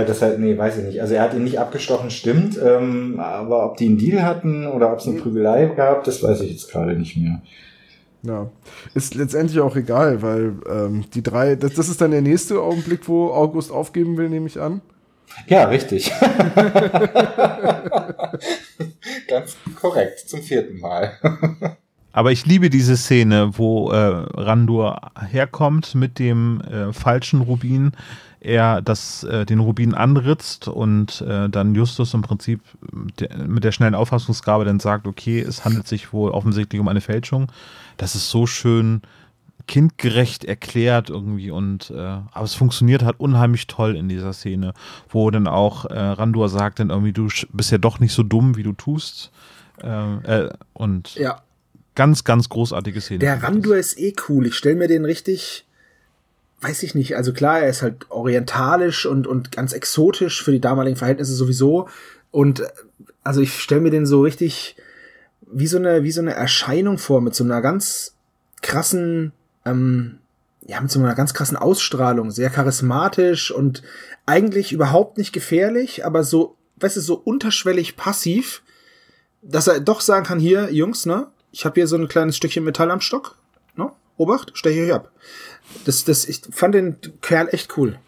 Äh, das halt, nee, weiß ich nicht. Also er hat ihn nicht abgestochen, stimmt. Ähm, aber ob die einen Deal hatten oder ob es eine Prügelei gab, das weiß ich jetzt gerade nicht mehr. Ja, ist letztendlich auch egal, weil ähm, die drei, das, das ist dann der nächste Augenblick, wo August aufgeben will, nehme ich an. Ja, richtig. Ganz korrekt, zum vierten Mal. Aber ich liebe diese Szene, wo äh, Randur herkommt mit dem äh, falschen Rubin, er das, äh, den Rubin anritzt und äh, dann Justus im Prinzip de mit der schnellen Auffassungsgabe dann sagt, okay, es handelt sich wohl offensichtlich um eine Fälschung. Das ist so schön kindgerecht erklärt irgendwie und äh, aber es funktioniert halt unheimlich toll in dieser Szene, wo dann auch äh, Randur sagt dann irgendwie, du bist ja doch nicht so dumm, wie du tust. Äh, äh, und Ja, ganz, ganz großartige Szene. der Randur ist eh cool. Ich stelle mir den richtig, weiß ich nicht, also klar, er ist halt orientalisch und, und ganz exotisch für die damaligen Verhältnisse sowieso. Und äh, also ich stelle mir den so richtig wie so eine, wie so eine Erscheinung vor, mit so einer ganz krassen, ähm, ja, mit so einer ganz krassen Ausstrahlung, sehr charismatisch und eigentlich überhaupt nicht gefährlich, aber so, weißt du, so unterschwellig passiv, dass er doch sagen kann, hier, Jungs, ne, ich habe hier so ein kleines Stückchen Metall am Stock, ne, Obacht, steche ich ab. Das, das, ich fand den Kerl echt cool.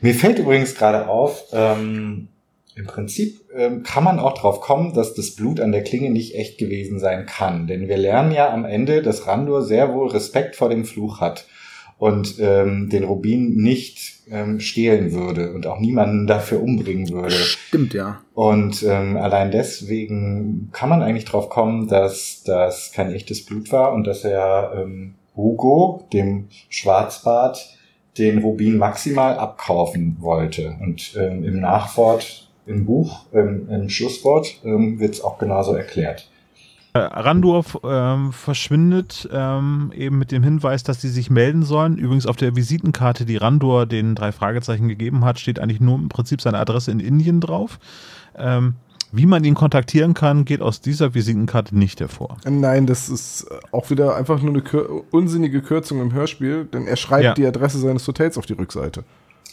Mir fällt übrigens gerade auf, ähm, im Prinzip ähm, kann man auch drauf kommen, dass das Blut an der Klinge nicht echt gewesen sein kann. Denn wir lernen ja am Ende, dass Randur sehr wohl Respekt vor dem Fluch hat und ähm, den Rubin nicht ähm, stehlen würde und auch niemanden dafür umbringen würde. Stimmt, ja. Und ähm, allein deswegen kann man eigentlich drauf kommen, dass das kein echtes Blut war und dass er ähm, Hugo, dem Schwarzbart, den Rubin maximal abkaufen wollte. Und ähm, im Nachwort, im Buch, ähm, im Schlusswort, ähm, wird es auch genauso erklärt. Äh, Randur ähm, verschwindet ähm, eben mit dem Hinweis, dass sie sich melden sollen. Übrigens auf der Visitenkarte, die Randur den drei Fragezeichen gegeben hat, steht eigentlich nur im Prinzip seine Adresse in Indien drauf. Ähm, wie man ihn kontaktieren kann, geht aus dieser Visitenkarte nicht hervor. Nein, das ist auch wieder einfach nur eine kür unsinnige Kürzung im Hörspiel, denn er schreibt Ja. die Adresse seines Hotels auf die Rückseite.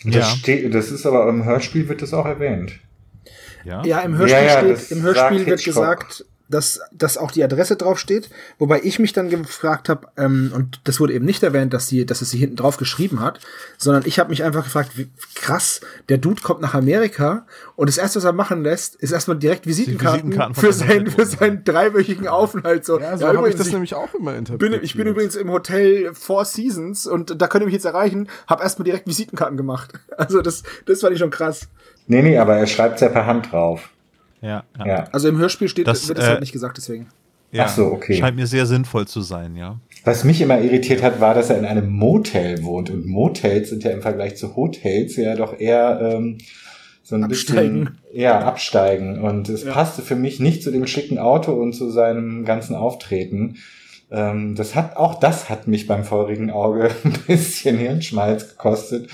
Das, Ja. steht, das ist aber im Hörspiel wird das auch erwähnt. Ja, Ja, im Hörspiel, Ja, ja, steht, im Hörspiel wird Hitchcock. gesagt, dass, dass auch die Adresse draufsteht, wobei ich mich dann gefragt habe, ähm, und das wurde eben nicht erwähnt, dass, sie, dass es sie hinten drauf geschrieben hat, sondern ich habe mich einfach gefragt, wie, krass, der Dude kommt nach Amerika und das erste, was er machen lässt, ist erstmal direkt Visitenkarten, Visitenkarten für, seinen, für seinen dreiwöchigen Aufenthalt. So, Ja, so habe ich das ich nämlich auch immer bin, interpretiert. ich bin übrigens im Hotel Four Seasons und da könnt ihr mich jetzt erreichen, habe erstmal direkt Visitenkarten gemacht. Also das, das fand ich schon krass. Nee, nee, aber er schreibt es ja per Hand drauf. ja, ja. Ja. Also im Hörspiel steht, Das, wird es äh, halt nicht gesagt, deswegen. ja. Ach so, okay. Scheint mir sehr sinnvoll zu sein, ja. Was mich immer irritiert hat, war, dass er in einem Motel wohnt. Und Motels sind ja im Vergleich zu Hotels ja doch eher ähm, so ein Absteigen. bisschen ja, absteigen. Und es Ja. passte für mich nicht zu dem schicken Auto und zu seinem ganzen Auftreten. Ähm, das hat, auch das hat mich beim feurigen Auge ein bisschen Hirnschmalz gekostet,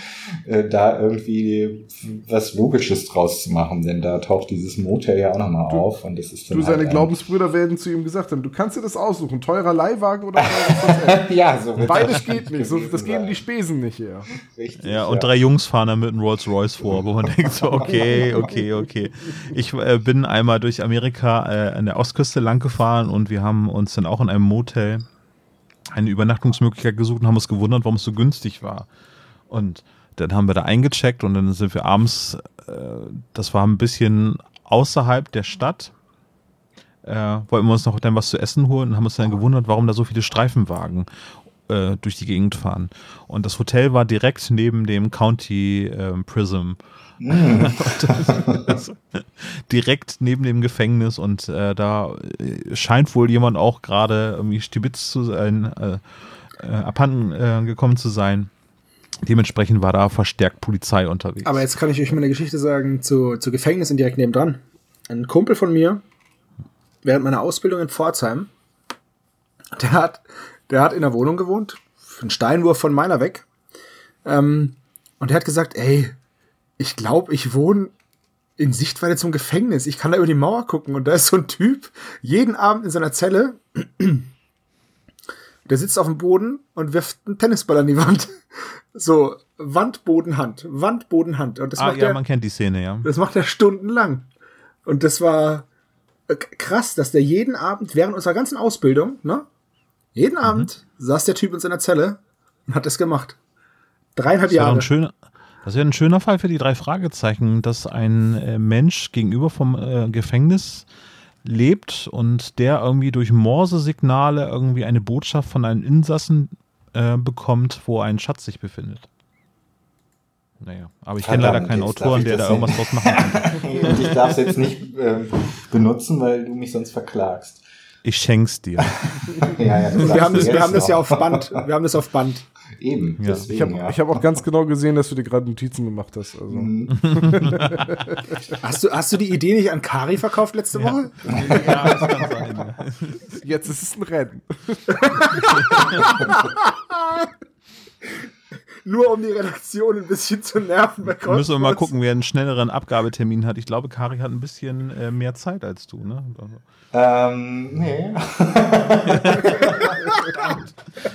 äh, da irgendwie was Logisches draus zu machen, denn da taucht dieses Motel ja auch nochmal auf und das ist dann Du, seine halt ein- Glaubensbrüder werden zu ihm gesagt haben, du kannst dir das aussuchen, teurer Leihwagen oder Hotel. ja, so wird Beides geht nicht, so, das geben die Spesen nicht her. Richtig, Ja, und drei Jungs fahren dann mit einem Rolls Royce vor, wo man denkt so, okay, okay, okay. Ich äh, bin einmal durch Amerika äh, an der Ostküste lang gefahren und wir haben uns dann auch in einem Motel eine Übernachtungsmöglichkeit gesucht und haben uns gewundert, warum es so günstig war. Und dann haben wir da eingecheckt und dann sind wir abends, äh, das war ein bisschen außerhalb der Stadt, äh, wollten wir uns noch dann was zu essen holen und haben uns dann gewundert, warum da so viele Streifenwagen äh, durch die Gegend fahren. Und das Hotel war direkt neben dem County ähm, Prism. Das- direkt neben dem Gefängnis und äh, da äh, scheint wohl jemand auch gerade irgendwie stibitz zu sein, äh, äh, abhanden äh, gekommen zu sein. Dementsprechend war da verstärkt Polizei unterwegs. Aber jetzt kann ich euch mal eine Geschichte sagen zu, zu Gefängnissen direkt nebendran. Ein Kumpel von mir, während meiner Ausbildung in Pforzheim, der hat, der hat in der Wohnung gewohnt, einen Steinwurf von meiner weg. Ähm, und der hat gesagt, ey, ich glaube, ich wohne in Sichtweite zum Gefängnis. Ich kann da über die Mauer gucken und da ist so ein Typ jeden Abend in seiner Zelle. Der sitzt auf dem Boden und wirft einen Tennisball an die Wand. So, Wand, Boden, Hand. Wand, Boden, Hand. Und das ah, macht ja, er, man kennt die Szene, ja. das macht er stundenlang. Und das war äh, krass, dass der jeden Abend, während unserer ganzen Ausbildung, ne? Jeden Abend saß der Typ in seiner Zelle und hat das gemacht. Dreieinhalb Das Jahre. ein schöner, das wäre ein schöner Fall für die drei Fragezeichen, dass ein äh, Mensch gegenüber vom äh, Gefängnis lebt und der irgendwie durch Morse-Signale irgendwie eine Botschaft von einem Insassen äh, bekommt, wo ein Schatz sich befindet. Naja, aber ich kenne leider keinen Autoren, der da irgendwas draus machen kann. Und ich darf es jetzt nicht äh, benutzen, weil du mich sonst verklagst. Ich schenk's dir. Ja, ja, wir haben das, wir haben das ja auf Band. Wir haben das auf Band. Eben, Ja. deswegen, Ich habe ja. hab auch ganz genau gesehen, dass du dir gerade Notizen gemacht hast. Also. Mhm. Hast du, hast du die Idee nicht an Kari verkauft letzte Woche? ja, das kann sein. Ja. Jetzt ist es ein Rennen. Nur um die Redaktion ein bisschen zu nerven. bei Müssen wir mal gucken, wer einen schnelleren Abgabetermin hat. Ich glaube, Kari hat ein bisschen äh, mehr Zeit als du, ne? Ähm, nee.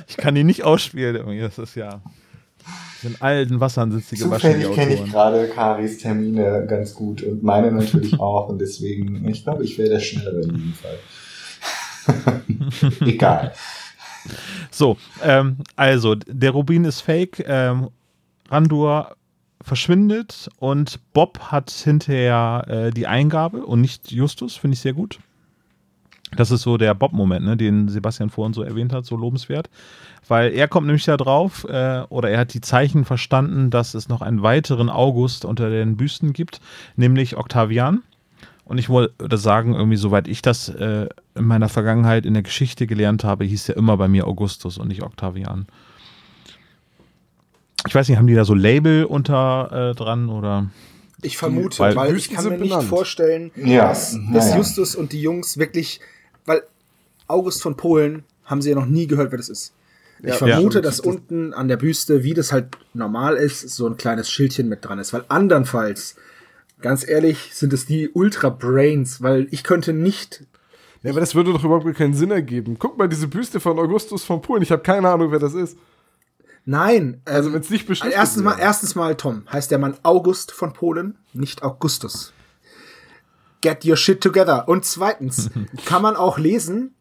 Ich kann die nicht ausspielen. Das ist ja. In alten Wassern sitzt die gewaschen, die Zufällig kenne ich gerade Karis Termine ganz gut und meine natürlich auch und deswegen, ich glaube, ich wäre der Schnellere in diesem Fall. Egal. So, ähm, also, der Rubin ist fake. Ähm, Randur verschwindet und Bob hat hinterher äh, die Eingabe und nicht Justus, finde ich sehr gut. Das ist so der Bob-Moment, ne, den Sebastian vorhin so erwähnt hat, so lobenswert. Weil er kommt nämlich da drauf, äh, oder er hat die Zeichen verstanden, dass es noch einen weiteren August unter den Büsten gibt, nämlich Octavian. Und ich wollte sagen, irgendwie, soweit ich das äh, in meiner Vergangenheit in der Geschichte gelernt habe, hieß der immer bei mir Augustus und nicht Octavian. Ich weiß nicht, haben die da so Label unter äh, dran oder? Ich vermute, Weil weil, ich kann mir nicht benannt. vorstellen, Ja, dass, dass ja. Justus und die Jungs wirklich, weil August von Polen haben sie ja noch nie gehört, wer das ist. Ich Ja, vermute, ja. dass unten an der Büste, wie das halt normal ist, so ein kleines Schildchen mit dran ist. Weil andernfalls, ganz ehrlich, sind es die Ultra Brains, weil ich könnte nicht. Ja, aber das würde doch überhaupt keinen Sinn ergeben. Guck mal, diese Büste von Augustus von Polen. Ich habe keine Ahnung, wer das ist. Nein, Also, ähm, wenn es nicht bestimmt erstens mal, erstens mal, Tom, heißt der Mann August von Polen, nicht Augustus. Get your shit together. Und zweitens kann man auch lesen,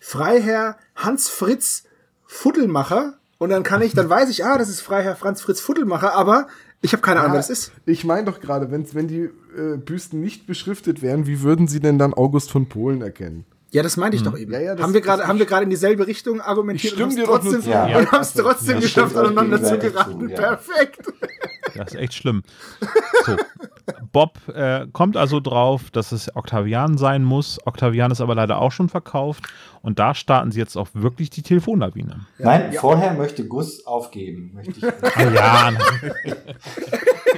Freiherr Hans Fritz Fuddelmacher. Und dann kann ich, dann weiß ich, ah, das ist Freiherr Franz Fritz Fuddelmacher, aber ich habe keine Ahnung, wer das ist. Ich meine doch gerade, wenn, wenn die äh, Büsten nicht beschriftet wären, wie würden sie denn dann August von Polen erkennen? Ja, das meinte ich doch eben. Ja, ja, das- haben wir gerade, haben wir gerade in dieselbe Richtung argumentiert Ich und haben es trotzdem. Ja. und haben's trotzdem Ja, geschafft, aneinander zu geraten. Perfekt. Das ist echt schlimm. So. Bob äh, kommt also drauf, dass es Octavian sein muss. Octavian ist aber leider auch schon verkauft. Und da starten sie jetzt auch wirklich die Telefonlawine. Nein, vorher möchte Gus aufgeben. Möchte ich. Ah, ja,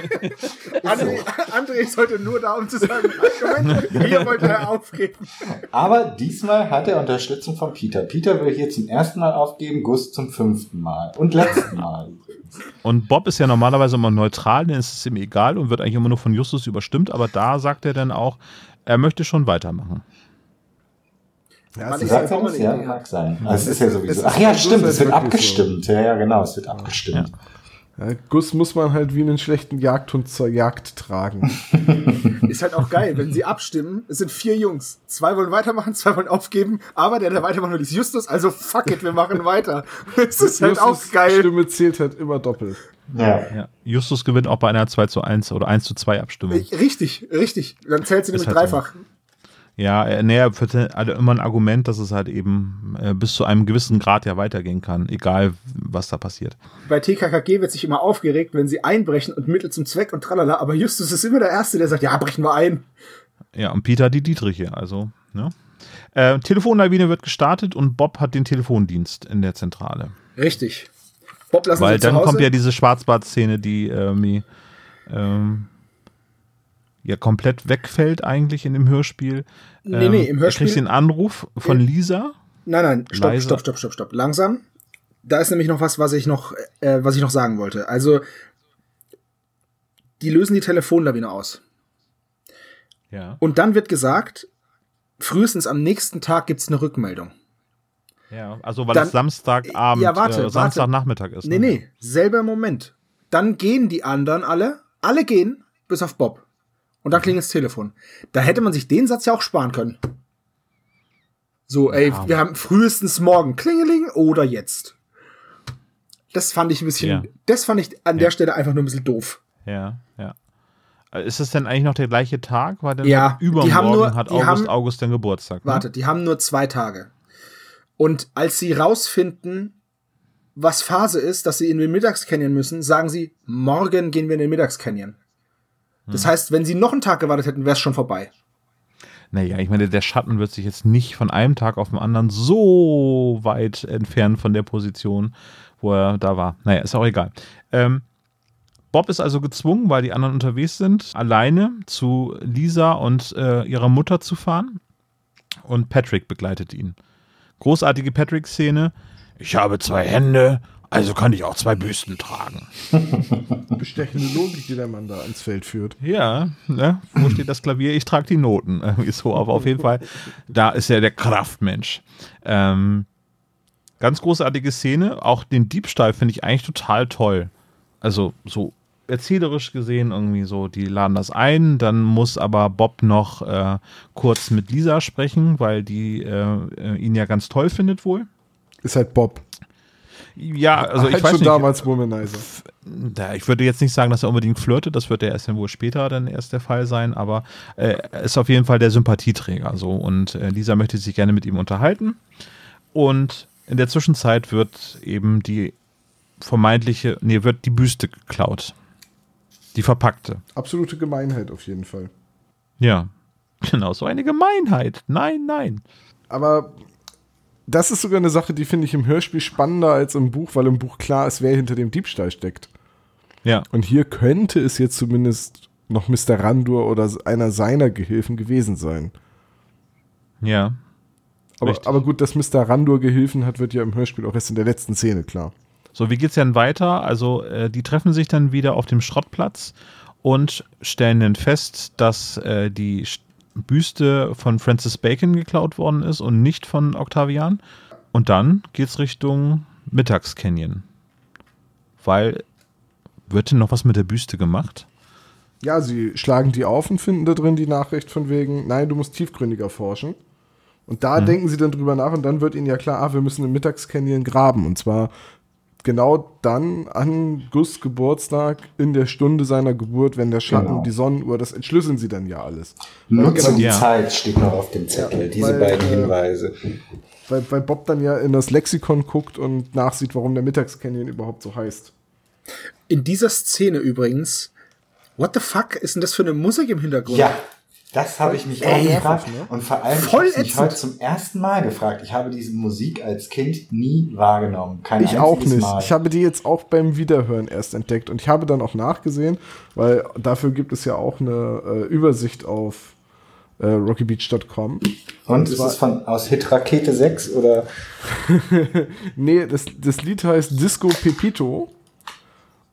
André, André ist heute nur da, um zu sagen, Moment, hier wollte er aufgeben. Aber diesmal hat er Unterstützung von Peter. Peter will hier zum ersten Mal aufgeben, Gus zum fünften Mal. Und letzten Mal übrigens. Und Bob ist ja normalerweise immer neutral, denn es ist ihm egal und wird eigentlich immer nur von Justus überstimmt. Aber da sagt er dann auch, er möchte schon weitermachen. Ja, Man es sagst ja ja mag sein. Also es ist ja es sowieso. ist Ach ja, stimmt, es wird abgestimmt. Ja, ja, genau, es wird abgestimmt. ja, Gus muss man halt wie einen schlechten Jagdhund zur Jagd tragen. Ist halt auch geil, wenn sie abstimmen. Es sind vier Jungs. Zwei wollen weitermachen, zwei wollen aufgeben, aber der, der weitermachen will, ist Justus. Also fuck it, wir machen weiter. Es ist halt auch Justus' geil. Stimme zählt halt immer doppelt. Ja. Ja. Justus gewinnt auch bei einer 2 zu 1 oder 1 zu 2 Abstimmung. Richtig, richtig. Dann zählt sie nämlich halt so. dreifach. Ja, er- nee, er wird halt immer ein Argument, dass es halt eben äh, bis zu einem gewissen Grad ja weitergehen kann, egal was da passiert. Bei TKKG wird sich immer aufgeregt, wenn sie einbrechen und Mittel zum Zweck und tralala. Aber Justus ist immer der Erste, der sagt, ja, brechen wir ein. Ja, und Peter die Dietriche, also, ne? Äh, Telefonlawine wird gestartet und Bob hat den Telefondienst in der Zentrale. Richtig. Bob, lassen Weil Sie dann kommt ja diese Schwarzbart-Szene, die irgendwie ähm, ja komplett wegfällt eigentlich in dem Hörspiel. Nee, nee, im Er Hörspiel- kriegt den Anruf von Lisa. Nein, nein, stopp, Leise. stopp, stopp, stopp, stopp. Langsam. Da ist nämlich noch was, was ich noch, äh, was ich noch sagen wollte. Also, die lösen die Telefonlawine aus. Ja. Und dann wird gesagt, frühestens am nächsten Tag gibt's eine Rückmeldung. ja. Also weil Dann- es Samstagabend, Ja, warte, äh. Samstagnachmittag ist. Nee, ne? nee, selber Moment. Dann gehen die anderen alle, alle gehen, bis auf Bob. Und dann klingelt das Telefon. Da hätte man sich den Satz ja auch sparen können. So, ey, Ja. wir haben frühestens morgen Klingeling oder jetzt. Das fand ich ein bisschen, Ja. das fand ich an der Stelle einfach nur ein bisschen doof. Ja, ja. Ist es denn eigentlich noch der gleiche Tag? Weil dann Ja, die übermorgen haben nur- hat August haben- August dann Geburtstag. Ne? Warte, die haben nur zwei Tage. Und als sie rausfinden, was Phase ist, dass sie in den Mittagscanyon müssen, sagen sie, morgen gehen wir in den Mittagscanyon. Das heißt, wenn sie noch einen Tag gewartet hätten, wäre es schon vorbei. Naja, ich meine, der Schatten wird sich jetzt nicht von einem Tag auf den anderen so weit entfernen von der Position, wo er da war. Naja, ist auch egal. Ähm, Bob ist also gezwungen, weil die anderen unterwegs sind, alleine zu Lisa und äh, ihrer Mutter zu fahren. Und Patrick begleitet ihn. Großartige Patrick-Szene. Ich habe zwei Hände, also kann ich auch zwei Büsten tragen. Bestechende Logik, die der Mann da ans Feld führt. Ja, ne? wo steht das Klavier? Ich trage die Noten. Irgendwie so, aber auf jeden Fall, da ist er der Kraftmensch. Ähm, ganz großartige Szene. Auch den Diebstahl finde ich eigentlich total toll. Also so erzählerisch gesehen irgendwie so, die laden das ein, dann muss aber Bob noch äh, kurz mit Lisa sprechen, weil die äh, äh, ihn ja ganz toll findet wohl. Ist halt Bob. Ja, also ich halt weiß schon nicht. damals Womanizer. Da, ich würde jetzt nicht sagen, dass er unbedingt flirtet, das wird ja erst wohl später dann erst der Fall sein, aber äh, er ist auf jeden Fall der Sympathieträger so und äh, Lisa möchte sich gerne mit ihm unterhalten und in der Zwischenzeit wird eben die vermeintliche, nee, wird die Büste geklaut. Die verpackte. Absolute Gemeinheit auf jeden Fall. Ja. Genau, so eine Gemeinheit. Nein, nein. Aber das ist sogar eine Sache, die finde ich im Hörspiel spannender als im Buch, weil im Buch klar ist, wer hinter dem Diebstahl steckt. Ja. Und hier könnte es jetzt zumindest noch Mr. Randur oder einer seiner Gehilfen gewesen sein. Ja. Aber, aber gut, dass Mr. Randur Gehilfen hat, wird ja im Hörspiel auch erst in der letzten Szene klar. So, wie geht's denn weiter? Also, äh, die treffen sich dann wieder auf dem Schrottplatz und stellen dann fest, dass äh, die Büste von Francis Bacon geklaut worden ist und nicht von Octavian. Und dann geht's Richtung Mittagscanyon. Weil, wird denn noch was mit der Büste gemacht? Ja, sie schlagen die auf und finden da drin die Nachricht von wegen, nein, du musst tiefgründiger forschen. Und da denken sie dann drüber nach und dann wird ihnen ja klar, ah, wir müssen im Mittagscanyon graben. Und zwar genau dann an Gus Geburtstag in der Stunde seiner Geburt, wenn der Schatten, Genau. die Sonnenuhr, das entschlüsseln sie dann ja alles. Nutze die Ja. Zeit steht noch auf dem Zettel, diese weil, beiden äh, Hinweise. Weil, weil Bob dann ja in das Lexikon guckt und nachsieht, warum der Mittagscanyon überhaupt so heißt. In dieser Szene übrigens, what the fuck ist denn das für eine Musik im Hintergrund? Ja, das habe ich mich auch gefragt. ne? Und vor allem, Voll ich habe mich heute zum ersten Mal gefragt. Ich habe diese Musik als Kind nie wahrgenommen. Kein Ich auch nicht. Mal. Ich habe die jetzt auch beim Wiederhören erst entdeckt und ich habe dann auch nachgesehen, weil dafür gibt es ja auch eine äh, Übersicht auf äh, rockybeach.com. Und ist zwar- es von aus Hit Rakete 6 oder? Nee, das, das Lied heißt Disco Pepito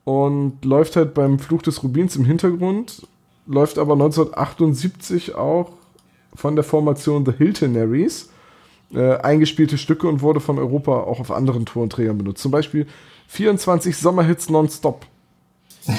und läuft halt beim Fluch des Rubins im Hintergrund, läuft aber 1978 auch von der Formation The Hiltonaries äh, eingespielte Stücke und wurde von Europa auch auf anderen Tonträgern benutzt. Zum Beispiel 24 Sommerhits nonstop.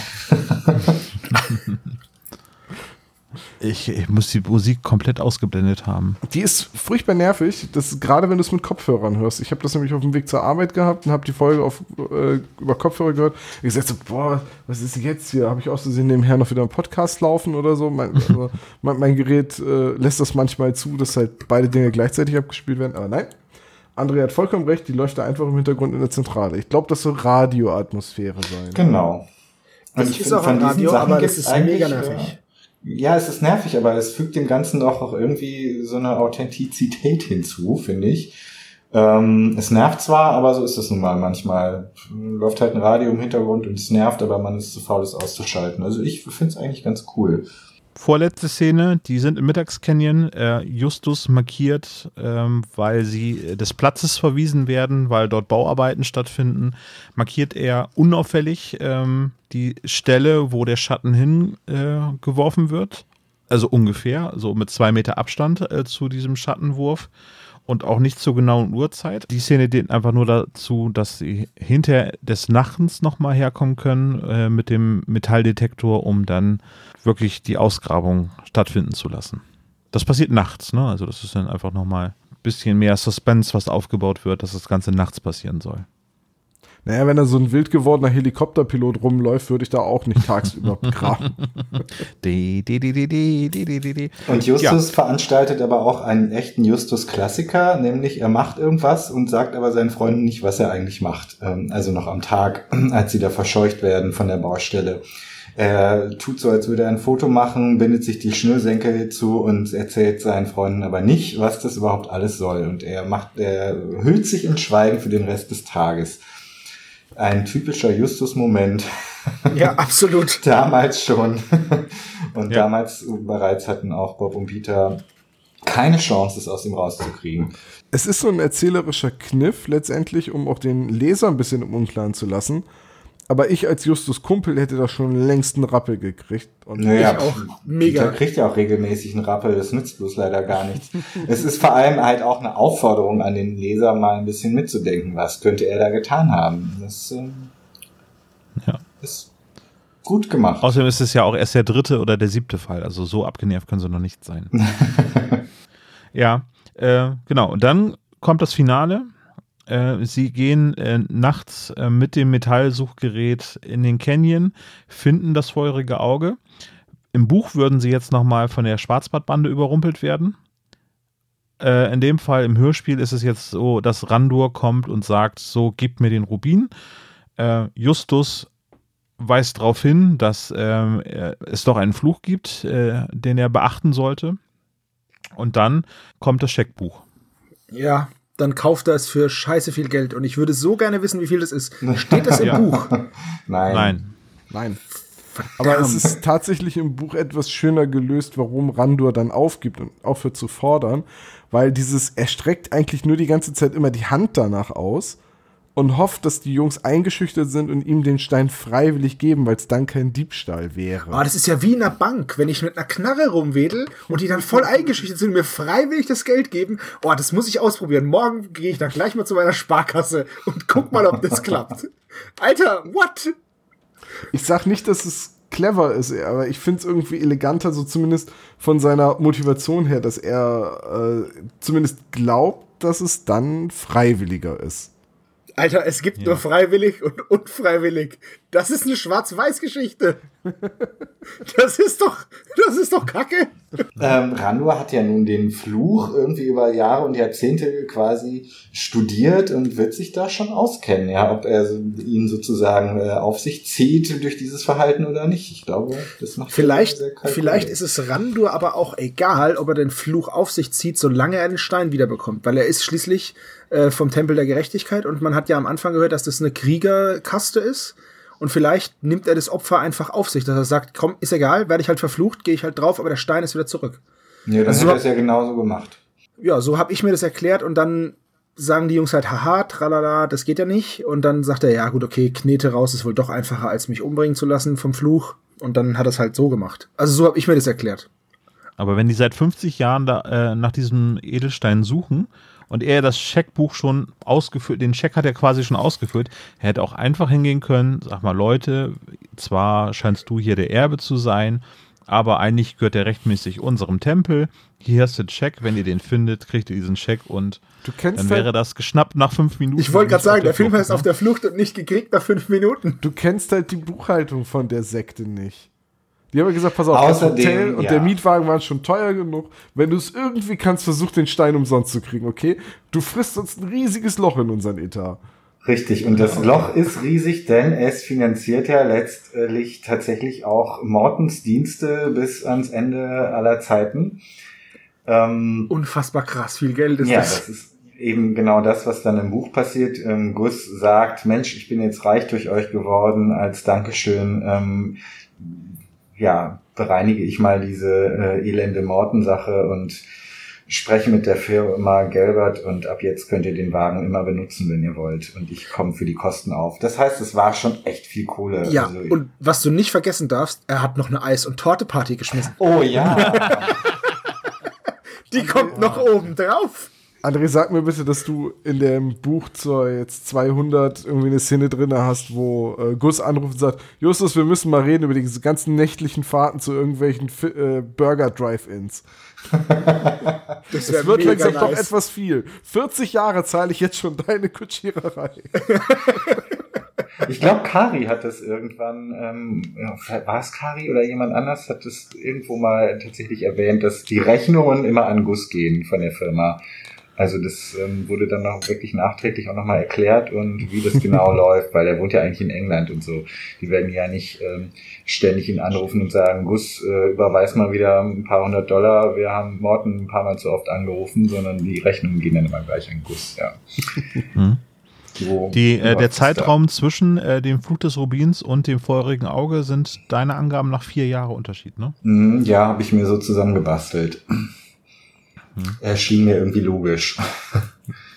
Ich, ich muss die Musik komplett ausgeblendet haben. Die ist furchtbar nervig, das ist gerade wenn du es mit Kopfhörern hörst. Ich habe das nämlich auf dem Weg zur Arbeit gehabt und habe die Folge auf, äh, über Kopfhörer gehört. Ich gesagt so, boah, was ist jetzt hier? Habe ich aus Versehen nebenher noch wieder einen Podcast laufen oder so? Mein, also, mein, mein Gerät äh, lässt das manchmal zu, dass halt beide Dinge gleichzeitig abgespielt werden, aber nein. André hat vollkommen recht, die läuft da einfach im Hintergrund in der Zentrale. Ich glaube, das soll Radioatmosphäre sein. Genau. Und Das ich ist auch ein Radio, Sachen aber das ist mega nervig. äh, Ja, es ist nervig, aber es fügt dem Ganzen doch auch irgendwie so eine Authentizität hinzu, finde ich. Ähm, es nervt zwar, aber so ist es nun mal manchmal. Läuft halt ein Radio im Hintergrund und es nervt, aber man ist zu faul, es auszuschalten. Also ich finde es eigentlich ganz cool. Vorletzte Szene, die sind im Mittagscanyon. Äh, Justus markiert, ähm, weil sie äh, des Platzes verwiesen werden, weil dort Bauarbeiten stattfinden, markiert er unauffällig ähm, die Stelle, wo der Schatten hingeworfen äh, wird. Also ungefähr, so mit zwei Meter Abstand äh, zu diesem Schattenwurf und auch nicht zur genauen Uhrzeit. Die Szene dient einfach nur dazu, dass sie hinter des Nachtens nochmal herkommen können äh, mit dem Metalldetektor, um dann wirklich die Ausgrabung stattfinden zu lassen. Das passiert nachts, ne? Also das ist dann einfach nochmal ein bisschen mehr Suspense, was aufgebaut wird, dass das Ganze nachts passieren soll. Naja, wenn da so ein wild gewordener Helikopterpilot rumläuft, würde ich da auch nicht tagsüber begraben. und Justus ja. veranstaltet aber auch einen echten Justus-Klassiker, nämlich er macht irgendwas und sagt aber seinen Freunden nicht, was er eigentlich macht. Ähm, also noch am Tag, als sie da verscheucht werden von der Baustelle. Er tut so, als würde er ein Foto machen, bindet sich die Schnürsenkel zu und erzählt seinen Freunden aber nicht, was das überhaupt alles soll. Und er macht, er hüllt sich in Schweigen für den Rest des Tages. Ein typischer Justus-Moment. Ja, absolut. damals schon. Und Ja. damals bereits hatten auch Bob und Peter keine Chance, es aus ihm rauszukriegen. Es ist so ein erzählerischer Kniff letztendlich, um auch den Leser ein bisschen im Unklaren zu lassen. Aber ich als Justus Kumpel hätte da schon längst einen Rappel gekriegt. Und Naja, Ich auch. Mega. Peter kriegt ja auch regelmäßig einen Rappel, das nützt bloß leider gar nichts. es ist vor allem halt auch eine Aufforderung an den Leser, mal ein bisschen mitzudenken, was könnte er da getan haben. Das ähm, Ja. ist gut gemacht. Außerdem ist es ja auch erst der dritte oder der siebte Fall. Also so abgenervt können sie noch nicht sein. ja, äh, genau. Und dann kommt das Finale. Äh, sie gehen äh, nachts äh, mit dem Metallsuchgerät in den Canyon, finden das feurige Auge. Im Buch würden sie jetzt nochmal von der Schwarzbardbande überrumpelt werden. Äh, in dem Fall im Hörspiel ist es jetzt so, dass Randur kommt und sagt, so, gib mir den Rubin. Äh, Justus weist darauf hin, dass ähm, es doch einen Fluch gibt, den er beachten sollte. Und dann kommt das Scheckbuch. Ja, dann kauft er es für scheiße viel Geld. Und ich würde so gerne wissen, wie viel das ist. Steht das im Ja. Buch? Nein. Nein. Nein. Aber es ist tatsächlich im Buch etwas schöner gelöst, warum Randur dann aufgibt und aufhört zu fordern, weil dieses, er streckt eigentlich nur die ganze Zeit immer die Hand danach aus und hofft, dass die Jungs eingeschüchtert sind und ihm den Stein freiwillig geben, weil es dann kein Diebstahl wäre. Ah, das ist ja wie in einer Bank, wenn ich mit einer Knarre rumwedel und die dann voll eingeschüchtert sind und mir freiwillig das Geld geben. Oh, das muss ich ausprobieren. Morgen gehe ich dann gleich mal zu meiner Sparkasse und guck mal, ob das klappt. Alter, what? Ich sag nicht, dass es clever ist, aber ich finde es irgendwie eleganter, so zumindest von seiner Motivation her, dass er äh, zumindest glaubt, dass es dann freiwilliger ist. Alter, es gibt nur freiwillig und unfreiwillig. Das ist eine Schwarz-Weiß-Geschichte. Das ist doch, das ist doch Kacke. Ähm, Randur hat ja nun den Fluch irgendwie über Jahre und Jahrzehnte quasi studiert und wird sich da schon auskennen, ja, ob er ihn sozusagen äh, auf sich zieht durch dieses Verhalten oder nicht. Ich glaube, das macht er Vielleicht, vielleicht ist es Randur aber auch egal, ob er den Fluch auf sich zieht, solange er den Stein wiederbekommt. Weil er ist schließlich äh, vom Tempel der Gerechtigkeit und man hat ja am Anfang gehört, dass das eine Kriegerkaste ist. Und vielleicht nimmt er das Opfer einfach auf sich, dass er sagt, komm, ist egal, werde ich halt verflucht, gehe ich halt drauf, aber der Stein ist wieder zurück. Nee, dann Also hat so- er es ja genauso gemacht. Ja, so habe ich mir das erklärt und dann sagen die Jungs halt, haha, tralala, das geht ja nicht. Und dann sagt er, ja gut, okay, Knete raus ist wohl doch einfacher, als mich umbringen zu lassen vom Fluch. Und dann hat er es halt so gemacht. Also so habe ich mir das erklärt. Aber wenn die seit 50 Jahren da, äh, nach diesem Edelstein suchen und er das Scheckbuch schon ausgefüllt, den Scheck hat er quasi schon ausgefüllt, er hätte auch einfach hingehen können, sag mal, Leute, zwar scheinst du hier der Erbe zu sein, aber eigentlich gehört er rechtmäßig unserem Tempel. Hier hast du den Scheck, wenn ihr den findet, kriegt ihr diesen Scheck und Du kennst dann halt- wäre das geschnappt nach fünf Minuten. Ich wollte gerade Nicht sagen, der Film heißt auf der Flucht und nicht gekriegt nach fünf Minuten. Du kennst halt die Buchhaltung von der Sekte nicht. Die haben ja gesagt, pass auf, Außerdem, das Hotel und ja. der Mietwagen waren schon teuer genug. Wenn du es irgendwie kannst, versuch den Stein umsonst zu kriegen, okay? Du frisst sonst ein riesiges Loch in unseren Etat. Richtig, und das Loch ist riesig, denn es finanziert ja letztlich tatsächlich auch Mortens Dienste bis ans Ende aller Zeiten. Ähm, Unfassbar krass, viel Geld ist ja, das. das ist eben genau das, was dann im Buch passiert. Ähm, Gus sagt, Mensch, ich bin jetzt reich durch euch geworden, als Dankeschön, ähm, ja, bereinige ich mal diese äh, elende Morten-Sache und spreche mit der Firma Gelbert und ab jetzt könnt ihr den Wagen immer benutzen, wenn ihr wollt. Und ich komme für die Kosten auf. Das heißt, es war schon echt viel Kohle. Ja, Also, und was du nicht vergessen darfst, er hat noch eine Eis- und Torte-Party geschmissen. oh ja. Die kommt noch oben drauf. André, sag mir bitte, dass du in dem Buch zur jetzt 200 irgendwie eine Szene drin hast, wo äh, Gus anruft und sagt, Justus, wir müssen mal reden über diese ganzen nächtlichen Fahrten zu irgendwelchen Fi äh, Burger-Drive-Ins. Das wär wird langsam doch nice. etwas viel. 40 Jahre zahle ich jetzt schon deine Kutschiererei. Ich glaube, Kari hat das irgendwann, ähm, war es Kari oder jemand anders hat das irgendwo mal tatsächlich erwähnt, dass die Rechnungen immer an Guss gehen von der Firma. Also das ähm, wurde dann noch wirklich nachträglich auch nochmal erklärt und wie das genau läuft, weil er wohnt ja eigentlich in England und so. Die werden ja nicht ähm, ständig ihn anrufen und sagen, Gus, äh, überweis mal wieder ein paar hundert Dollar, wir haben Morten ein paar Mal zu oft angerufen, sondern die Rechnungen gehen dann immer gleich an Gus, ja. Hm. Wo Die, äh, läuft der Zeitraum zwischen äh, dem Fluch des Rubins und dem feurigen Auge sind deine Angaben nach vier Jahre Unterschied, ne? Da? Mhm, ja, habe ich mir so zusammengebastelt. Erschien mir irgendwie logisch.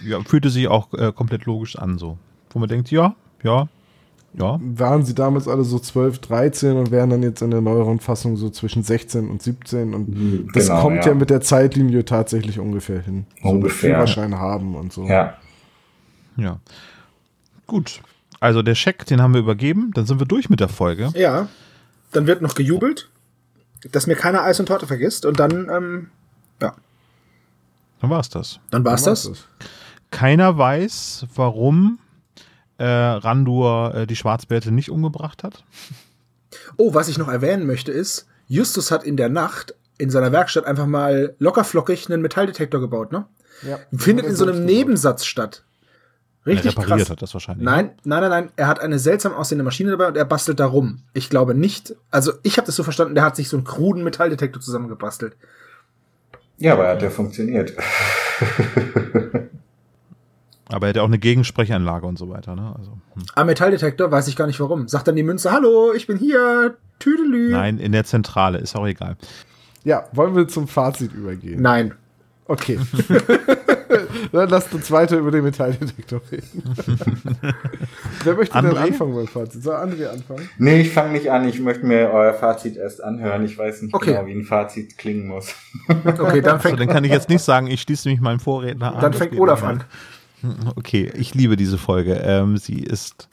Ja, fühlte sich auch äh, komplett logisch an, so. Wo man denkt, ja, ja, ja. Waren sie damals alle so 12, 13 und wären dann jetzt in der neueren Fassung so zwischen 16 und 17 und Mhm, das genau, kommt ja. ja. mit der Zeitlinie tatsächlich ungefähr hin. So Ungefähr. Führerschein haben und so. Ja. Ja. Gut. Also der Scheck, den haben wir übergeben. Dann sind wir durch mit der Folge. Ja. Dann wird noch gejubelt, dass mir keiner Eis und Torte vergisst. Und dann, ähm, ja, Dann war's das. dann war's Dann das. war's Keiner weiß, warum äh, Randur äh, die Schwarzbärte nicht umgebracht hat. Oh, was ich noch erwähnen möchte ist, Justus hat in der Nacht in seiner Werkstatt einfach mal lockerflockig einen Metalldetektor gebaut, ne? Ja. Findet in so einem Nebensatz statt. Richtig er repariert krass. hat das wahrscheinlich. Nein, nein, nein, nein. Er hat eine seltsam aussehende Maschine dabei und er bastelt da rum. Ich glaube nicht. Also ich habe das so verstanden, der hat sich so einen kruden Metalldetektor zusammengebastelt. Ja, aber hat ja funktioniert. Aber er hat ja auch eine Gegensprechanlage und so weiter. Ne? Also, hm. Am Metalldetektor weiß ich gar nicht warum. Sagt dann die Münze, hallo, ich bin hier, Tüdelü. Nein, in der Zentrale, ist auch egal. Ja, wollen wir zum Fazit übergehen? Nein. Okay. Dann lasst uns weiter über den Metalldetektor reden. Wer möchte denn André? anfangen beim Fazit? Soll André anfangen? Nee, ich fange nicht an. Ich möchte mir euer Fazit erst anhören. Ich weiß nicht Okay. genau, wie ein Fazit klingen muss. Okay, dann Also, fängt, dann kann ich jetzt nicht sagen, ich schließe mich meinem Vorredner an. dann fängt Olaf nicht. an. Okay, ich liebe diese Folge. Ähm, sie ist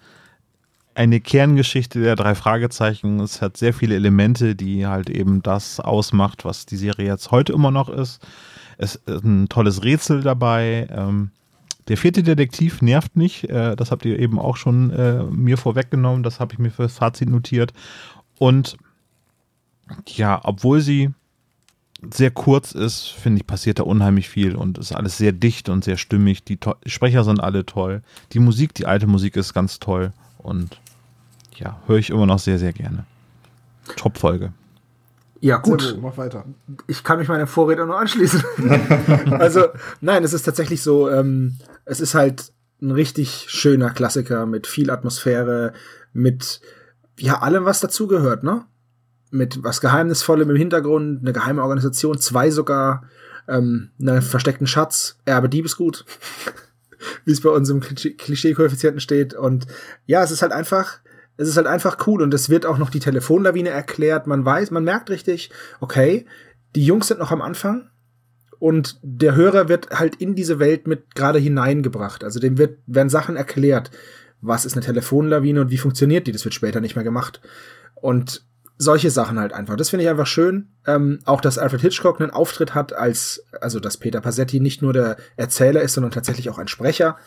eine Kerngeschichte der drei Fragezeichen. Es hat sehr viele Elemente, die halt eben das ausmacht, was die Serie jetzt heute immer noch ist. Es ist ein tolles Rätsel dabei. Ähm, der vierte Detektiv nervt nicht. Äh, das habt ihr eben auch schon äh, mir vorweggenommen. Das habe ich mir fürs Fazit notiert. Und ja, obwohl sie sehr kurz ist, finde ich, passiert da unheimlich viel und ist alles sehr dicht und sehr stimmig. Die to Sprecher sind alle toll. Die Musik, die alte Musik ist ganz toll und ja, höre ich immer noch sehr, sehr gerne. Top-Folge. Ja, gut. mach weiter. ich kann mich meinem Vorredner nur anschließen. also, nein, es ist tatsächlich so, ähm, es ist halt ein richtig schöner Klassiker mit viel Atmosphäre, mit ja allem, was dazugehört, ne? Mit was Geheimnisvollem im Hintergrund, eine geheime Organisation, zwei sogar, ähm, einen versteckten Schatz, Erbe Diebesgut, wie es bei uns im Klischee- Klischee-Koeffizienten steht. Und ja, es ist halt einfach, es ist halt einfach cool und es wird auch noch die Telefonlawine erklärt. Man weiß, man merkt richtig, okay, die Jungs sind noch am Anfang und der Hörer wird halt in diese Welt mit gerade hineingebracht. Also dem wird, werden Sachen erklärt. Was ist eine Telefonlawine und wie funktioniert die? Das wird später nicht mehr gemacht. Und solche Sachen halt einfach. Das finde ich einfach schön. Ähm, auch, dass Alfred Hitchcock einen Auftritt hat als, also, dass Peter Passetti nicht nur der Erzähler ist, sondern tatsächlich auch ein Sprecher.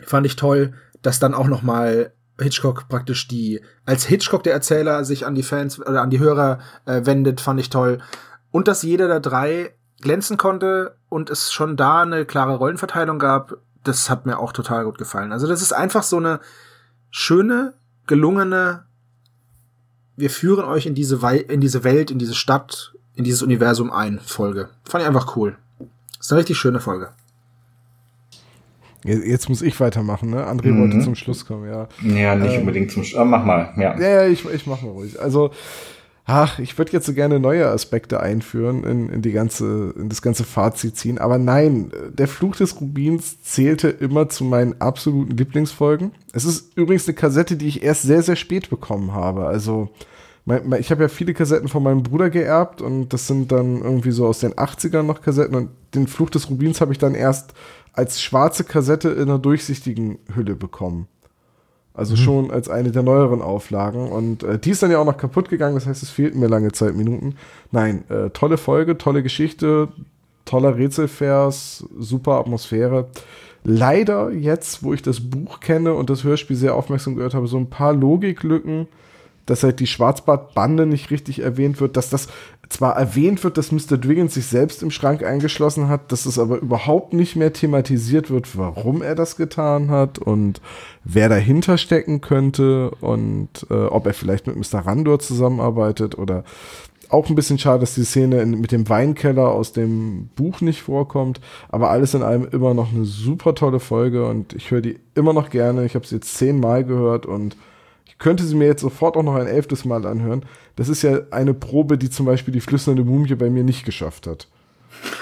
Fand ich toll, dass dann auch noch mal Hitchcock praktisch die, als Hitchcock der Erzähler sich an die Fans oder an die Hörer äh, wendet, fand ich toll. Und dass jeder der drei glänzen konnte und es schon da eine klare Rollenverteilung gab, das hat mir auch total gut gefallen. Also das ist einfach so eine schöne, gelungene, wir führen euch in diese, Wei in diese Welt, in diese Stadt, in dieses Universum ein, Folge. Fand ich einfach cool. ist eine richtig schöne Folge. Jetzt muss ich weitermachen, ne? André Mhm. wollte zum Schluss kommen, ja. Ja, nicht Ähm. unbedingt zum Sch ah, Mach mal, ja. Ja, ja, ich, ich mach mal ruhig. Also, ach, ich würde jetzt so gerne neue Aspekte einführen, in, in, die ganze, in das ganze Fazit ziehen. Aber nein, der Fluch des Rubins zählte immer zu meinen absoluten Lieblingsfolgen. Es ist übrigens eine Kassette, die ich erst sehr, sehr spät bekommen habe. Also, mein, mein, ich habe ja viele Kassetten von meinem Bruder geerbt und das sind dann irgendwie so aus den 80ern noch Kassetten und den Fluch des Rubins habe ich dann erst als schwarze Kassette in einer durchsichtigen Hülle bekommen. Also schon als eine der neueren Auflagen. Und äh, die ist dann ja auch noch kaputt gegangen, das heißt, es fehlten mir lange Zeit Minuten. Nein, äh, tolle Folge, tolle Geschichte, toller Rätselvers, super Atmosphäre. Leider jetzt, wo ich das Buch kenne und das Hörspiel sehr aufmerksam gehört habe, so ein paar Logiklücken, dass halt die Schwarzbart-Bande nicht richtig erwähnt wird, dass das zwar erwähnt wird, dass Mr. Dwiggins sich selbst im Schrank eingeschlossen hat, dass es aber überhaupt nicht mehr thematisiert wird, warum er das getan hat und wer dahinter stecken könnte und äh, ob er vielleicht mit Mr. Randor zusammenarbeitet oder auch ein bisschen schade, dass die Szene in, mit dem Weinkeller aus dem Buch nicht vorkommt, aber alles in allem immer noch eine super tolle Folge und ich höre die immer noch gerne. Ich habe sie jetzt zehnmal gehört und ich könnte sie mir jetzt sofort auch noch ein elftes Mal anhören. Das ist ja eine Probe, die zum Beispiel die flüsternde Mumie bei mir nicht geschafft hat.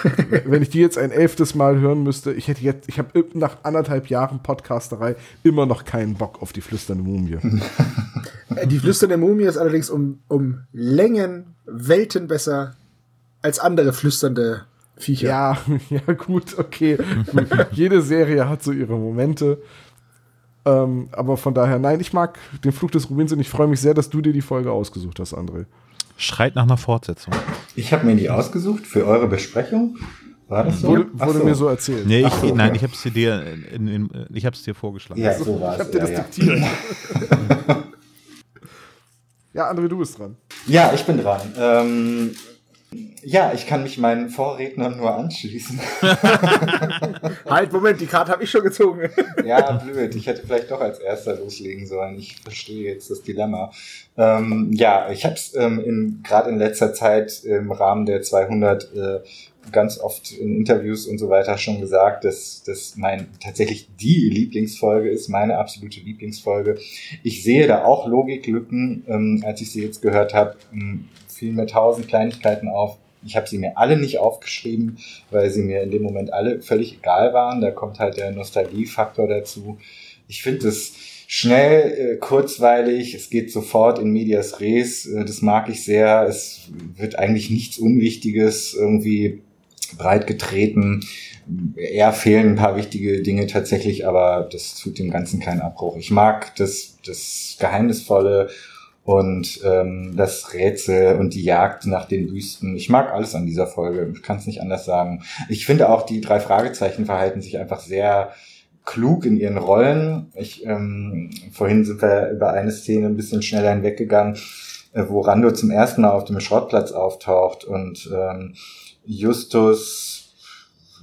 Wenn ich die jetzt ein elftes Mal hören müsste, ich hätte jetzt, ich habe nach anderthalb Jahren Podcasterei immer noch keinen Bock auf die flüsternde Mumie. Die flüsternde Mumie ist allerdings um, um Längen, Welten besser als andere flüsternde Viecher. Ja, ja, gut, okay. Jede Serie hat so ihre Momente. Ähm, aber von daher, nein, ich mag den Flug des Rubins und ich freue mich sehr, dass du dir die Folge ausgesucht hast, André. Schreit nach einer Fortsetzung. Ich habe mir die ausgesucht für eure Besprechung. War das so? Wurde, wurde so. mir so erzählt. Nee, ich, so, nein, okay. ich habe es dir, in, in, in, ich hab's dir vorgeschlagen. Ja, so war ich es. hab dir Ja, das ja. diktiert. ja, André, du bist dran. ja, ich bin dran. Ähm, ja, ich kann mich meinen Vorrednern nur anschließen. Halt, Moment, die Karte habe ich schon gezogen. Ja, blöd. Ich hätte vielleicht doch als erster loslegen sollen. Ich verstehe jetzt das Dilemma. Ähm, ja, ich habe es ähm, gerade in letzter Zeit im Rahmen der 200 äh, ganz oft in Interviews und so weiter schon gesagt, dass das mein tatsächlich die Lieblingsfolge ist, meine absolute Lieblingsfolge. Ich sehe da auch Logiklücken, ähm, als ich sie jetzt gehört habe, ähm, fielen mir tausend Kleinigkeiten auf. Ich habe sie mir alle nicht aufgeschrieben, weil sie mir in dem Moment alle völlig egal waren. Da kommt halt der Nostalgiefaktor dazu. Ich finde es schnell, äh, kurzweilig, es geht sofort in Medias Res, äh, das mag ich sehr. Es wird eigentlich nichts Unwichtiges irgendwie breit getreten. Eher fehlen ein paar wichtige Dinge tatsächlich, aber das tut dem Ganzen keinen Abbruch. Ich mag das, das Geheimnisvolle und ähm, das Rätsel und die Jagd nach den Büsten. Ich mag alles an dieser Folge. Ich kann es nicht anders sagen. Ich finde auch, die drei Fragezeichen verhalten sich einfach sehr klug in ihren Rollen. Ich, ähm, vorhin sind wir über eine Szene ein bisschen schneller hinweggegangen, äh, wo Rando zum ersten Mal auf dem Schrottplatz auftaucht und ähm, Justus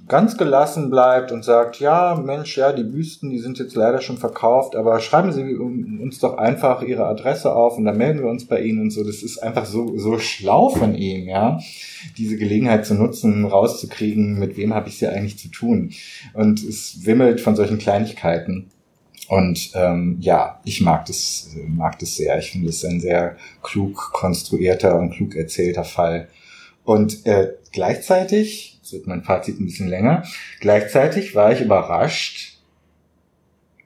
ganz gelassen bleibt und sagt, ja, Mensch, ja, die Büsten, die sind jetzt leider schon verkauft, aber schreiben Sie uns doch einfach Ihre Adresse auf und dann melden wir uns bei Ihnen und so. Das ist einfach so, so schlau von ihm, ja, diese Gelegenheit zu nutzen, rauszukriegen, mit wem habe ich es hier eigentlich zu tun. Und es wimmelt von solchen Kleinigkeiten. Und ähm, ja, ich mag das, mag das sehr. Ich finde es ein sehr klug konstruierter und klug erzählter Fall. Und äh, gleichzeitig, jetzt wird mein Fazit ein bisschen länger, gleichzeitig war ich überrascht,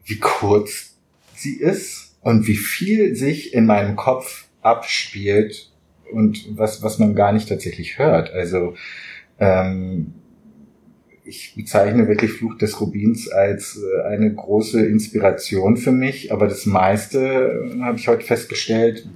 wie kurz sie ist und wie viel sich in meinem Kopf abspielt und was, was man gar nicht tatsächlich hört. Also ähm, ich bezeichne wirklich Fluch des Rubins als äh, eine große Inspiration für mich, aber das meiste äh, habe ich heute festgestellt,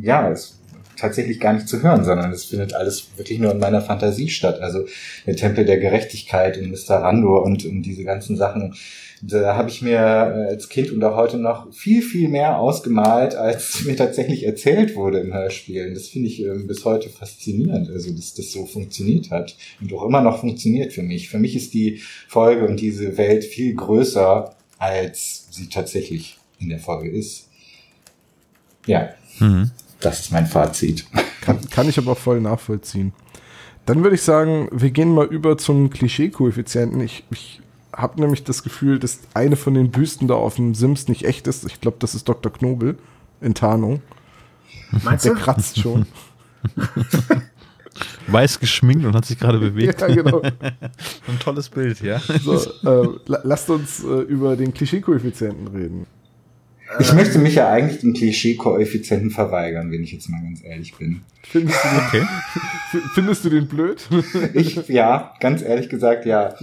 ja, ist tatsächlich gar nicht zu hören, sondern es findet alles wirklich nur in meiner Fantasie statt. Also der Tempel der Gerechtigkeit und Mr. Randor und, und diese ganzen Sachen, da habe ich mir äh, als Kind und auch heute noch viel, viel mehr ausgemalt, als mir tatsächlich erzählt wurde im Hörspiel. Und das finde ich ähm, bis heute faszinierend, also dass das so funktioniert hat und auch immer noch funktioniert für mich. Für mich ist die Folge und diese Welt viel größer, als sie tatsächlich in der Folge ist. Ja, Mhm. Das ist mein Fazit. Kann, kann ich aber voll nachvollziehen. Dann würde ich sagen, wir gehen mal über zum Klischee-Koeffizienten. Ich, ich habe nämlich das Gefühl, dass eine von den Büsten da auf dem Sims nicht echt ist. Ich glaube, das ist Dr. Knobel in Tarnung. Meinst Der du? kratzt schon. Weiß geschminkt und hat sich gerade bewegt. ja, genau. Ein tolles Bild, ja. So, äh, la- lasst uns äh, über den Klischee-Koeffizienten reden. Ich möchte mich ja eigentlich den Klischee-Koeffizienten verweigern, wenn ich jetzt mal ganz ehrlich bin. Findest du den, Okay. findest du den blöd? Ich, ja, ganz ehrlich gesagt, ja.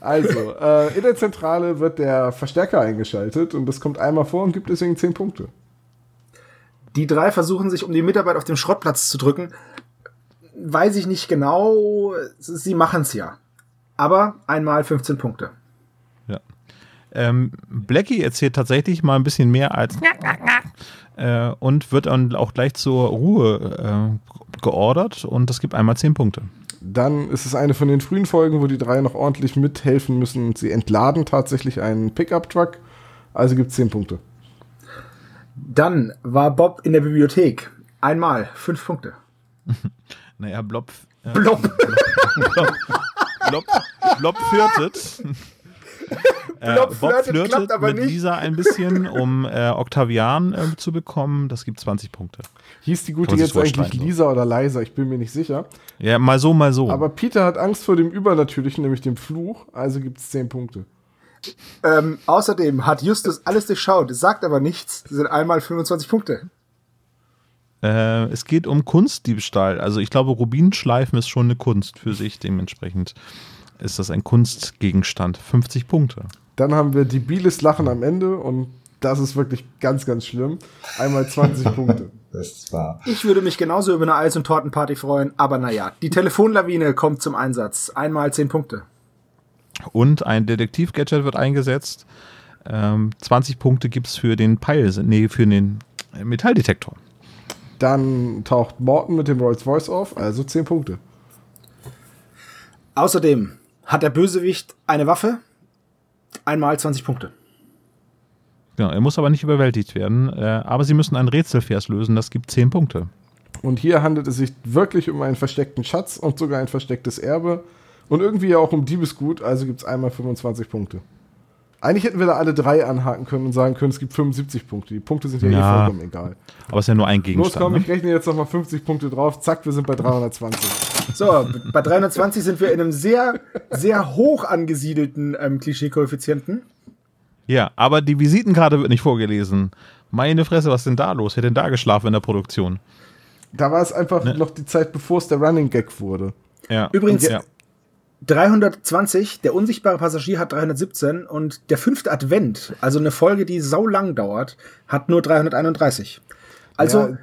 Also, äh, in der Zentrale wird der Verstärker eingeschaltet und das kommt einmal vor und gibt deswegen 10 Punkte. Die drei versuchen sich um die Mitarbeit auf dem Schrottplatz zu drücken. weiß ich nicht genau. Sie machen es ja. Aber einmal 15 Punkte. Ähm, Blackie erzählt tatsächlich mal ein bisschen mehr als äh, und wird dann auch gleich zur Ruhe äh, geordert und das gibt einmal 10 Punkte. Dann ist es eine von den frühen Folgen, wo die drei noch ordentlich mithelfen müssen und sie entladen tatsächlich einen Pickup-Truck. Also gibt es 10 Punkte. Dann war Bob in der Bibliothek. Einmal 5 Punkte. Naja, Blob. Äh, Blob. Blob, Blob, Blob flirtet. Äh, Bob flirtet, flirtet klappt aber mit nicht. Lisa ein bisschen, um äh, Octavian äh, zu bekommen. Das gibt 20 Punkte. Hieß die gute jetzt eigentlich. Lisa oder Liza? Ich bin mir nicht sicher. Ja, mal so, mal so. Aber Peter hat Angst vor dem Übernatürlichen, nämlich dem Fluch. Also gibt es 10 Punkte. Ähm, außerdem hat Justus alles durchschaut, sagt aber nichts. Das sind einmal 25 Punkte. Äh, es geht um Kunstdiebstahl. Also ich glaube, Rubinschleifen ist schon eine Kunst für sich. Dementsprechend ist das ein Kunstgegenstand. 50 Punkte. Dann haben wir debiles Lachen am Ende und das ist wirklich ganz, ganz schlimm. Einmal 20 Punkte. Das war. Ich würde mich genauso über eine Eis- und Tortenparty freuen, aber naja, die Telefonlawine kommt zum Einsatz. Einmal 10 Punkte. Und ein Detektiv-Gadget wird eingesetzt. Ähm, 20 Punkte gibt es für den Peil, nee, für den Metalldetektor. Dann taucht Morton mit dem Rolls Royce auf, also 10 Punkte. Außerdem hat der Bösewicht eine Waffe. Einmal 20 Punkte. Genau, er muss aber nicht überwältigt werden. Äh, aber sie müssen einen Rätselvers lösen, das gibt 10 Punkte. Und hier handelt es sich wirklich um einen versteckten Schatz und sogar ein verstecktes Erbe. Und irgendwie auch um Diebesgut, also gibt es einmal 25 Punkte. Eigentlich hätten wir da alle drei anhaken können und sagen können, es gibt 75 Punkte. Die Punkte sind ja, Ja. eh vollkommen egal. Aber es ist ja nur ein Los, Gegenstand. komm, ich ne? rechne jetzt nochmal 50 Punkte drauf. Zack, wir sind bei 320. So, bei 320 sind wir in einem sehr, sehr hoch angesiedelten ähm, Klischee-Koeffizienten. Ja, aber die Visitenkarte wird nicht vorgelesen. Meine Fresse, was ist denn da los? Wer hat denn da geschlafen in der Produktion? Da war es einfach Ne. noch die Zeit, bevor es der Running Gag wurde. Ja. Übrigens- ja. 320, der unsichtbare Passagier hat 317 und der fünfte Advent, also eine Folge, die sau lang dauert, hat nur 331. Also, Ja,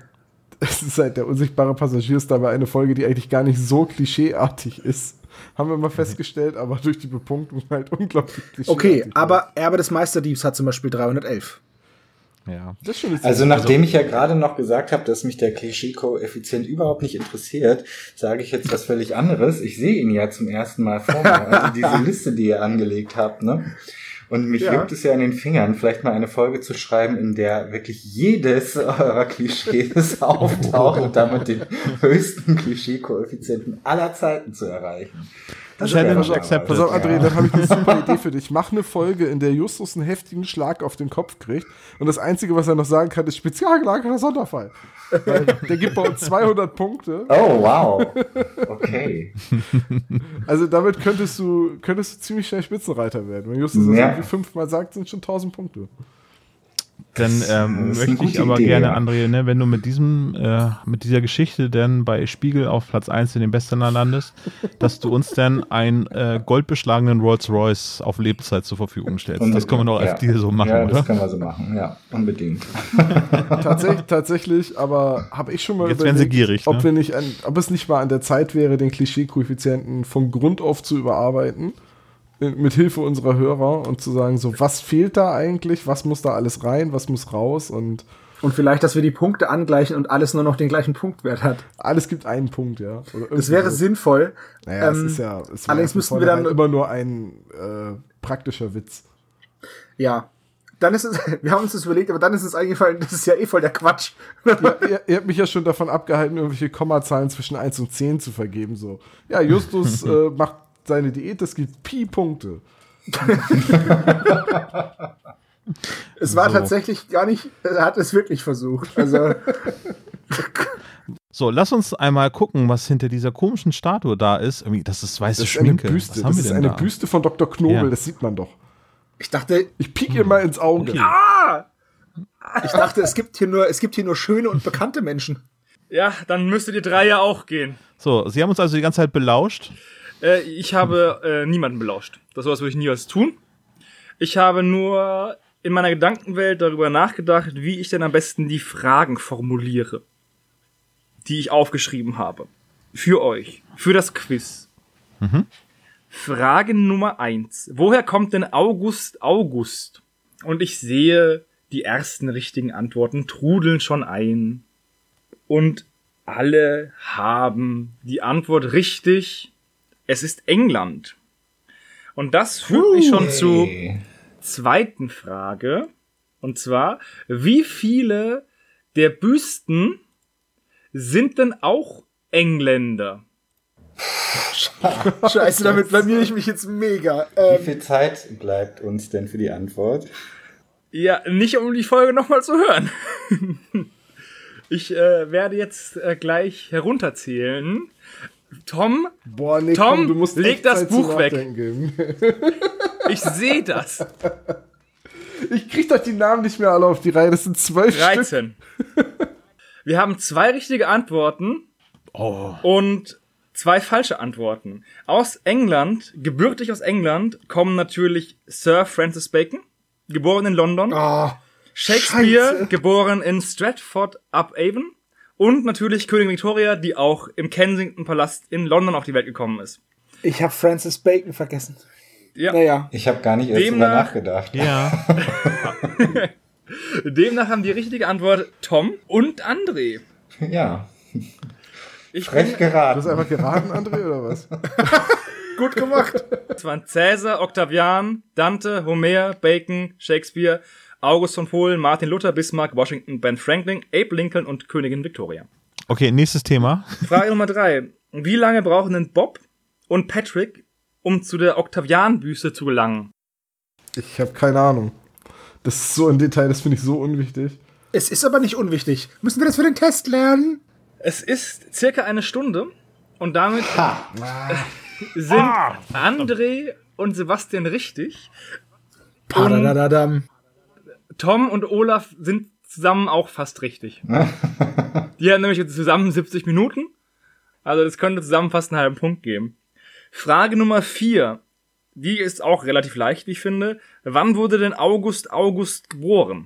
es ist halt der unsichtbare Passagier ist dabei eine Folge, die eigentlich gar nicht so klischeeartig ist. Haben wir mal festgestellt, aber durch die Bepunktung halt unglaublich klischeeartig. okay, aber Erbe des Meisterdiebs hat zum Beispiel 311. ja. das ist schon eine Also nachdem ich ja gerade noch gesagt habe, dass mich der Klischee-Koeffizient überhaupt nicht interessiert, sage ich jetzt was völlig anderes. Ich sehe ihn ja zum ersten Mal vor mir, also diese Liste, die ihr angelegt habt, ne? Und mich Ja. juckt es ja in den Fingern, vielleicht mal eine Folge zu schreiben, in der wirklich jedes eurer Klischees auftaucht und damit den höchsten Klischee-Koeffizienten aller Zeiten zu erreichen. Das Challenge accepted. Pass auf, André, Ja. dann habe ich eine super Idee für dich. Mach eine Folge, in der Justus einen heftigen Schlag auf den Kopf kriegt und das Einzige, was er noch sagen kann, ist spezialgelagerter Sonderfall. Der gibt bei uns 200 Punkte. Oh, wow. Okay. Also damit könntest du, könntest du ziemlich schnell Spitzenreiter werden. Wenn Justus das Ja. irgendwie fünfmal sagt, sind schon 1000 Punkte. Dann ähm, eine möchte ich aber Idee, gerne, ja. André, ne, wenn du mit diesem, äh, mit dieser Geschichte dann bei Spiegel auf Platz 1 in den Bestseller landest, dass du uns dann einen äh, goldbeschlagenen Rolls Royce auf Lebzeit zur Verfügung stellst. das können wir doch als ja. Deal so machen, Ja, das oder? können wir so machen, ja, unbedingt. Tatsächlich, tatsächlich, aber habe ich schon mal Jetzt werden sie gierig, ob, ne? wir nicht an, ob es nicht mal an der Zeit wäre, den Klischee-Koeffizienten von Grund auf zu überarbeiten, äh, mit Hilfe unserer Hörer und zu sagen, so, was fehlt da eigentlich, was muss da alles rein, was muss raus und Und vielleicht, dass wir die Punkte angleichen und alles nur noch den gleichen Punktwert hat. alles gibt einen Punkt, ja. Das wäre so. sinnvoll. Naja, Ähm, es ist ja, es allerdings müssten wir dann- vornherein immer nur ein äh, praktischer Witz. Ja. Dann ist es, wir haben uns das überlegt, aber dann ist es eingefallen, das ist ja eh voll der Quatsch. Ja, ihr, ihr habt mich ja schon davon abgehalten, irgendwelche Kommazahlen zwischen 1 und 10 zu vergeben. So, ja, Justus äh, macht seine Diät, das gibt Pi-Punkte. Es war So. tatsächlich gar nicht, er hat es wirklich versucht. Also, So, lass uns einmal gucken, was hinter dieser komischen Statue da ist. Irgendwie, das ist weiße Das ist Schminke. eine Büste. Das ist eine da? Büste von Dr. Knobel, Ja. das sieht man doch. ich dachte, Ich piek ihr mal ins Auge. ah! Ich dachte, es gibt hier nur, es gibt hier nur schöne und bekannte Menschen. Ja, dann müsstet ihr drei ja auch gehen. So, sie haben uns also die ganze Zeit belauscht. Äh, ich habe äh, niemanden belauscht. Das sowas würde ich niemals tun. Ich habe nur in meiner Gedankenwelt darüber nachgedacht, wie ich denn am besten die Fragen formuliere, die ich aufgeschrieben habe. für euch, für das Quiz. Frage Nummer eins. Woher kommt denn August August? Und ich sehe, die ersten richtigen Antworten trudeln schon ein. Und alle haben die Antwort richtig. Es ist England. Und das führt mich schon zu zweiten Frage. Und zwar, wie viele der Büsten sind denn auch Engländer? Scheiße, damit blamier ich mich jetzt mega. Wie Ähm, viel Zeit bleibt uns denn für die Antwort? Ja, nicht um die Folge nochmal zu hören. Ich äh, werde jetzt äh, gleich herunterzählen. Tom, Boah, nee, Tom, komm, du musst leg das Zeit Buch weg. Ich sehe das. Ich krieg doch die Namen nicht mehr alle auf die Reihe. Das sind zwölf Stück. 13. Wir haben zwei richtige Antworten Oh. und zwei falsche Antworten. Aus England, gebürtig aus England, kommen natürlich Sir Francis Bacon, geboren in London. oh, Shakespeare, Scheiße. geboren in Stratford upon Und natürlich Königin Victoria, die auch im Kensington Palast in London auf die Welt gekommen ist. ich habe Francis Bacon vergessen. Ja. Naja. Ich habe gar nicht erst drüber Demnach- nachgedacht. Ja. Demnach haben die richtige Antwort Tom und André. Ja, Ich frech bin, Du hast geraten. einfach geraten, André, oder was? Gut gemacht. es waren Cäsar, Octavian, Dante, Homer, Bacon, Shakespeare, August von Polen, Martin Luther, Bismarck, Washington, Ben Franklin, Abe Lincoln und Königin Victoria. Okay, nächstes Thema. Frage Nummer drei. Wie lange brauchen denn Bob und Patrick, um zu der Octavian-Büste zu gelangen? Ich habe keine Ahnung. Das ist so ein Detail, das finde ich so unwichtig. Es ist aber nicht unwichtig. Müssen wir das für den Test lernen? Es ist circa eine Stunde und damit sind André und Sebastian richtig. Padadadadam. Tom und Olaf sind zusammen auch fast richtig. Die haben nämlich jetzt zusammen 70 Minuten. Also das könnte zusammen fast einen halben Punkt geben. Frage Nummer vier. Die ist auch relativ leicht, wie ich finde. Wann wurde denn August August geboren?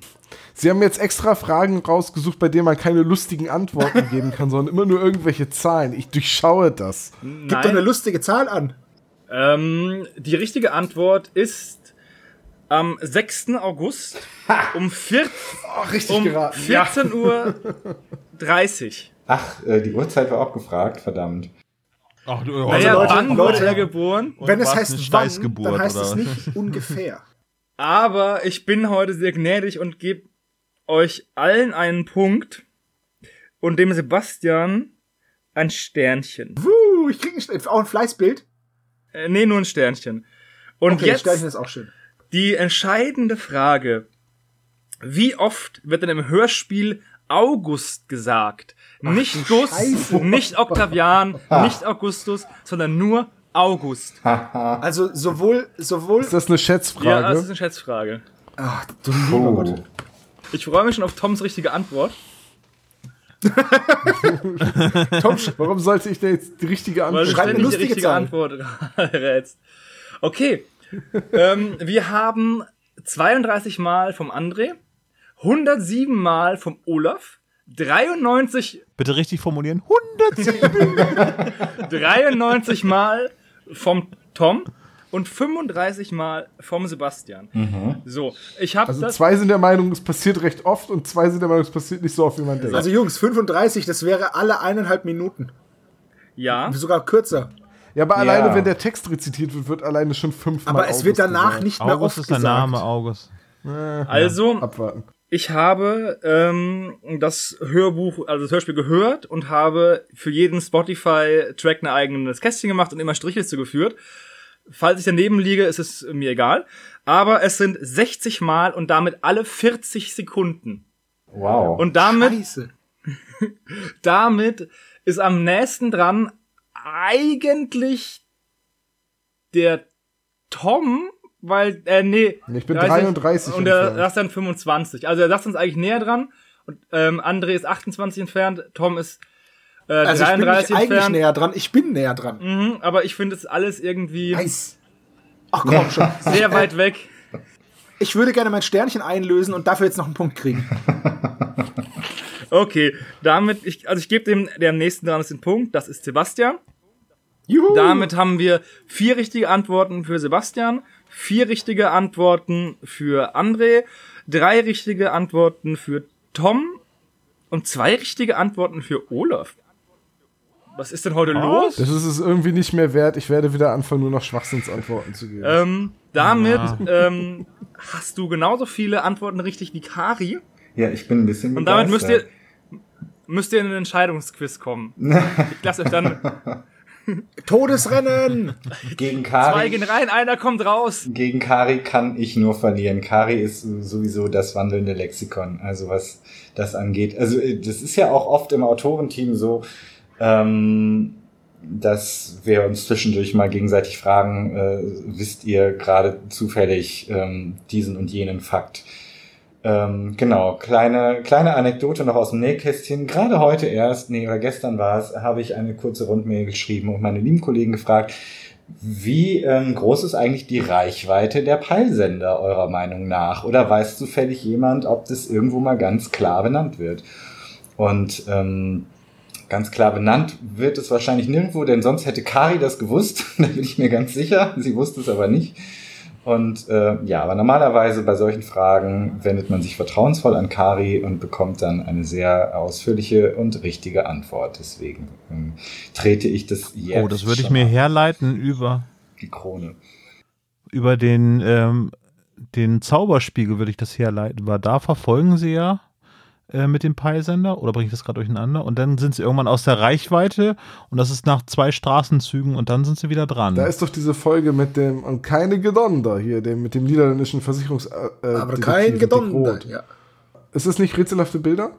Sie haben jetzt extra Fragen rausgesucht, bei denen man keine lustigen Antworten geben kann, sondern immer nur irgendwelche Zahlen. Ich durchschaue das. Gib doch eine lustige Zahl an. Ähm, die richtige Antwort ist am 6. August um, vier, richtig um geraten. 14 Uhr 30. Ach, äh, die Uhrzeit war auch gefragt, verdammt. Ach, du, Naja, Leute, wann Leute, wurde er geboren? Wenn es heißt wann, dann heißt oder es nicht ungefähr. Aber ich bin heute sehr gnädig und gebe euch allen einen Punkt und dem Sebastian ein Sternchen. Puh, ich krieg ein, auch ein Fleißbild. Äh, nee, nur ein Sternchen. Und Okay, jetzt Sternchen ist auch schön. Die entscheidende Frage. Wie oft wird denn im Hörspiel August gesagt? nicht Gus, Scheiße. nicht Octavian, nicht Augustus, sondern nur August. Also sowohl, sowohl. Ist das eine Ja, Schätzfrage? das ist eine Schätzfrage. Ach, du lieber Oh. Gott. Ich freue mich schon auf Toms richtige Antwort. Tom, warum sollte ich da jetzt die richtige Weil Antwort du Schreib eine ständig die lustige richtige Zahl. Antwort rätst. Okay. Ähm, wir haben 32 Mal vom André, 107 Mal vom Olaf, 93, Bitte richtig formulieren. 107. 93 Mal vom Tom und 35 Mal vom Sebastian. So, ich habe Also zwei sind der Meinung, es passiert recht oft und zwei sind der Meinung, es passiert nicht so oft, wie man denkt. Also Jungs, 35, das wäre alle eineinhalb Minuten. Ja, Sogar kürzer. Ja, aber Ja. alleine, wenn der Text rezitiert wird, wird alleine schon fünfmal Aber es wird August danach gesagt. nicht mehr August oft ist der gesagt. Name, August. also Abwarten. ich habe ähm, das Hörbuch, also das Hörspiel gehört und habe für jeden Spotify-Track ein eigenes Kästchen gemacht und immer Strichliste geführt. Falls ich daneben liege, ist es mir egal. Aber es sind 60 Mal und damit alle 40 Sekunden. Wow. Und damit, Scheiße. damit ist am nächsten dran eigentlich der Tom, weil, äh, nee. Ich bin 30 33 Und er entfernt. sagt dann 25. Also er sagt uns eigentlich näher dran. Und ähm, André ist 28 entfernt, Tom ist äh, Also ich bin 33 eigentlich entfernt. näher dran. Ich bin näher dran. Mhm, aber ich finde es alles irgendwie Nice. Ach komm schon. sehr weit weg. Ich würde gerne mein Sternchen einlösen und dafür jetzt noch einen Punkt kriegen. Okay, damit, ich, also ich gebe dem, der am nächsten dran ist den Punkt, das ist Sebastian. Juhu. Damit haben wir vier richtige Antworten für Sebastian, vier richtige Antworten für André, drei richtige Antworten für Tom und zwei richtige Antworten für Olaf. Was ist denn heute los? Das ist es irgendwie nicht mehr wert. Ich werde wieder anfangen, nur noch Schwachsinnsantworten zu geben. Ähm, damit ähm, hast du genauso viele Antworten richtig wie Kari. Ja, ich bin ein bisschen Und damit müsst ihr, begeistert. müsst ihr in den Entscheidungsquiz kommen. Ich lasse euch dann Todesrennen! gegen zwei Kari, gehen rein, einer kommt raus. gegen Kari kann ich nur verlieren. Kari ist sowieso das wandelnde Lexikon, also was das angeht. Also äh, das ist ja auch oft im Autorenteam so, ähm, dass wir uns zwischendurch mal gegenseitig fragen, äh, wisst ihr gerade zufällig ähm, diesen und jenen Fakt? Ähm, genau, kleine, kleine Anekdote noch aus dem Nähkästchen. Gerade heute erst, nee, oder gestern war es, habe ich eine kurze Rundmail geschrieben und meine lieben Kollegen gefragt, wie ähm, groß ist eigentlich die Reichweite der Peilsender eurer Meinung nach? Oder weiß zufällig jemand, ob das irgendwo mal ganz klar benannt wird? Und ähm, ganz klar benannt wird es wahrscheinlich nirgendwo, denn sonst hätte Kari das gewusst. da bin ich mir ganz sicher. Sie wusste es aber nicht. Und äh, ja, aber normalerweise bei solchen Fragen wendet man sich vertrauensvoll an Kari und bekommt dann eine sehr ausführliche und richtige Antwort. Deswegen ähm, trete ich das jetzt. Oh, das würde ich mir herleiten über, Die Krone. über den, ähm, den Zauberspiegel würde ich das herleiten, weil da verfolgen sie ja äh, mit dem Peilsender oder bringe ich das gerade durcheinander und dann sind sie irgendwann aus der Reichweite und das ist nach zwei Straßenzügen und dann sind sie wieder dran. Da ist doch diese Folge mit dem und keine Gedonder hier, dem mit dem niederländischen Versicherungs. Äh, Aber Detektiv kein Gedonder. Ja. Ist es nicht rätselhafte Bilder?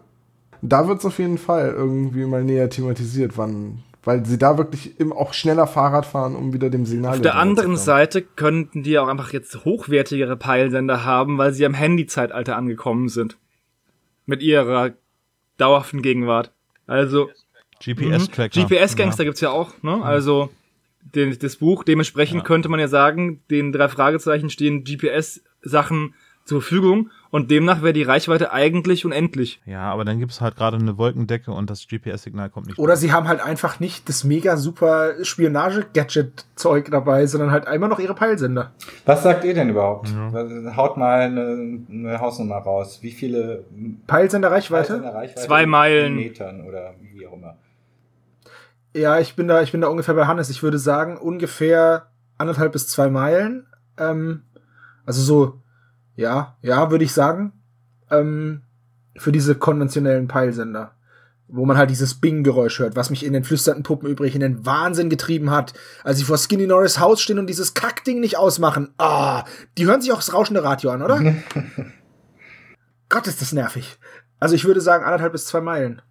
Da wird es auf jeden Fall irgendwie mal näher thematisiert, wann. Weil sie da wirklich im, auch schneller Fahrrad fahren, um wieder dem Signal Auf der anderen. Seite könnten die auch einfach jetzt hochwertigere Peilsender haben, weil sie am Handy-Zeitalter angekommen sind. Mit ihrer dauerhaften Gegenwart. Also, GPS-Tracker. GPS-Gangster gibt's ja auch, ne? Also, den, das Buch, dementsprechend könnte man ja sagen, den drei Fragezeichen stehen GPS-Sachen zur Verfügung und demnach wäre die Reichweite eigentlich unendlich. Ja, aber dann gibt es halt gerade eine Wolkendecke und das GPS-Signal kommt nicht. Oder sie haben halt einfach nicht das mega super Spionage-Gadget-Zeug dabei, sondern halt einmal noch ihre Peilsender. Was sagt ihr denn überhaupt? Was- Haut mal eine, eine Hausnummer raus. Wie viele Peilsender-Reichweite? Peilsender Zwei Meilen. Metern oder wie auch immer. Ja, ich bin da, ich bin da ungefähr bei Hannes. Ich würde sagen, ungefähr anderthalb bis zwei Meilen. Ähm, also so, ja, ja, würde ich sagen. Ähm, für diese konventionellen Peilsender. Wo man halt dieses Bing-Geräusch hört, was mich in den flüsternden Puppen übrig in den Wahnsinn getrieben hat, als sie vor Skinny Norris Haus stehen und dieses Kackding nicht ausmachen. Ah, die hören sich auch das rauschende Radio an, oder? Gott, ist das nervig. Also ich würde sagen anderthalb bis zwei Meilen.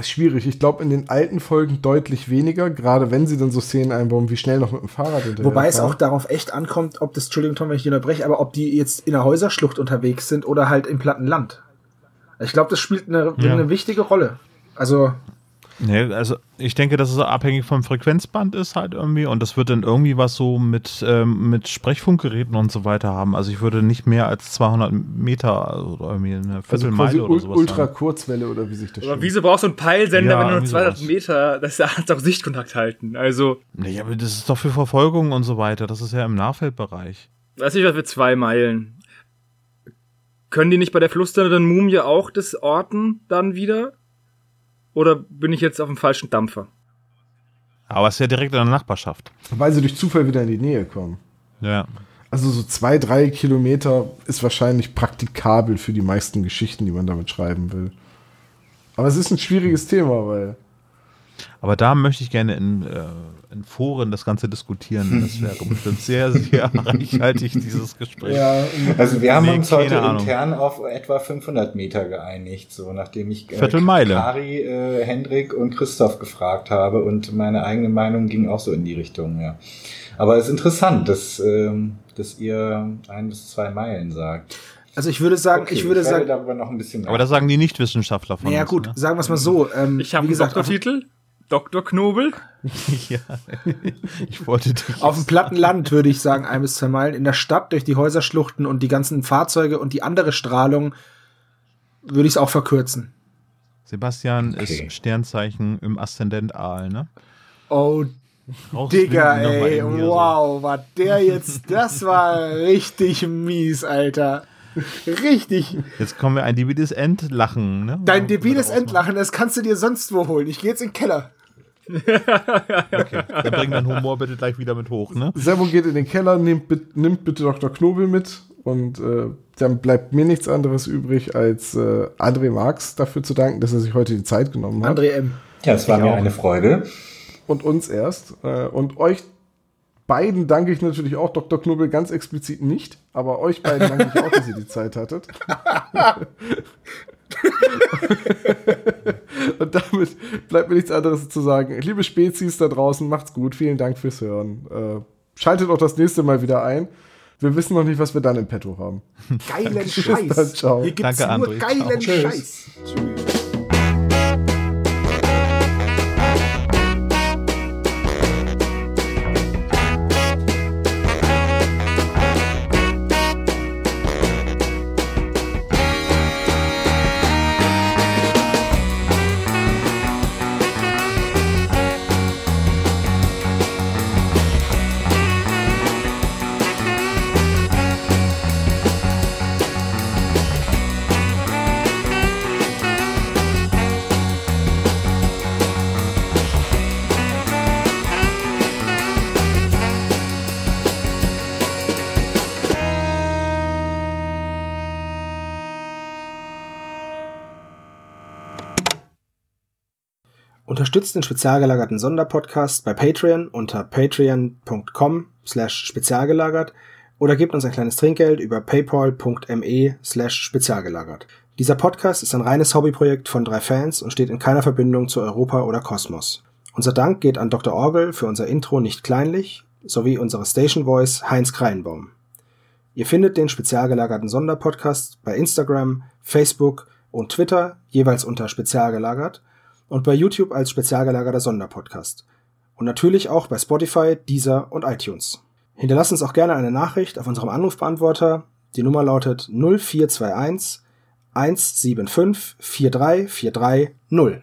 Ist schwierig. Ich glaube, in den alten Folgen deutlich weniger, gerade wenn sie dann so Szenen einbauen, wie schnell noch mit dem Fahrrad hinterher Wobei es fahren. auch darauf echt ankommt, ob das, Entschuldigung Tom, wenn ich unterbreche, aber ob die jetzt in der Häuserschlucht unterwegs sind oder halt im platten Land. Ich glaube, das spielt eine, Ja. eine wichtige Rolle. Also, Nee, also ich denke, dass es abhängig vom Frequenzband ist halt irgendwie und das wird dann irgendwie was so mit, ähm, mit Sprechfunkgeräten und so weiter haben. Also ich würde nicht mehr als 200 Meter also oder irgendwie eine also Viertelmeile quasi oder sowas Ultra haben. Kurzwelle oder wie sich das Aber wieso brauchst du einen Peilsender, Ja, wenn du nur irgendwie 200 sowas. Meter, das ist auch Sichtkontakt halten. Also, Nee, aber das ist doch für Verfolgung und so weiter. Das ist ja im Nahfeldbereich. weiß ich was für zwei Meilen. Können die nicht bei der flüsternden Mumie auch das orten dann wieder? Oder bin ich jetzt auf dem falschen Dampfer? Aber es ist ja direkt in der Nachbarschaft. Weil sie durch Zufall wieder in die Nähe kommen. Ja. Also so zwei, drei Kilometer ist wahrscheinlich praktikabel für die meisten Geschichten, die man damit schreiben will. Aber es ist ein schwieriges Thema, weil Aber da möchte ich gerne in, äh, in Foren das Ganze diskutieren. Das wäre bestimmt sehr, sehr reichhaltig, dieses Gespräch. ja, Also wir haben Nee, uns heute Ahnung. intern auf etwa 500 Meter geeinigt, so nachdem ich äh, Viertelmeile. Kari, äh, Hendrik und Christoph gefragt habe und meine eigene Meinung ging auch so in die Richtung, ja. Aber es ist interessant, dass, ähm, dass ihr ein bis zwei Meilen sagt. also ich würde sagen, Okay, ich würde werde sagen, darüber noch ein bisschen Aber das sagen die Nichtwissenschaftler von naja uns. gut, Ne? sagen wir es mal so. Ähm, Ich habe einen gesagt, auf, Doktortitel. Dr. Knobel. ja. Ich wollte dich. auf dem platten Land würde ich sagen, ein bis zwei Meilen. In der Stadt durch die Häuserschluchten und die ganzen Fahrzeuge und die andere Strahlung würde ich es auch verkürzen. Sebastian Okay. ist Sternzeichen im Aszendent Aal, ne? Oh, Brauchst Digga, ey, hier so- wow, war der jetzt, das war richtig mies, Alter. Richtig. Jetzt kommen wir ein debiles Endlachen, ne? Dein debiles oder Entlachen, das kannst du dir sonst wo holen. Ich gehe jetzt in den Keller. Okay, dann bring deinen Humor bitte gleich wieder mit hoch, ne? Servo geht in den Keller, nimmt, nimmt bitte Dr. Knobel mit und äh, dann bleibt mir nichts anderes übrig, als äh, André Marx dafür zu danken, dass er sich heute die Zeit genommen hat. André M. Ja, es war mir auch. eine Freude. Und uns erst. Äh, und euch beiden danke ich natürlich auch, Dr. Knobel ganz explizit nicht, aber euch beiden danke ich auch, dass ihr die Zeit hattet. und damit bleibt mir nichts anderes zu sagen. Liebe Spezies da draußen, macht's gut. Vielen Dank fürs Hören. Äh, schaltet auch das nächste Mal wieder ein. Wir wissen noch nicht, was wir dann im Petto haben. Geilen dann, Scheiß. ciao. Hier gibt's Danke, nur André. geilen Ciao. Tschüss. Scheiß. Tschüss. Unterstützt den spezial gelagerten Sonderpodcast bei Patreon unter patreon.com slash spezialgelagert oder gebt uns ein kleines Trinkgeld über paypal.me slash spezialgelagert. Dieser Podcast ist ein reines Hobbyprojekt von drei Fans und steht in keiner Verbindung zu Europa oder Kosmos. Unser Dank geht an Dr. Orgel für unser Intro nicht kleinlich sowie unsere Station Voice Heinz Kreinbaum. Ihr findet den spezial gelagerten Sonderpodcast bei Instagram, Facebook und Twitter jeweils unter spezial gelagert und bei YouTube als spezial gelagerter Sonderpodcast. Und natürlich auch bei Spotify, Deezer und iTunes. Hinterlasst uns auch gerne eine Nachricht auf unserem Anrufbeantworter. Die Nummer lautet 0421 175 4343 0.